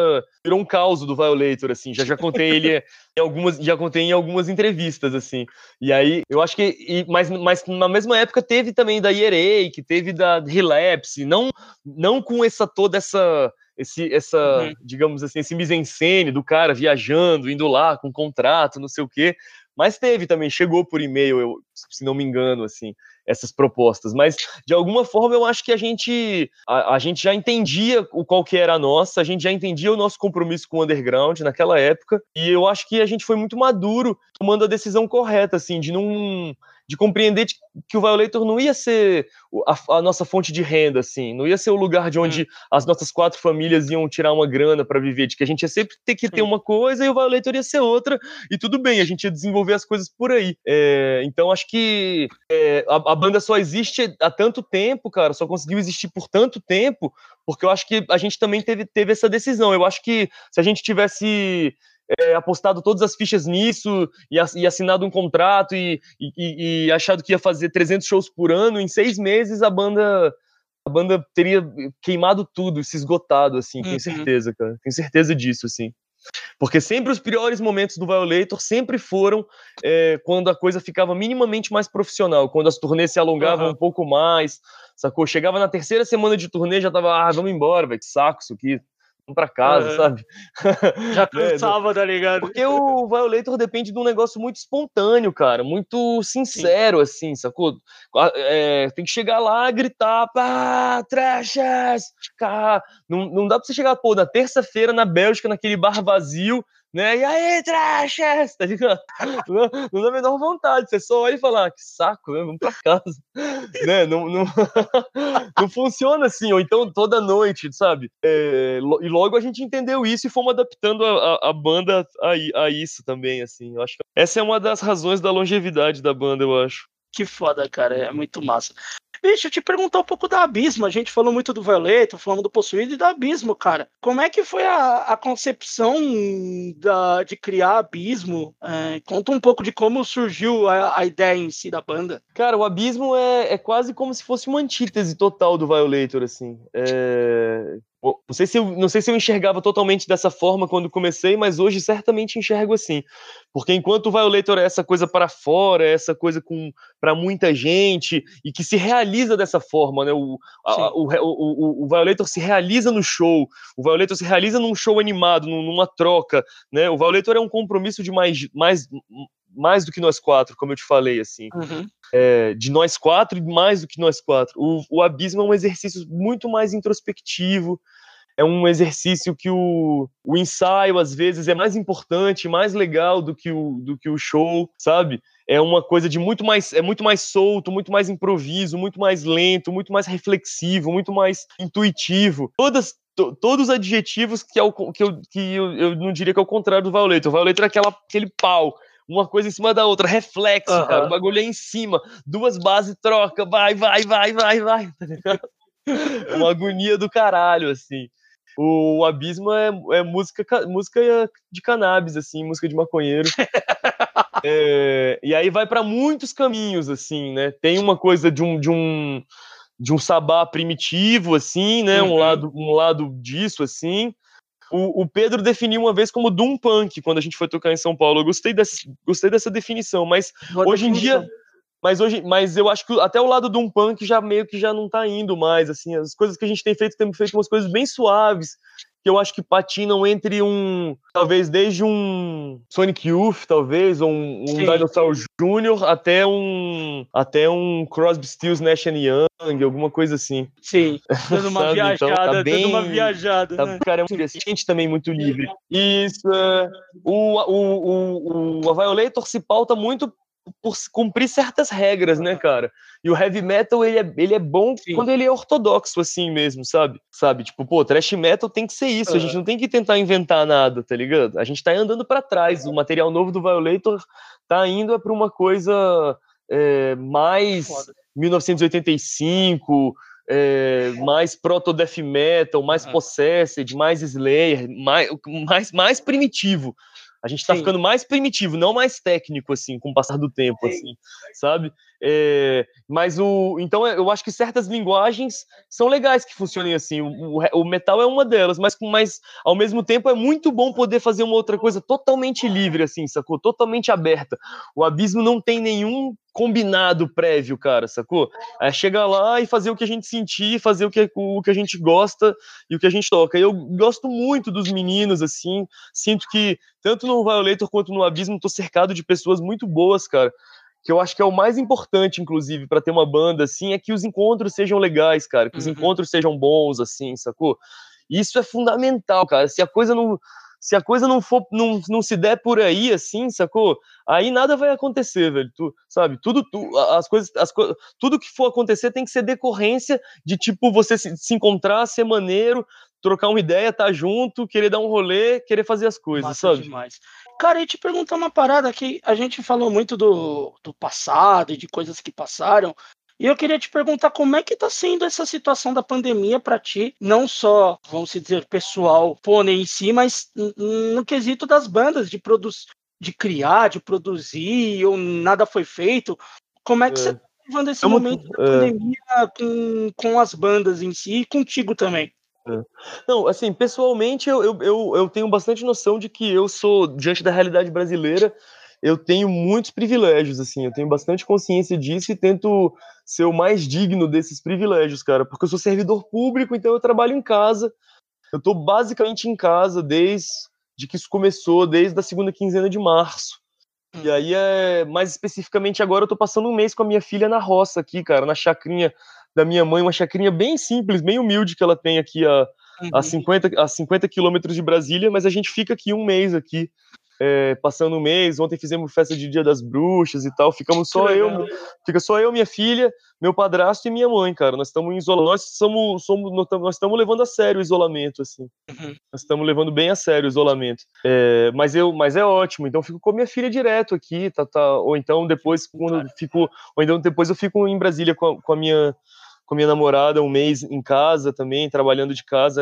Virou um caos do Violator, assim. Já, já contei ele em algumas. Já contei em algumas entrevistas, assim. E aí, eu acho que. E, mas, mas na mesma época teve também da Ierei, que teve da Relapse, não, não com essa toda essa esse, essa, uhum. digamos assim, esse mise-en-scène do cara viajando, indo lá com contrato, não sei o quê. Mas teve também, chegou por e-mail, eu, se não me engano, assim, essas propostas. Mas, de alguma forma, eu acho que a gente, a, a, gente já entendia o qual que era a nossa, a gente já entendia o nosso compromisso com o underground naquela época, e eu acho que a gente foi muito maduro tomando a decisão correta, assim, de não de compreender que o Violator não ia ser a, a, nossa fonte de renda, assim, não ia ser o lugar de onde hum. as nossas quatro famílias iam tirar uma grana para viver, de que a gente ia sempre ter que ter uma coisa e o Violator ia ser outra, e tudo bem, a gente ia desenvolver as coisas por aí. É, então acho que é, a, a, banda só existe há tanto tempo, cara, só conseguiu existir por tanto tempo, porque eu acho que a gente também teve, teve essa decisão. Eu acho que se a gente tivesse é, apostado todas as fichas nisso e, e assinado um contrato e, e, e, achado que ia fazer 300 shows por ano, em seis meses a banda a banda teria queimado tudo, se esgotado, assim, uhum. tenho certeza, cara. Tenho certeza disso, assim. Porque sempre os piores momentos do Violator sempre foram é, quando a coisa ficava minimamente mais profissional, quando as turnês se alongavam uhum. um pouco mais, sacou? Chegava na terceira semana de turnê, já tava, ah, vamos embora, velho, que saco isso aqui para casa, uhum. sabe? [laughs] Já [laughs] né, cansava, tá ligado? Porque o Violator depende de um negócio muito espontâneo, cara, muito sincero, Sim. assim, sacou? É, tem que chegar lá, gritar, pá, trechas, não, não dá pra você chegar, pô, na terça-feira na Bélgica, naquele bar vazio, né? E aí, trachas, [laughs] tá ligado? Não, não dá a menor vontade, você só olha e fala, ah, que saco, né? Vamos pra casa, [laughs] né? Não, não, [laughs] não funciona assim, ou então toda noite, sabe? É, e logo a gente entendeu isso e fomos adaptando a, a, a banda a, a, isso também, assim. Eu acho essa é uma das razões da longevidade da banda, eu acho. Que foda, cara, é muito massa. Bicho, te perguntar um pouco da Abismo. A gente falou muito do Violeta, falamos do Possuído e da Abismo, cara. Como é que foi a, a concepção da, de criar Abismo? É, conta um pouco de como surgiu a, a, ideia em si da banda. Cara, o Abismo é, é quase como se fosse uma antítese total do Violator, assim. É, não sei, se eu, não sei se eu enxergava totalmente dessa forma quando comecei, mas hoje certamente enxergo assim. Porque enquanto o Violator é essa coisa para fora, é essa coisa com para muita gente e que se realiza dessa forma, né? O, a, o, o, o, Violator se realiza no show, o Violator se realiza num show animado, numa troca, né? O Violator é um compromisso de mais, mais, mais do que nós quatro, como eu te falei, assim. Uhum. É, de nós quatro e mais do que nós quatro. O, o Abismo é um exercício muito mais introspectivo, é um exercício que o, o ensaio, às vezes, é mais importante, mais legal do que, o, do que o show, sabe? É uma coisa de muito mais, é muito mais solto, muito mais improviso, muito mais lento, muito mais reflexivo, muito mais intuitivo. Todas, todos os adjetivos que, é o, que, eu, que eu, eu, não diria que é o contrário do Violeta. O Violeta é aquela, aquele pau, uma coisa em cima da outra, reflexo, uhum. cara. O bagulho é em cima, duas bases troca, vai, vai, vai, vai, vai. Tá [laughs] uma agonia do caralho, assim. O Abismo é, é música, música de cannabis, assim, música de maconheiro. [laughs] é, e aí vai para muitos caminhos, assim, né? Tem uma coisa de um, de um, de um sabá primitivo, assim, né? Uhum. Um, lado, um lado disso, assim. O, o, Pedro definiu uma vez como Doom Punk quando a gente foi tocar em São Paulo. Eu gostei dessa, gostei dessa definição, mas Boa hoje definição. em dia Mas hoje, mas eu acho que até o lado do um punk já meio que já não tá indo mais, assim, as coisas que a gente tem feito, temos feito umas coisas bem suaves, que eu acho que patinam entre um, talvez desde um Sonic Youth, talvez, ou um, um Dinosaur Jr. até um até um Crosby, Stills, Nash Young, alguma coisa assim. Sim, dando [laughs] uma viajada, então, tá bem, dando uma viajada, tá, né? Cara, é muito gente também muito livre. Isso, é, o, o, o, o, a Violator se pauta muito por cumprir certas regras, né, cara? E o heavy metal, ele é, ele é bom Sim. quando ele é ortodoxo, assim mesmo, sabe? Sabe? Tipo, pô, thrash metal tem que ser isso, uhum. a gente não tem que tentar inventar nada, tá ligado? A gente tá andando para trás, o material novo do Violator tá indo pra uma coisa é, mais Foda. 1985, é, mais proto-death metal, mais uhum. possessed, mais slayer, mais, mais, mais primitivo. A gente está ficando mais primitivo, não mais técnico, assim, com o passar do tempo, Sim. assim, sabe? É, mas o. Então, eu acho que certas linguagens são legais que funcionem assim. O, o, metal é uma delas, mas, mas ao mesmo tempo é muito bom poder fazer uma outra coisa totalmente livre, assim, sacou? Totalmente aberta. O abismo não tem nenhum combinado prévio, cara, sacou? É chegar lá e fazer o que a gente sentir, fazer o que, o que a gente gosta e o que a gente toca. Eu gosto muito dos meninos, assim, sinto que tanto no Violator quanto no Abismo tô cercado de pessoas muito boas, cara que eu acho que é o mais importante, inclusive, para ter uma banda assim, é que os encontros sejam legais, cara, que os uhum. encontros sejam bons, assim, sacou? Isso é fundamental, cara. Se a coisa não, se a coisa não for, não, não se der por aí, assim, sacou? Aí nada vai acontecer, velho. Tu, sabe? Tudo, tu, as coisas, as co tudo que for acontecer tem que ser decorrência de tipo você se, se encontrar, ser maneiro, trocar uma ideia, estar tá junto, querer dar um rolê, querer fazer as coisas, Massa sabe? Demais. Cara, e te perguntar uma parada que a gente falou muito do, do passado e de coisas que passaram. E eu queria te perguntar como é que tá sendo essa situação da pandemia para ti, não só, vamos dizer, pessoal, pônei em si, mas no quesito das bandas, de de criar, de produzir, ou nada foi feito. Como é que é. você tá levando esse momento da é. pandemia com, com as bandas em si e contigo também? É. Não, assim, pessoalmente eu, eu, eu, eu tenho bastante noção de que eu sou, diante da realidade brasileira, eu tenho muitos privilégios, assim, eu tenho bastante consciência disso e tento ser o mais digno desses privilégios, cara, porque eu sou servidor público, então eu trabalho em casa, eu tô basicamente em casa desde que isso começou, desde a segunda quinzena de março. E hum. aí, é, mais especificamente agora, eu tô passando um mês com a minha filha na roça aqui, cara, na chacrinha da minha mãe, uma chacrinha bem simples, bem humilde que ela tem aqui a, uhum. a, 50, a 50 quilômetros de Brasília, mas a gente fica aqui um mês aqui, é, passando um mês. Ontem fizemos festa de Dia das Bruxas e tal. Ficamos só eu, fica só eu, minha filha, meu padrasto e minha mãe, cara. Nós estamos em isolamento, nós somos, somos nós estamos levando a sério o isolamento, assim. Uhum. Nós estamos levando bem a sério o isolamento. É, mas eu, mas é ótimo. Então fico com minha filha direto aqui, tá, tá. Ou então depois quando fico, ou então depois eu fico em Brasília com a, com a minha com minha namorada um mês em casa também, trabalhando de casa.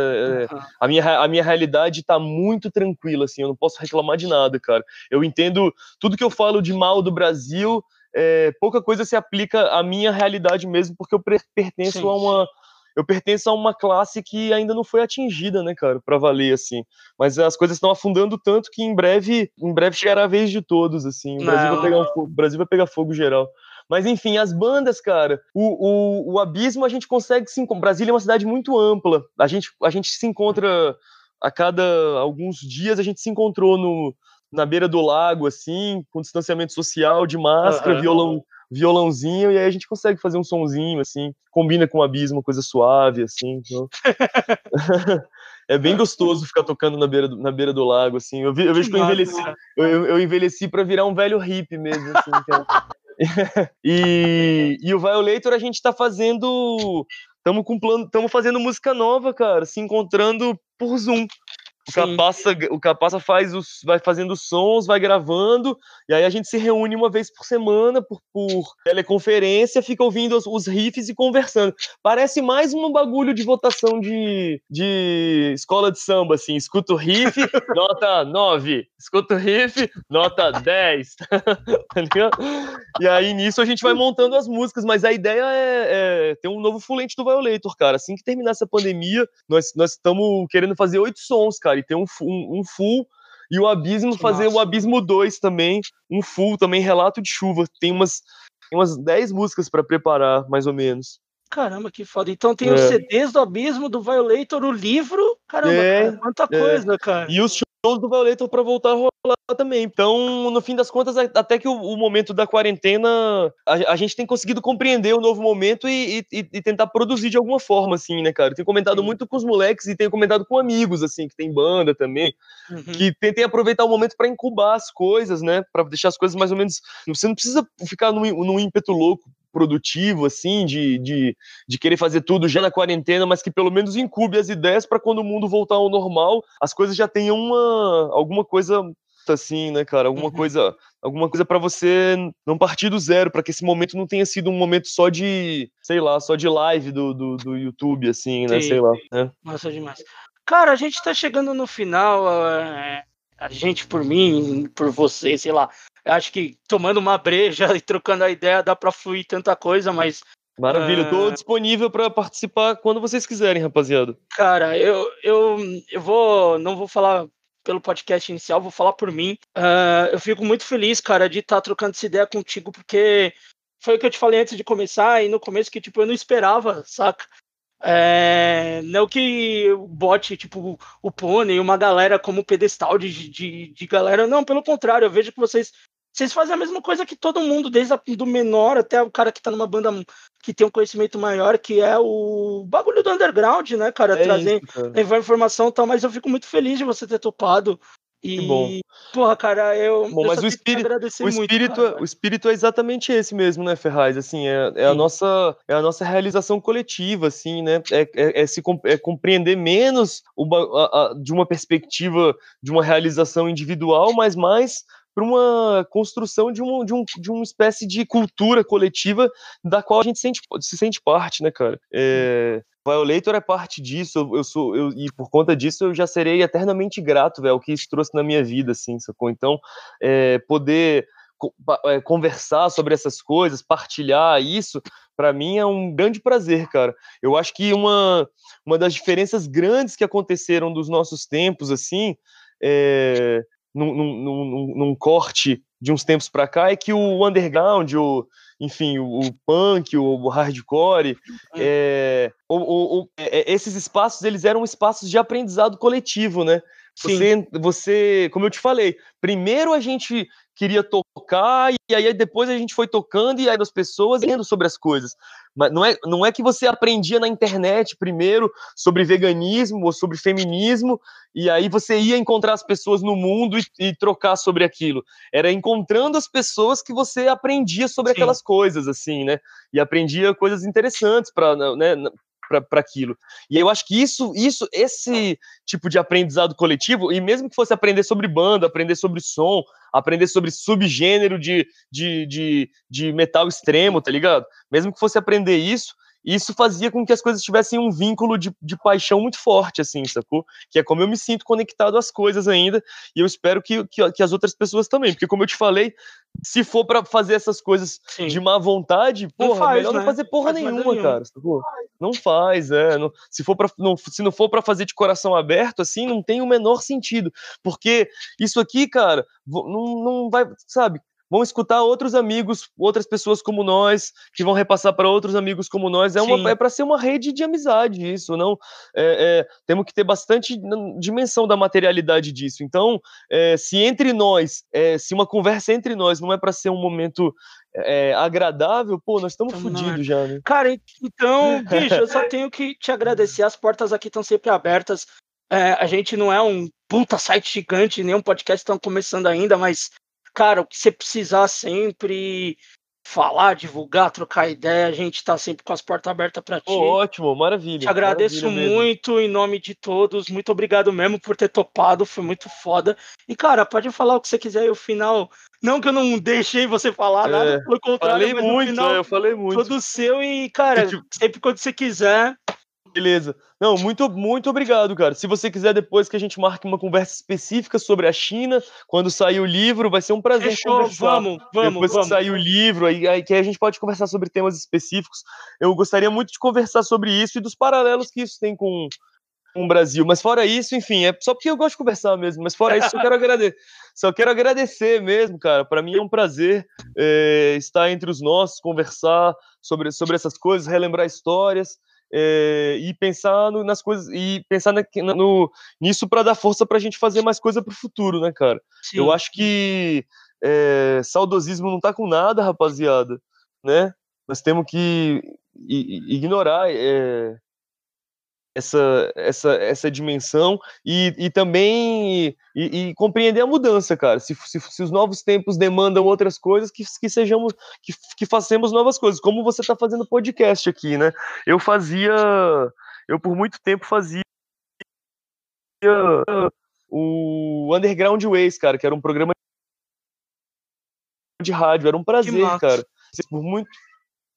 Uhum. A, minha, a minha realidade tá muito tranquila, assim, eu não posso reclamar de nada, cara. Eu entendo tudo que eu falo de mal do Brasil, é, pouca coisa se aplica à minha realidade mesmo, porque eu pertenço Sim. a uma. Eu pertenço a uma classe que ainda não foi atingida, né, cara, para valer assim. Mas as coisas estão afundando tanto que em breve, em breve chegará a vez de todos, assim. O Brasil, vai pegar, um, o Brasil vai pegar fogo geral. Mas enfim, as bandas, cara, o, o, o abismo a gente consegue se Brasília é uma cidade muito ampla. A gente, a gente se encontra a cada alguns dias, a gente se encontrou no, na beira do lago, assim, com distanciamento social, de máscara, uhum. violão, violãozinho, e aí a gente consegue fazer um sonzinho, assim, combina com o abismo, coisa suave, assim. Então... [laughs] é bem gostoso ficar tocando na beira do, na beira do lago, assim. Eu, vi, eu vejo que eu envelheci, eu, eu envelheci para virar um velho hippie mesmo, assim. [laughs] e, e o Violator a gente está fazendo. Estamos fazendo música nova, cara, se encontrando por Zoom. O Capaça, o Capaça faz os, vai fazendo sons, vai gravando, e aí a gente se reúne uma vez por semana por, por teleconferência, fica ouvindo os, os, riffs e conversando. Parece mais um bagulho de votação de, de escola de samba, assim. Escuta o riff, [laughs] nota 9. Escuta o riff, nota 10. [laughs] tá e aí nisso a gente vai montando as músicas, mas a ideia é, é ter um novo fulente do Violator, cara. Assim que terminar essa pandemia, nós estamos querendo fazer oito sons, cara e ter um, um, um full e o Abismo que fazer massa. o Abismo 2 também, um full também, relato de chuva. Tem umas Tem umas 10 músicas para preparar, mais ou menos. Caramba, que foda. Então tem é. os CDs do Abismo, do Violator, o livro. Caramba, é, cara, quanta é. coisa, cara. E os shows do Violator para voltar a rolar também. Então, no fim das contas, até que o, o momento da quarentena, a, a, gente tem conseguido compreender o novo momento e, e, e, tentar produzir de alguma forma, assim, né, cara? Eu tenho comentado Sim. muito com os moleques e tenho comentado com amigos, assim, que tem banda também, uhum. que tentem aproveitar o momento para incubar as coisas, né? Para deixar as coisas mais ou menos. Você não precisa ficar num, num ímpeto louco produtivo, assim, de, de, de querer fazer tudo já na quarentena, mas que pelo menos incube as ideias para quando o mundo voltar ao normal, as coisas já tenham uma, alguma coisa assim, né, cara? Alguma uhum. coisa, alguma coisa para você não partir do zero, para que esse momento não tenha sido um momento só de, sei lá, só de live do, do, do YouTube, assim, né? Sim. Sei lá. Né? Nossa, demais. Cara, a gente tá chegando no final. É, a gente, por mim, por você, sei lá, acho que tomando uma breja [laughs] e trocando a ideia dá para fluir tanta coisa, mas. Maravilha, uh... tô ah, disponível para participar quando vocês quiserem, rapaziada. Cara, eu, eu, eu vou. Não vou falar pelo podcast inicial, vou falar por mim. Uh, eu fico muito feliz, cara, de estar tá trocando essa ideia contigo, porque foi o que eu te falei antes de começar, e no começo que, tipo, eu não esperava, saca? É, não que o bot, tipo, o Pony, uma galera como pedestal de, de, de galera, não, pelo contrário, eu vejo que vocês vocês fazem a mesma coisa que todo mundo, desde a, do menor até o cara que tá numa banda que tem um conhecimento maior, que é o bagulho do underground, né, cara? É Trazer, levar informação e tal, mas eu fico muito feliz de você ter topado. E, bom. porra, cara, eu. Bom, eu mas o espírito, o, espírito, muito, é, o espírito é exatamente esse mesmo, né, Ferraz? Assim, é, é a, nossa, é a nossa realização coletiva, assim, né? É, é, é se, é compreender menos uma, a, a, de uma perspectiva de uma realização individual, mas mais para uma construção de, um, de, um, de uma espécie de cultura coletiva da qual a gente sente, se sente parte, né, cara? É, Violator é parte disso, eu sou, eu, e por conta disso eu já serei eternamente grato, velho, o que isso trouxe na minha vida, assim, sacou? Então, é, poder é, conversar sobre essas coisas, partilhar isso, para mim é um grande prazer, cara. Eu acho que uma, uma das diferenças grandes que aconteceram dos nossos tempos, assim, é, num, num, num, corte de uns tempos para cá é que o underground, o, enfim, o, o punk, o, o hardcore, é, o, é, esses espaços eles eram espaços de aprendizado coletivo, né? Você, você, como eu te falei, primeiro a gente queria tocar e aí depois a gente foi tocando e aí as pessoas lendo sobre as coisas. Mas não é, não é que você aprendia na internet primeiro sobre veganismo ou sobre feminismo e aí você ia encontrar as pessoas no mundo e, e trocar sobre aquilo. Era encontrando as pessoas que você aprendia sobre Sim. aquelas coisas, assim, né? E aprendia coisas interessantes para né, para aquilo. E eu acho que isso, isso, esse tipo de aprendizado coletivo, e mesmo que fosse aprender sobre banda, aprender sobre som, aprender sobre subgênero de, de, de, de metal extremo, tá ligado? Mesmo que fosse aprender isso, isso fazia com que as coisas tivessem um vínculo de, de paixão muito forte, assim, sacou? Que é como eu me sinto conectado às coisas ainda, e eu espero que, que, que as outras pessoas também, porque como eu te falei, se for para fazer essas coisas Sim. de má vontade, porra, faz, melhor né? não fazer porra nenhuma, cara, sacou? Não faz, é, não, se, for pra, não, se não for para fazer de coração aberto, assim, não tem o menor sentido, porque isso aqui, cara, não, não vai, sabe, vão escutar outros amigos, outras pessoas como nós, que vão repassar para outros amigos como nós. É, uma, é para ser uma rede de amizade, isso, não? É, é, temos que ter bastante dimensão da materialidade disso. Então, é, se entre nós, é, se uma conversa entre nós não é para ser um momento é, agradável, pô, nós estamos fodidos já, né? Cara, então, [laughs] bicho, eu só tenho que te agradecer. As portas aqui estão sempre abertas. É, a gente não é um puta site gigante, nem um podcast estão começando ainda, mas cara, o que você precisar sempre falar, divulgar, trocar ideia, a gente tá sempre com as portas abertas para ti. Oh, ótimo, maravilha. Te agradeço maravilha muito em nome de todos. Muito obrigado mesmo por ter topado, foi muito foda. E cara, pode falar o que você quiser e o final, não que eu não deixei você falar é, nada, pelo contrário, falei muito, final, eu falei muito. Todo seu e cara, [laughs] sempre quando você quiser, Beleza. Não, muito, muito obrigado, cara. Se você quiser depois que a gente marque uma conversa específica sobre a China, quando sair o livro, vai ser um prazer Fechou, conversar. Vamos, vamos, depois vamos. que sair o livro, aí, aí que a gente pode conversar sobre temas específicos. Eu gostaria muito de conversar sobre isso e dos paralelos que isso tem com, com o Brasil. Mas fora isso, enfim, é só porque eu gosto de conversar mesmo. Mas fora isso, eu quero agradecer. Só quero agradecer mesmo, cara. Para mim é um prazer é, estar entre os nossos, conversar sobre, sobre essas coisas, relembrar histórias. É, e pensar no, nas coisas e pensar na, no, nisso para dar força para a gente fazer mais coisa para o futuro, né, cara? Sim. Eu acho que é, saudosismo não tá com nada, rapaziada, né? Nós temos que ignorar é, essa, essa, essa dimensão e, e também e, e, compreender a mudança, cara. Se, se, se, os novos tempos demandam outras coisas, que, que sejamos, que, que façamos novas coisas, como você está fazendo podcast aqui, né? Eu fazia, eu por muito tempo fazia o Underground Ways, cara, que era um programa de rádio, era um prazer, cara. Por muito,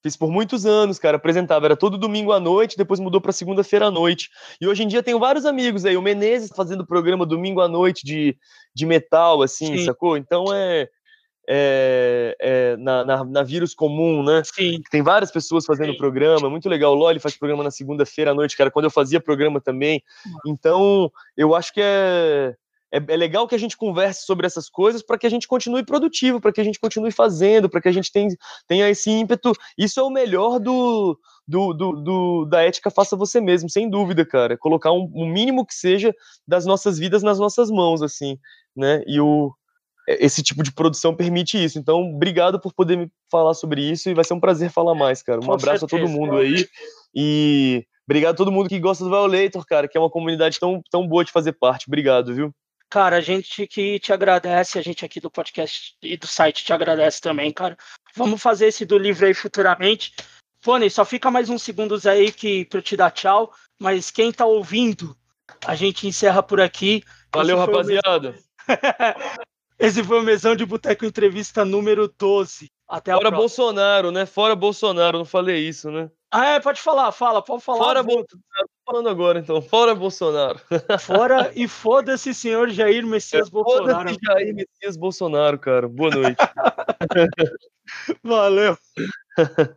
Fiz por muitos anos, cara. Apresentava, era todo domingo à noite, depois mudou para segunda-feira à noite. E hoje em dia tenho vários amigos aí. O Menezes fazendo programa domingo à noite de, de metal, assim, Sim. sacou? Então é. é, é na, na, na, Vírus Comum, né? Sim. Tem várias pessoas fazendo Sim. programa, muito legal. O Loli faz programa na segunda-feira à noite, cara, quando eu fazia programa também. Então, eu acho que é é, é, legal que a gente converse sobre essas coisas para que a gente continue produtivo, para que a gente continue fazendo, para que a gente tenha, tenha esse ímpeto. Isso é o melhor do, do, do, do, da ética faça você mesmo, sem dúvida, cara. Colocar um, um, mínimo que seja das nossas vidas nas nossas mãos, assim, né? E o, é, esse tipo de produção permite isso. Então, obrigado por poder me falar sobre isso e vai ser um prazer falar mais, cara. Um Com abraço certeza. a todo mundo aí e obrigado a todo mundo que gosta do Violator, cara, que é uma comunidade tão, tão boa de fazer parte. Obrigado, viu? Cara, a gente que te agradece, a gente aqui do podcast e do site te agradece também, cara. Vamos fazer esse do livro aí futuramente. Fone, só fica mais uns segundos aí que pra eu te dar tchau, mas quem tá ouvindo, a gente encerra por aqui. Valeu, rapaziada. [laughs] Esse foi o Mesão de Boteco Entrevista número 12. Até Fora. Bolsonaro, né? Fora Bolsonaro, não falei isso, né? Ah, é, pode falar, fala, pode falar. Fora Bolsonaro, falando agora então, fora Bolsonaro. Fora e foda-se, senhor Jair Messias [laughs] é, Bolsonaro. Foda-se, Jair Messias Bolsonaro, cara. Boa noite. [laughs] Valeu. [laughs]